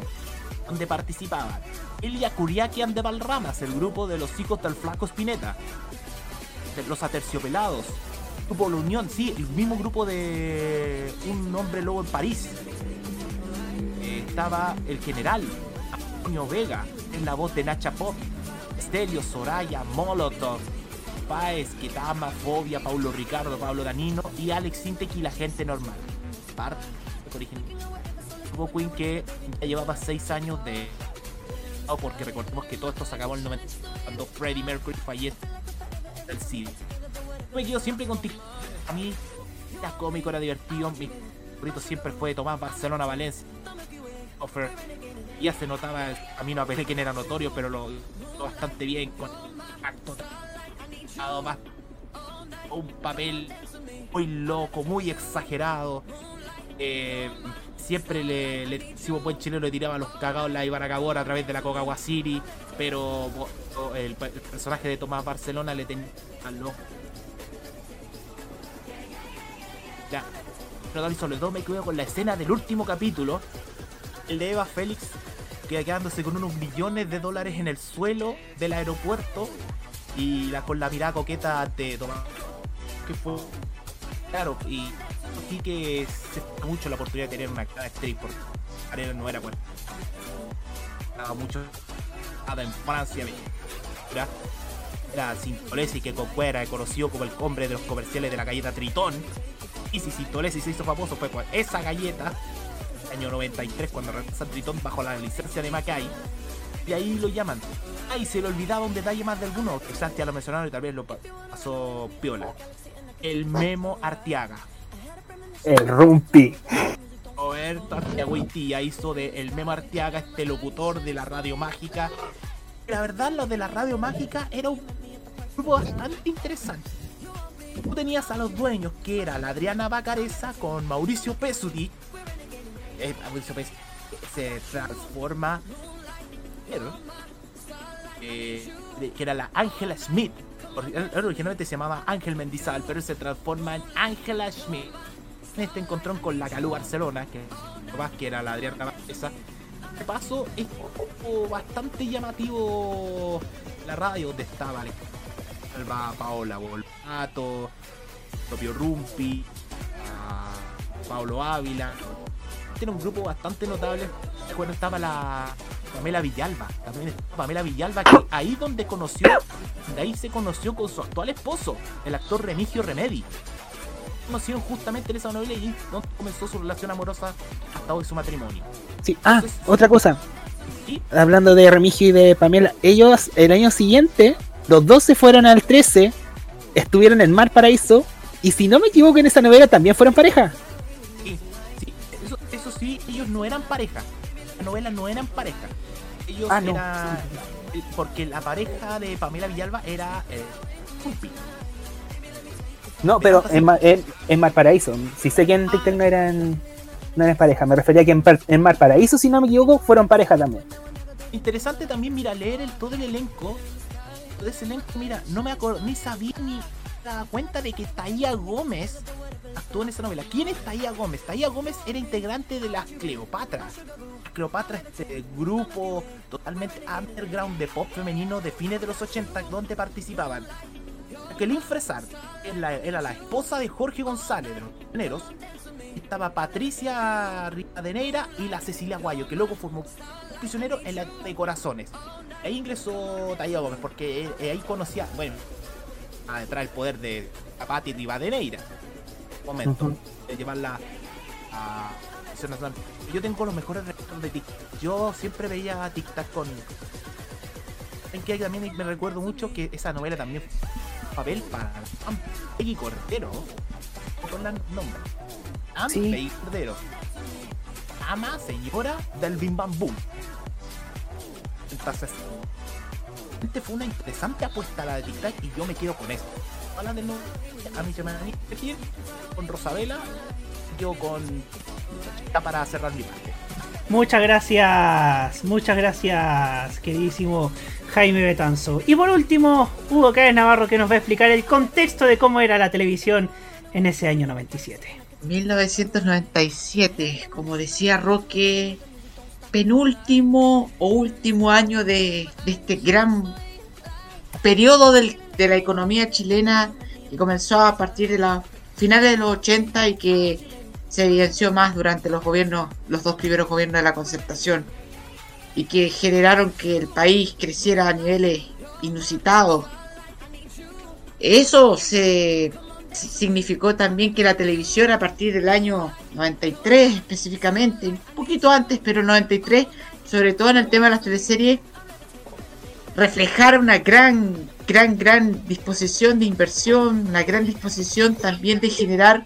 donde participaban Elia Curiaki and the Valramas, el grupo de los hijos del Flaco Spinetta, de los Aterciopelados, grupo La Unión, sí, el mismo grupo de Un Hombre Lobo en París. Estaba el general Antonio Vega, en la voz de Nacha Pop. Stereo, Soraya, Molotov, Paez, Ketama, Fobia, Paulo Ricardo, Pablo Danino y Alex Sintek y la gente normal. Parte original. Hubo Queen que ya llevaba 6 años de. porque recordemos que todo esto se acabó en el 90 cuando Freddie Mercury fallece del CD. Me quedo siempre contigo. A mí era cómico, era divertido. Mi favorito siempre fue Tomás Barcelona Valencia. Offer. Ya se notaba el camino a Pelé que era notorio, pero lo, lo bastante bien con acto más un papel muy loco, muy exagerado. Eh, siempre le, le buen chileno le tiraba los cagados la Ibaracagora a través de la Coca City, pero el, personaje de Tomás Barcelona le tenía al loco. Ya, pero sobre todo me quedo con la escena del último capítulo, el de Eva Félix queda quedándose con unos millones de dólares en el suelo del aeropuerto y la, con la mirada coqueta de Tomás. Que fue claro, y sí que se mucho la oportunidad de tener una cara actriz porque Ariel no era bueno. Nada mucho nada en Francia, era, era que era conocido como el hombre de los comerciales de la galleta Tritón. Y si Sintolesi se hizo famoso fue por esa galleta, año 93, cuando regresa Tritón bajo la licencia de Mackay y ahí lo llaman. Ay, se le olvidaba un detalle más de alguno, quizás ya lo mencionaron y tal vez lo pasó piola. El Memo Arteaga. El Rumpi. Roberto Arteaga hizo de El Memo Arteaga este locutor de la radio mágica. La verdad, lo de la radio mágica era un grupo bastante interesante. Tú tenías a los dueños, que era la Adriana Bacareza con Mauricio Pesuti. Eh, se transforma eh, que era la Angela Smith. Originalmente se llamaba Ángel Mendizal, pero se transforma en Angela Smith. En este encontrón con la Calú Barcelona, que, que era la Adriana Cabeza. De paso, es bastante llamativo la radio donde estaba Alba Paola Volpato, propio Rumpi, Pablo Ávila. Tiene un grupo bastante notable. Cuando estaba la Pamela Villalba. También Pamela Villalba, que ahí donde conoció, de ahí se conoció con su actual esposo, el actor Remigio Remedi. Conocieron justamente en esa novela y comenzó su relación amorosa hasta hoy su matrimonio. Sí, ah, otra cosa. Hablando de Remigio y de Pamela, ellos el año siguiente, los dos se fueron al 13, estuvieron en Mar Paraíso, y si no me equivoco en esa novela también fueron pareja. Ellos no eran pareja. La novela no eran pareja ellos ah, porque la pareja de Pamela Villalba era eh, No, pero en, en, en Malparaíso. Si sé que en TikTok no eran, no eran pareja. Me refería a que en, en Malparaíso, si no me equivoco, fueron pareja también. Interesante también, mira, leer el, todo el elenco. Todo ese elenco, mira, no me acuerdo, ni sabía ni daba cuenta de que Taía Gómez actuó en esa novela. ¿Quién es Taía Gómez? Taía Gómez era integrante de las Cleopatras. Cleopatra, este grupo totalmente underground de pop femenino de fines de los 80 donde participaban Jacqueline Fresar era la esposa de Jorge González de los Pioneros. Estaba Patricia Rivadeneira y la Cecilia Guayo, que luego formó prisionero en la de Corazones. Ahí ingresó Taía Gómez, porque ahí conocía, bueno, a detrás el poder de Pati Rivadeneira. Momento, de llevarla a yo tengo los mejores recuerdos de TikTok. Yo siempre veía TikTok con. En que también me recuerdo mucho que esa novela también fue papel para Peggy Cordero. Con la nombre. Peggy Cordero. Ama señora del Bim Bam Boom. Entonces, este fue una interesante apuesta la de TikTok y yo me quedo con esto. Hablan de nuevo a mi semana con Rosabela, quedo con para cerrar mi parte. Muchas gracias, muchas gracias, queridísimo Jaime Betanzo. Y por último, Hugo Cáez Navarro que nos va a explicar el contexto de cómo era la televisión en ese año 97. 1997, como decía Roque, penúltimo o último año de, este gran periodo de la economía chilena que comenzó a partir de la finales de los 80 y que se evidenció más durante los gobiernos, los dos primeros gobiernos de la concertación. y que generaron que el país creciera a niveles inusitados. Eso se significó también que la televisión a partir del año 93 específicamente, un poquito antes, pero 93, sobre todo en el tema de las teleseries, reflejara una gran, gran, gran disposición de inversión, una gran disposición también de generar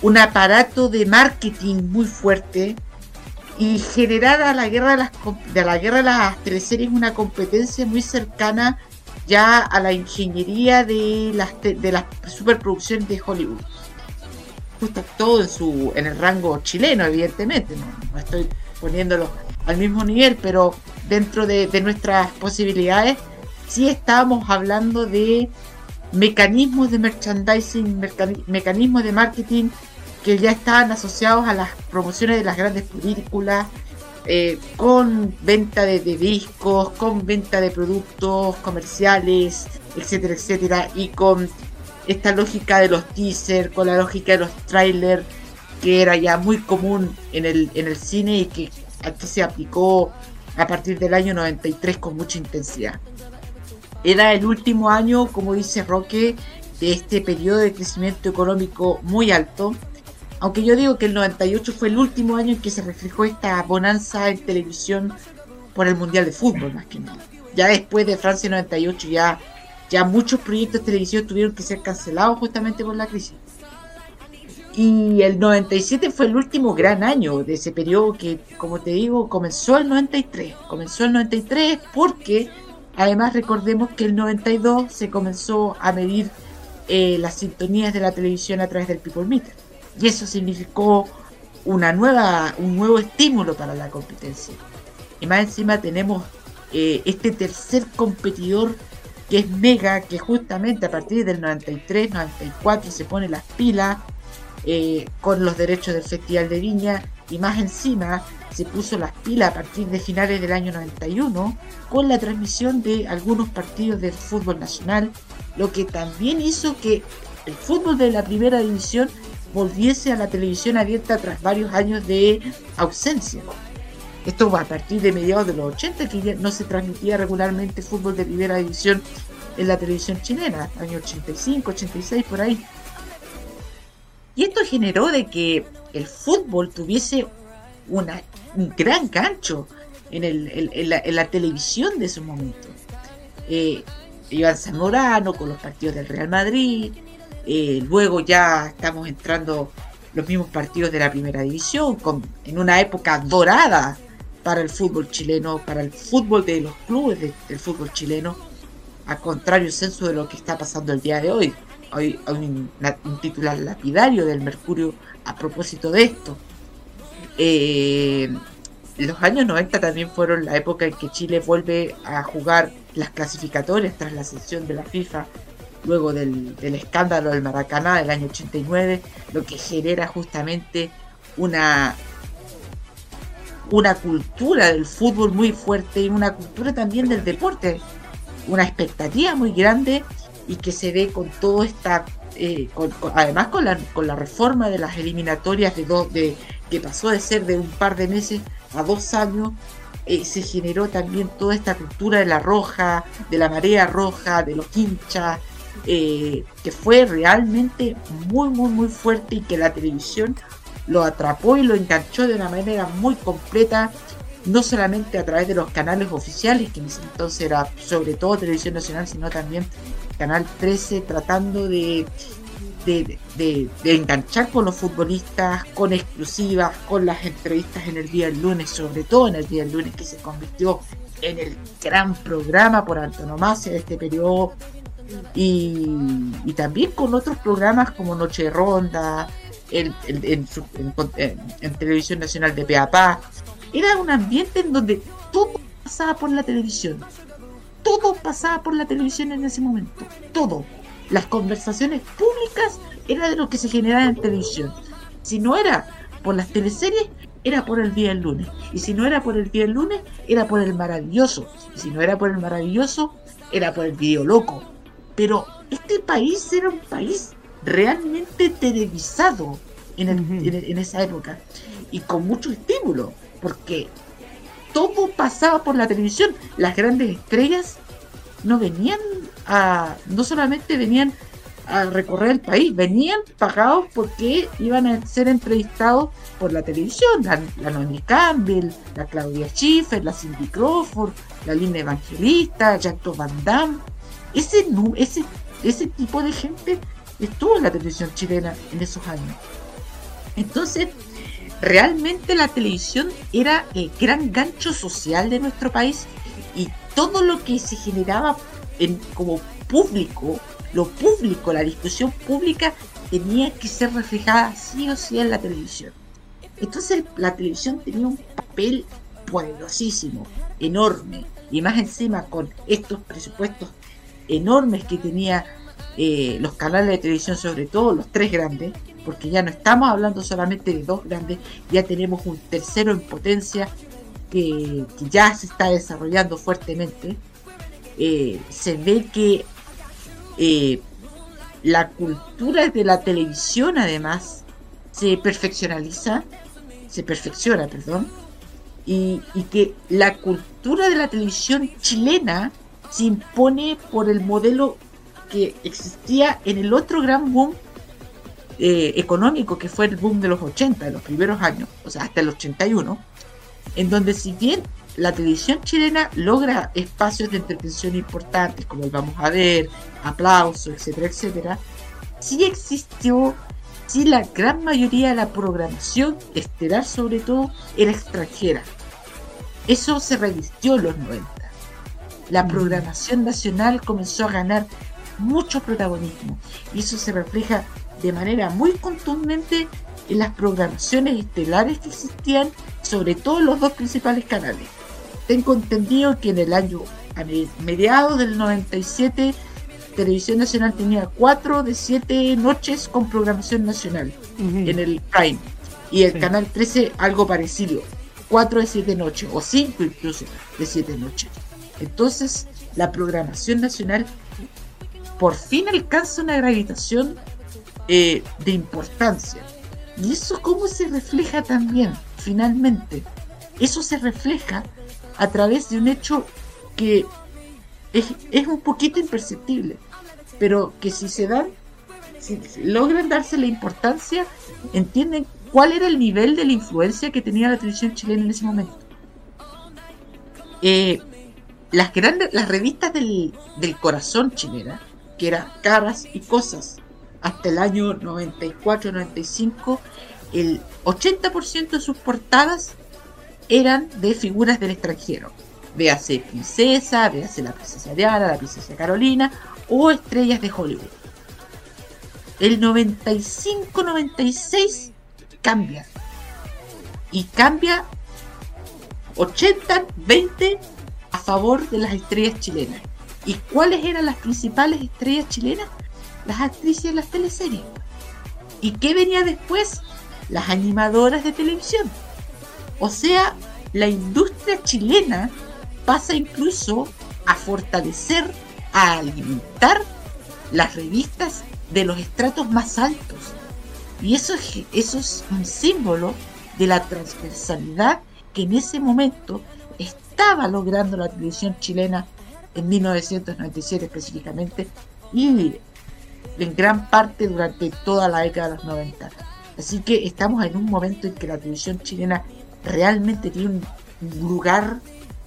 un aparato de marketing muy fuerte y generar a la guerra de las, de la guerra de las teleseries una competencia muy cercana ya a la ingeniería de las, de las superproducciones de Hollywood. Justo todo en, su, en el rango chileno, evidentemente, no, estoy poniéndolo al mismo nivel, pero dentro de, nuestras posibilidades, sí estábamos hablando de mecanismos de merchandising, mecanismos de marketing que ya estaban asociados a las promociones de las grandes películas, eh, con venta de, discos, con venta de productos comerciales, etcétera, etcétera, y con esta lógica de los teasers, con la lógica de los trailers, que era ya muy común en el, en el cine y que aquí se aplicó a partir del año 93 con mucha intensidad. Era el último año, como dice Roque, de este periodo de crecimiento económico muy alto aunque yo digo que el 98 fue el último año en que se reflejó esta bonanza en televisión por el Mundial de Fútbol, más que nada. Ya después de Francia 98 ya, ya muchos proyectos de televisión tuvieron que ser cancelados justamente por la crisis. Y el 97 fue el último gran año de ese periodo que, como te digo, comenzó el 93. Comenzó el 93 porque, además, recordemos que el 92 se comenzó a medir eh, las sintonías de la televisión a través del People Meter y eso significó una nueva, un nuevo estímulo para la competencia. Y más encima tenemos eh, este tercer competidor que es Mega, que justamente a partir del 93, 94 se pone las pilas eh, con los derechos del Festival de Viña y más encima se puso las pilas a partir de finales del año 91 con la transmisión de algunos partidos del fútbol nacional, lo que también hizo que el fútbol de la primera división volviese a la televisión abierta tras varios años de ausencia. Esto va a partir de mediados de los 80, que ya no se transmitía regularmente fútbol de primera división en la televisión chilena, año 85, 86, por ahí. Y esto generó de que el fútbol tuviese una, un gran gancho en, el, en, la, televisión de esos momentos. Eh, Iván Zamorano con los partidos del Real Madrid, eh, luego ya estamos entrando los mismos partidos de la primera división, en una época dorada para el fútbol chileno, para el fútbol de los clubes del fútbol chileno, a contrario censo de lo que está pasando el día de hoy. Hoy hay un, titular lapidario del Mercurio a propósito de esto. Eh, los años 90 también fueron la época en que Chile vuelve a jugar las clasificatorias tras la sesión de la FIFA luego del, escándalo del Maracaná del año 89, lo que genera justamente una, una cultura del fútbol muy fuerte y una cultura también del deporte, una expectativa muy grande y que se ve con todo esta, eh, además con la, con la reforma de las eliminatorias de, dos de que pasó de ser de un par de meses a dos años, eh, se generó también toda esta cultura de la roja, de la marea roja, de los hinchas, eh, que fue realmente muy, muy, muy fuerte y que la televisión lo atrapó y lo enganchó de una manera muy completa, no solamente a través de los canales oficiales, que en ese entonces era sobre todo Televisión Nacional, sino también Canal 13, tratando de, de, de, enganchar con los futbolistas, con exclusivas, con las entrevistas en el día del lunes, sobre todo en el día del lunes, que se convirtió en el gran programa por antonomasia de este periodo y, también con otros programas como Noche Ronda, en, Televisión Nacional de Peapá. Era un ambiente en donde todo pasaba por la televisión. Todo pasaba por la televisión en ese momento. Todo. Las conversaciones públicas era de lo que se generaba en televisión. Si no era por las teleseries, era por el día del lunes. Y si no era por el día del lunes, era por el maravilloso. Y si no era por el maravilloso, era por el video loco. Pero este país era un país realmente televisado en, esa época y con mucho estímulo, porque todo pasaba por la televisión. Las grandes estrellas no venían a, no solamente venían a recorrer el país, venían pagados porque iban a ser entrevistados por la televisión, la, la Campbell, la Claudia Schiffer, la Cindy Crawford, la Lina Evangelista, Jack Van Damme. Ese, ese, ese tipo de gente estuvo en la televisión chilena en esos años. Entonces, realmente la televisión era el gran gancho social de nuestro país y todo lo que se generaba en, como público, lo público, la discusión pública tenía que ser reflejada sí o sí en la televisión. Entonces la televisión tenía un papel poderosísimo, enorme, y más encima con estos presupuestos enormes que tenía eh, los canales de televisión, sobre todo los tres grandes, porque ya no estamos hablando solamente de dos grandes, ya tenemos un tercero en potencia que, ya se está desarrollando fuertemente. Eh, se ve que eh, la cultura de la televisión además se perfeccionaliza, se perfecciona, perdón, y, y, que la cultura de la televisión chilena se impone por el modelo que existía en el otro gran boom eh, económico que fue el boom de los 80, de los primeros años, o sea, hasta el 81, en donde si bien la televisión chilena logra espacios de entretención importantes, como vamos a ver, aplausos, etcétera, etcétera, sí existió, sí la gran mayoría de la programación estelar sobre todo era extranjera. Eso se revistió en los 90. La programación nacional comenzó a ganar mucho protagonismo y eso se refleja de manera muy contundente en las programaciones estelares que existían, sobre todo en los dos principales canales. Tengo entendido que en el año, a mediados del 97, Televisión Nacional tenía 4 de 7 noches con programación nacional en el Prime. Y el Canal 13 algo parecido, 4 de 7 noches, o 5 incluso de 7 noches. Entonces, la programación nacional por fin alcanza una gravitación eh, de importancia. Y eso cómo se refleja también, finalmente. Eso se refleja a través de un hecho que es, un poquito imperceptible, pero que si se dan, si logran darse la importancia, entienden cuál era el nivel de la influencia que tenía la televisión chilena en ese momento. Eh, las grandes, las revistas del, del corazón chilena, que eran caras y cosas, hasta el año 94-95, el 80% de sus portadas eran de figuras del extranjero. Véase princesa, véase la princesa Diana, la princesa Carolina o estrellas de Hollywood. El 95-96 cambia. Y cambia 80-20 a favor de las estrellas chilenas. ¿Y cuáles eran las principales estrellas chilenas? Las actrices de las teleseries. ¿Y qué venía después? Las animadoras de televisión. O sea, la industria chilena pasa incluso a fortalecer, a alimentar las revistas de los estratos más altos. Y eso es, eso es un símbolo de la transversalidad que en ese momento estaba logrando la televisión chilena en 1997 específicamente y en gran parte durante toda la década de los 90. Así que estamos en un momento en que la televisión chilena realmente tiene un lugar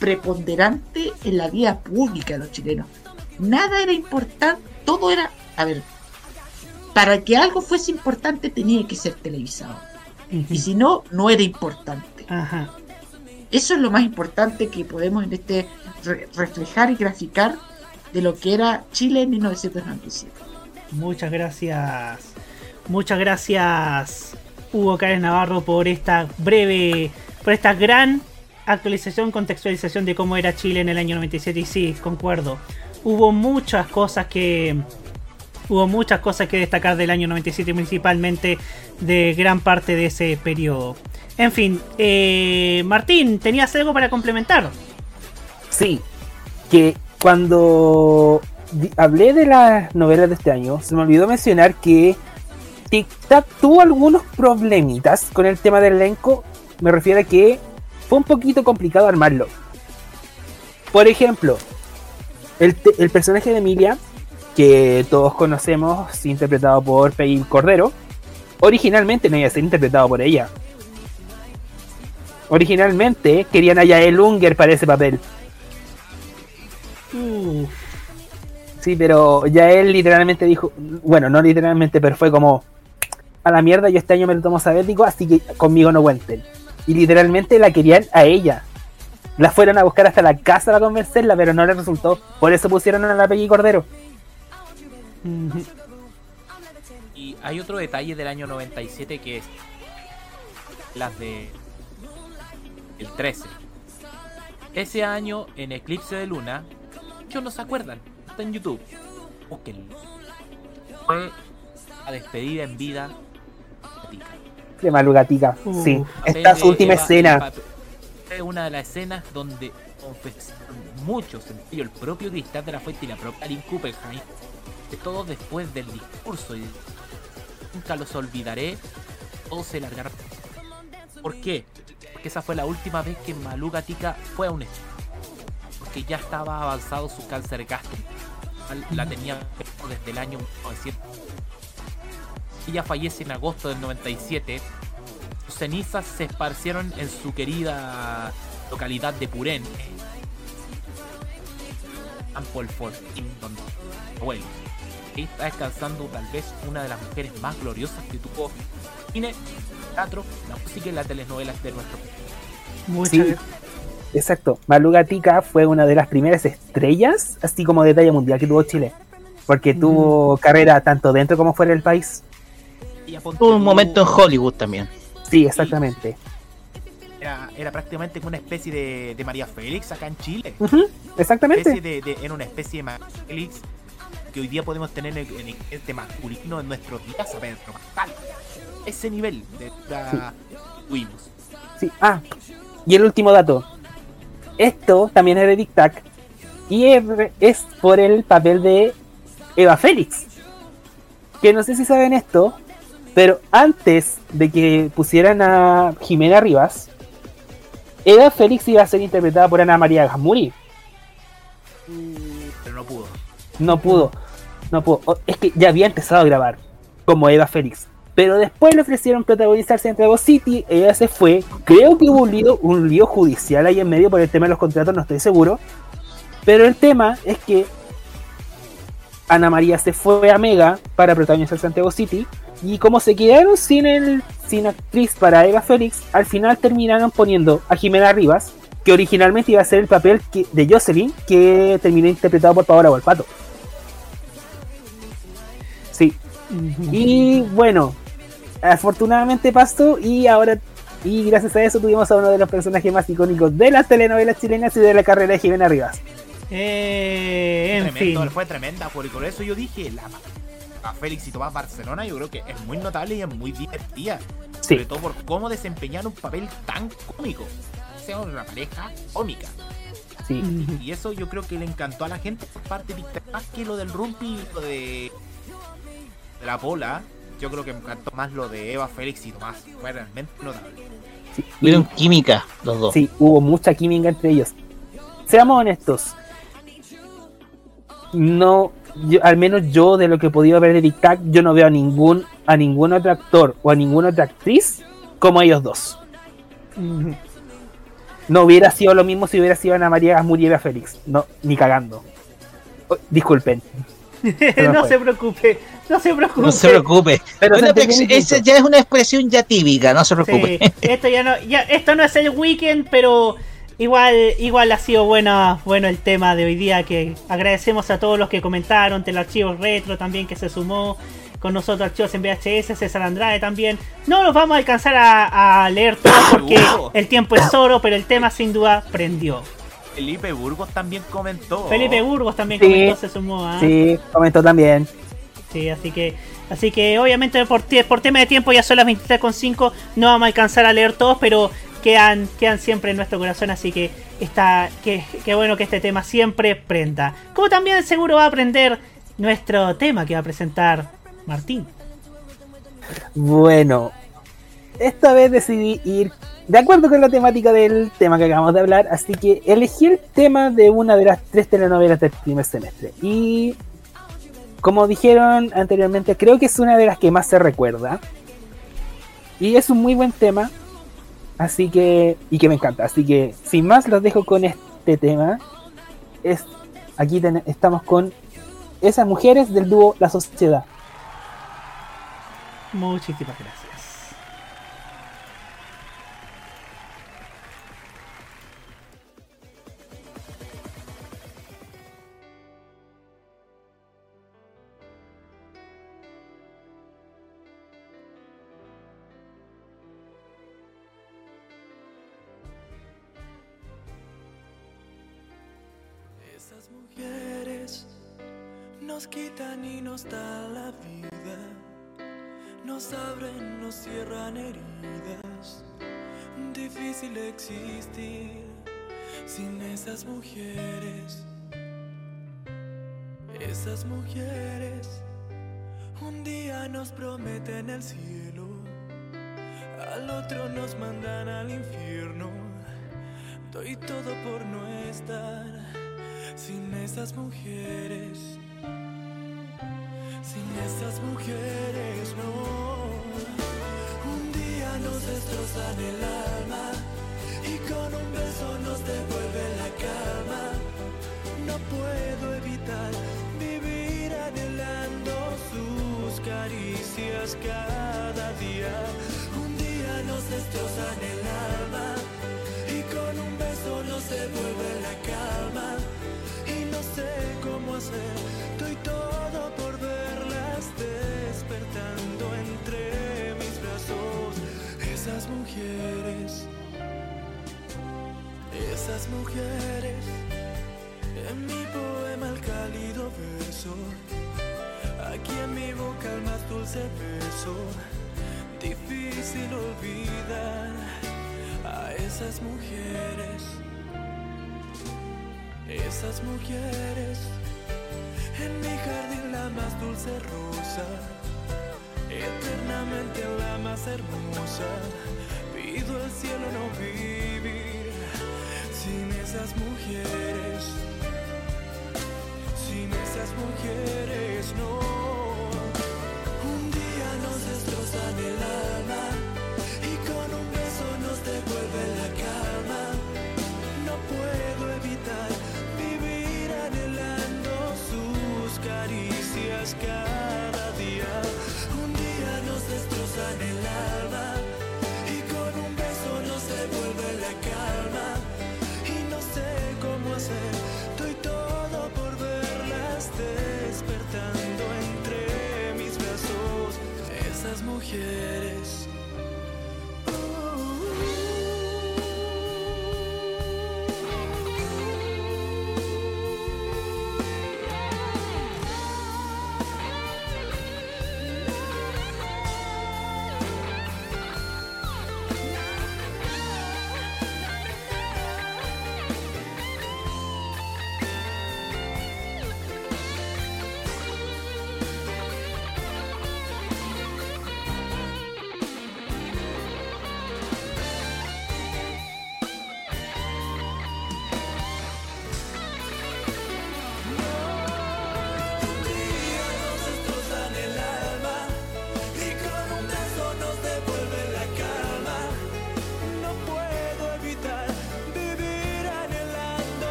preponderante en la vida pública de los chilenos. Nada era importante, todo era, a ver, para que algo fuese importante tenía que ser televisado. Y si no, no era importante. Eso es lo más importante que podemos en este reflejar y graficar de lo que era Chile en 1997. Muchas gracias. Muchas gracias Hugo Cárez Navarro por esta breve, por esta gran actualización, contextualización de cómo era Chile en el año 97 y sí, concuerdo. Hubo muchas cosas que hubo muchas cosas que destacar del año 97 principalmente de gran parte de ese periodo. En fin, eh, Martín, ¿tenías algo para complementar? Sí, que cuando hablé de las novelas de este año, se me olvidó mencionar que Tic tuvo algunos problemitas con el tema del elenco. Me refiero a que fue un poquito complicado armarlo. Por ejemplo, el, el personaje de Emilia, que todos conocemos, interpretado por Peggy Cordero, originalmente no iba a ser interpretado por ella. Originalmente querían a Yael Unger para ese papel. Sí, pero Yael literalmente dijo, bueno, no literalmente, pero fue como, a la mierda, yo este año me lo tomo sabético, así que conmigo no cuenten. Y literalmente la querían a ella. La fueron a buscar hasta la casa para convencerla, pero no le resultó. Por eso pusieron a la Peggy Cordero. Y hay otro detalle del año 97 que es las de el 13. Ese año en Eclipse de Luna, muchos no se acuerdan, está en YouTube. Búsquenlo. Fue a despedida en vida de Malugatica. sí, esta su última escena. Es una de las escenas donde muchos, el propio Cristal de la Fuente y la propia Lynn Kuppenheim, que todos después del discurso y nunca los olvidaré, todos se largaron. ¿Por qué? Porque esa fue la última vez que Malugatica fue a un Porque ya estaba avanzado su cáncer gástrico. La tenía desde el año 1900 ella fallece en agosto del 97. Sus cenizas se esparcieron en su querida localidad de Purén. Ampolford, donde bueno, está descansando tal vez una de las mujeres más gloriosas que tuvo cine, teatro, la música y las telenovelas de nuestro país. Sí, exacto. Maluga Tica fue una de las primeras estrellas, así como de talla mundial que tuvo Chile. Porque tuvo carrera tanto dentro como fuera del país. Tuvo un momento en Hollywood también. Sí, exactamente. Era, prácticamente una especie de, María Félix acá en Chile. exactamente. era una especie de María Félix que hoy día podemos tener en el, este masculino en nuestros días a Pedro Ese nivel de tuvimos. Sí. Ah, y el último dato. Esto también es de Tic Tac. Y es por el papel de Eva Félix. Que no sé si saben esto, pero antes de que pusieran a Jimena Rivas, Eda Félix iba a ser interpretada por Ana María Gasmuri. Pero no pudo. No pudo. No pudo. Es que ya había empezado a grabar como Eva Félix. Pero después le ofrecieron protagonizarse en Dragon City. Ella se fue. Creo que hubo un lío, un lío judicial ahí en medio por el tema de los contratos, no estoy seguro. Pero el tema es que Ana María se fue a Mega para protagonizar Santiago City y como se quedaron sin, el, sin actriz para Eva Félix, al final terminaron poniendo a Jimena Rivas, que originalmente iba a ser el papel de Jocelyn, que terminó interpretado por Paola Volpato. Sí. Y bueno, afortunadamente pasó y ahora y gracias a eso tuvimos a uno de los personajes más icónicos de las telenovelas chilenas y de la carrera de Jimena Rivas. Eh, en fin. Fue tremenda, por eso yo dije, la a Félix y Tomás Barcelona, yo creo que es muy notable y es muy divertida. Sobre todo por cómo desempeñar un papel tan cómico. O sea, una pareja cómica. Sí. Y, eso yo creo que le encantó a la gente por parte de más que lo del Rumpi lo de, de la Pola. Yo creo que me encantó más lo de Eva Félix y Tomás. Fue realmente notable. Sí. Hubieron química los dos. Sí, hubo mucha química entre ellos. Seamos honestos. No al menos yo de lo que he podido ver de Tic yo no veo a ningún, a ningún otro actor o a ninguna otra actriz como ellos dos. No hubiera sido lo mismo si hubiera sido Ana María Gasmuri y Eva Félix. No, ni cagando. Oh, disculpen. no se preocupe, no se preocupe. No se preocupe. Pero esa ya es una expresión ya típica, no se preocupe. esto ya no, ya, esto no es el weekend, pero Igual, igual ha sido bueno, bueno el tema de hoy día, que agradecemos a todos los que comentaron, del archivo retro también que se sumó con nosotros, archivos en VHS, César Andrade también. No los vamos a alcanzar a, leer todos porque el tiempo es oro, pero el tema sin duda prendió. Felipe Burgos también comentó. Felipe Burgos también comentó, se sumó. ¿ah? Sí, comentó también. Sí, así que, así que obviamente por, por tema de tiempo ya son las 23.5, no vamos a alcanzar a leer todos, pero quedan, quedan siempre en nuestro corazón, así que está, que, bueno que este tema siempre prenda. Como también seguro va a aprender nuestro tema que va a presentar Martín. Bueno, esta vez decidí ir de acuerdo con la temática del tema que acabamos de hablar, así que elegí el tema de una de las tres telenovelas del primer semestre. Y como dijeron anteriormente, creo que es una de las que más se recuerda. Y es un muy buen tema. Así que. Y que me encanta. Así que sin más los dejo con este tema. Es, aquí estamos con esas mujeres del dúo La Sociedad. Muchísimas gracias. Quitan y nos dan la vida, nos abren, nos cierran heridas. Difícil existir sin esas mujeres. Esas mujeres un día nos prometen el cielo, al otro nos mandan al infierno. Doy todo por no estar sin esas mujeres sin esas mujeres, no. Un día nos destrozan el alma y con un beso nos devuelve la calma. No puedo evitar vivir anhelando sus caricias cada día. Un día nos destrozan el alma y con un beso nos devuelve la calma. Y no sé cómo hacer, estoy todo brazos. Esas mujeres, esas mujeres, en mi poema el cálido verso, aquí en mi boca el más dulce beso. Difícil olvidar a esas mujeres, esas mujeres en mi jardín la más dulce rosa, eternamente la más hermosa. Pido al cielo no vivir sin esas mujeres, sin esas mujeres no.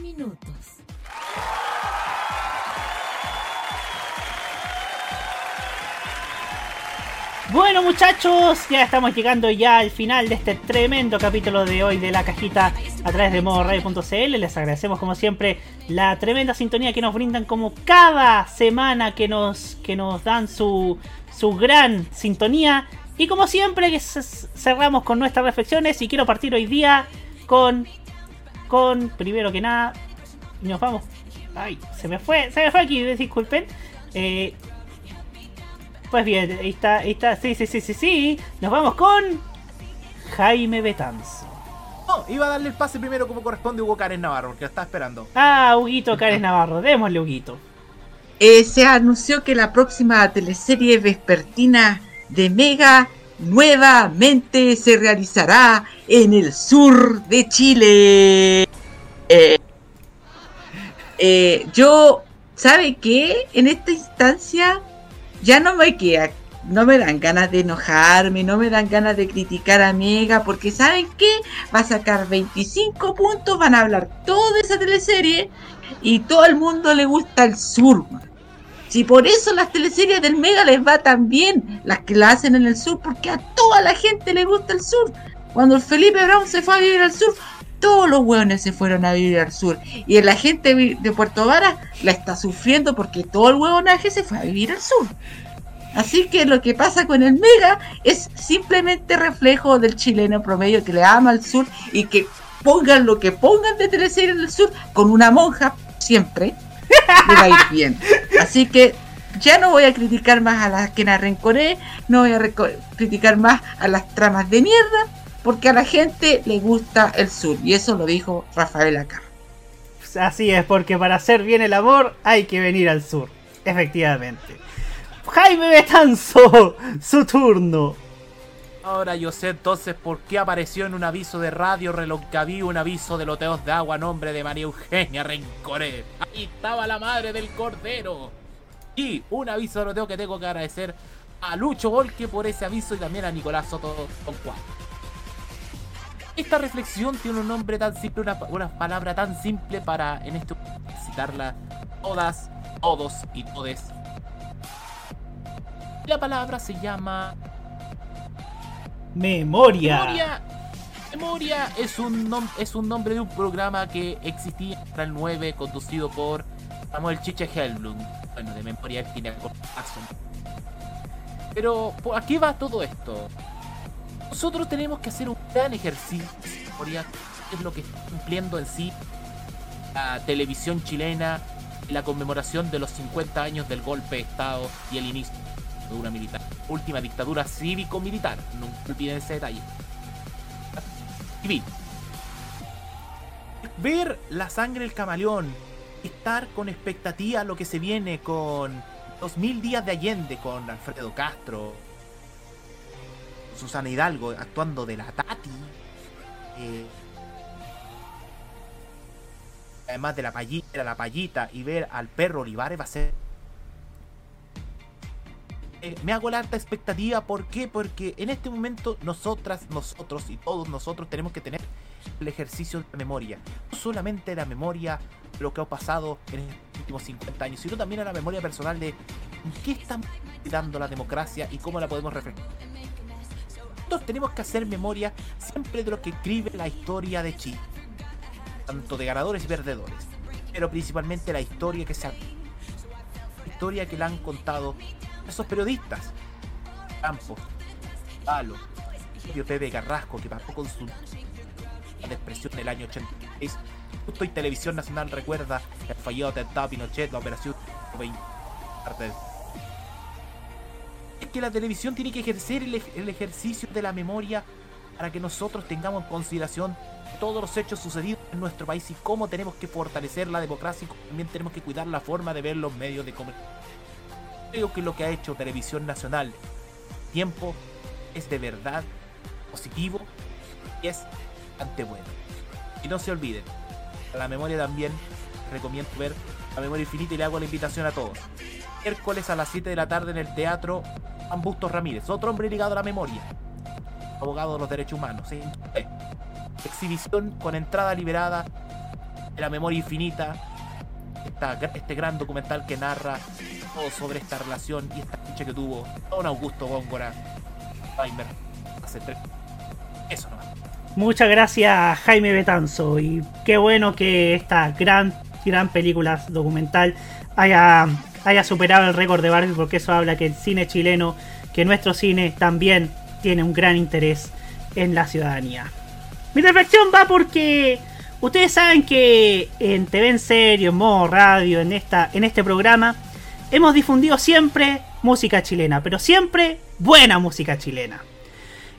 minutos. Bueno muchachos, ya estamos llegando ya al final de este tremendo capítulo de hoy de la cajita a través de modoradio.cl. Les agradecemos como siempre la tremenda sintonía que nos brindan como cada semana que nos, que nos dan su, su gran sintonía. Y como siempre cerramos con nuestras reflexiones y quiero partir hoy día con con primero que nada, nos vamos. Ay, se me fue, se me fue aquí, disculpen. Eh, pues bien, ahí está, ahí está, sí, sí, sí, sí, sí. Nos vamos con Jaime Betanzo. No, iba a darle el pase primero como corresponde a Hugo Cárez Navarro, porque lo está esperando. Ah, Huguito Cárez Navarro, démosle Huguito. Eh, se anunció que la próxima teleserie vespertina de Mega nuevamente se realizará en el sur de Chile. Eh, eh, yo, ¿sabe qué? En esta instancia ya no me queda, no me dan ganas de enojarme, no me dan ganas de criticar a Mega, porque ¿saben qué? Va a sacar 25 puntos, van a hablar toda esa teleserie y todo el mundo le gusta el sur. Si por eso las teleseries del Mega les va tan bien, las que la hacen en el sur, porque a toda la gente le gusta el sur. Cuando el Felipe Brown se fue a vivir al sur, todos los hueones se fueron a vivir al sur. Y la gente de Puerto Vara la está sufriendo porque todo el hueonaje se fue a vivir al sur. Así que lo que pasa con el Mega es simplemente reflejo del chileno promedio que le ama al sur y que pongan lo que pongan de teleserie en el sur con una monja siempre le va a ir bien. Así que ya no voy a criticar más a las que la rencoré, no voy a criticar más a las tramas de mierda, porque a la gente le gusta el sur. Y eso lo dijo Rafael acá. Así es, porque para hacer bien el amor hay que venir al sur. Efectivamente. Jaime Betanzo, su turno. Ahora yo sé entonces por qué apareció en un aviso de radio Reloncaví un aviso de loteos de agua a nombre de María Eugenia Rencoré. Ahí estaba la madre del cordero. Y un aviso de loteo que tengo que agradecer a Lucho Volque por ese aviso y también a Nicolás Soto con cuatro. Esta reflexión tiene un nombre tan simple, una, una palabra tan simple para en este citarla todas, todos y todes. La palabra se llama Memoria. Memoria. es un, es un nombre de un programa que existía en el 9 conducido por Samuel Chiche Helblum. Bueno, de memoria tiene cortazo. Pero, ¿a qué va todo esto? Nosotros tenemos que hacer un gran ejercicio de memoria, es lo que está cumpliendo en sí la televisión chilena la conmemoración de los 50 años del golpe de Estado y el inicio dictadura militar. Última dictadura cívico-militar. No olviden ese detalle. Civil. Ver la sangre del camaleón. Estar con expectativa lo que se viene con los mil días de Allende, con Alfredo Castro, Susana Hidalgo actuando de la Tati. Eh, además de la payita, la payita y ver al perro Olivares va a ser eh, me hago la alta expectativa. ¿Por qué? Porque en este momento nosotras, nosotros y todos nosotros tenemos que tener el ejercicio de memoria. No solamente la memoria lo que ha pasado en los últimos 50 años, sino también a la memoria personal de qué estamos dando la democracia y cómo la podemos reflejar. Nosotros tenemos que hacer memoria siempre de lo que escribe la historia de Chile. Tanto de ganadores y perdedores. Pero principalmente la historia que se ha... historia que la han contado esos periodistas. Campos, Palo, Pepe Carrasco, que pasó con su expresión en el año 86. Justo y Televisión Nacional recuerda el fallido atentado Pinochet, la operación 20. Es que la televisión tiene que ejercer el, el ejercicio de la memoria para que nosotros tengamos en consideración todos los hechos sucedidos en nuestro país y cómo tenemos que fortalecer la democracia y también tenemos que cuidar la forma de ver los medios de comunicación creo que lo que ha hecho Televisión Nacional tiempo es de verdad positivo y es bastante bueno. Y no se olviden, a la memoria también recomiendo ver La Memoria Infinita y le hago la invitación a todos. Miércoles a las 7 de la tarde en el Teatro Juan Bustos Ramírez, otro hombre ligado a la memoria, abogado de los derechos humanos. Exhibición con entrada liberada de La Memoria Infinita, este gran documental que narra todo sobre esta relación y esta lucha que tuvo Don Augusto Góngora Weimer hace tres. Eso nomás. Muchas gracias Jaime Betanzo y qué bueno que esta gran, gran película documental haya, haya superado el récord de Barbie porque eso habla que el cine chileno, que nuestro cine también tiene un gran interés en la ciudadanía. Mi reflexión va porque ustedes saben que en TV en serio, en modo radio, en, esta, en este programa, hemos difundido siempre música chilena, pero siempre buena música chilena.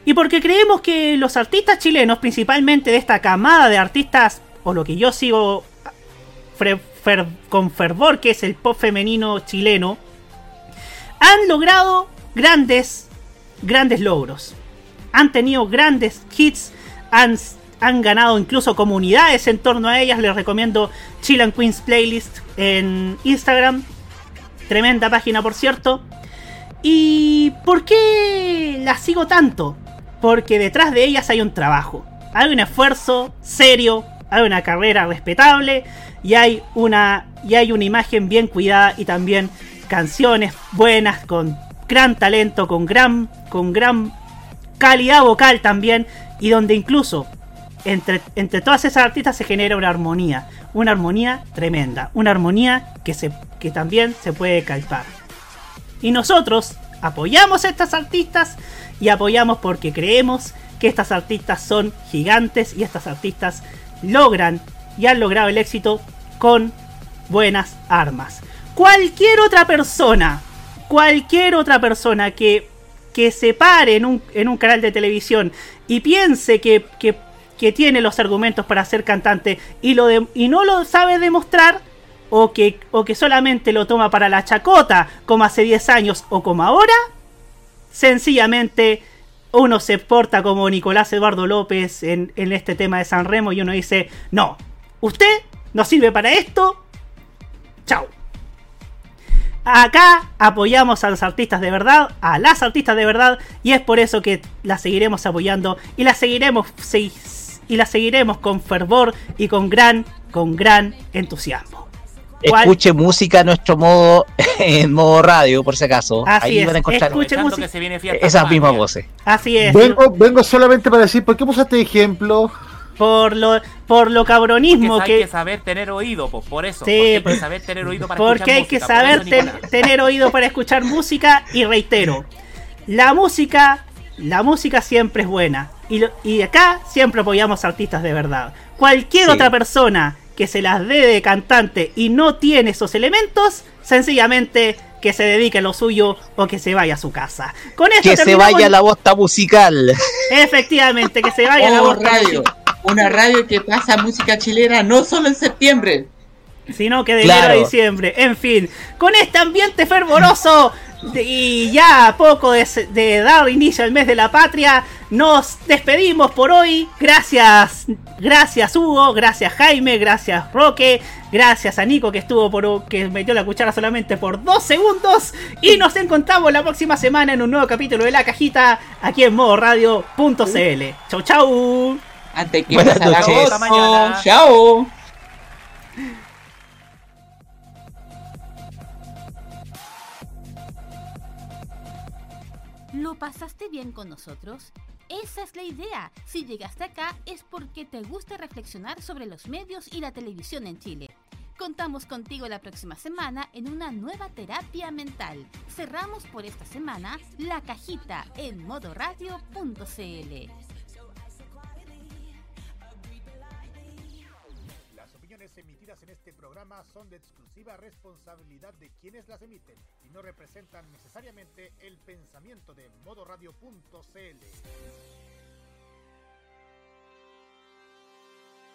Y porque creemos que los artistas chilenos, principalmente de esta camada de artistas, o lo que yo sigo con fervor, que es el pop femenino chileno, han logrado grandes, grandes logros. Han tenido grandes hits, han, han ganado incluso comunidades en torno a ellas. Les recomiendo Chill Queens Playlist en Instagram. Tremenda página, por cierto. ¿Y por qué las sigo tanto? Porque detrás de ellas hay un trabajo. Hay un esfuerzo serio, hay una carrera respetable y hay una, y hay una imagen bien cuidada y también canciones buenas con gran talento, con gran, con gran calidad vocal también y donde incluso entre, entre todas esas artistas se genera una armonía, una armonía tremenda, una armonía que, se, que también se puede calpar. Y nosotros apoyamos a estas artistas y apoyamos porque creemos que estas artistas son gigantes y estas artistas logran y han logrado el éxito con buenas armas. Cualquier otra persona, cualquier otra persona que, que se pare en un, en un canal de televisión y piense que, que, que tiene los argumentos para ser cantante y, lo y no lo sabe demostrar, o que, o que solamente lo toma para la chacota, como hace 10 años o como ahora, sencillamente uno se porta como Nicolás Eduardo López en, en este tema de San Remo y uno dice, no, usted no sirve para esto, chao. Acá apoyamos a los artistas de verdad, a las artistas de verdad, y es por eso que las seguiremos apoyando y las seguiremos y las seguiremos con fervor y con gran, con gran entusiasmo. Escuche música a nuestro modo, en modo radio, por si acaso. Así Ahí es. van a encontrar Escuche música. esas mismas voces. Así es. Vengo, vengo solamente para decir, ¿por qué usaste ejemplo? Por lo, por lo cabronismo Porque que. hay que saber tener oído, pues por eso. Sí, porque hay que saber tener oído para Porque escuchar hay que música, por saber ten- tener oído para escuchar música y reitero, la música, la música siempre es buena y, lo- y acá siempre apoyamos artistas de verdad. Cualquier Sí. otra persona que se las dé de cantante y no tiene esos elementos, sencillamente que se dedique a lo suyo o que se vaya a su casa. Con esto Que se vaya la bosta musical. Efectivamente, que se vaya a la Oh, voz radio. Una radio que pasa música chilena no solo en septiembre. Sino que de Claro. enero a diciembre. En fin, con este ambiente fervoroso de- y ya a poco de, de dar inicio al mes de la patria, nos despedimos por hoy. Gracias, gracias Hugo, gracias Jaime, gracias Roque, gracias a Nico que estuvo por que metió la cuchara solamente por dos segundos y nos encontramos la próxima semana en un nuevo capítulo de la cajita aquí en modoradio.cl. Chau chau. Antes que Buenas pase noches. agosto. Hasta mañana. Chao. ¿Lo pasaste bien con nosotros? Esa es la idea. Si llegaste acá es porque te gusta reflexionar sobre los medios y la televisión en Chile. Contamos contigo la próxima semana en una nueva terapia mental. Cerramos por esta semana la cajita en modoradio.cl. Las opiniones emitidas en este programa son de exclusiva responsabilidad de quienes las emiten no representan necesariamente el pensamiento de modoradio.cl.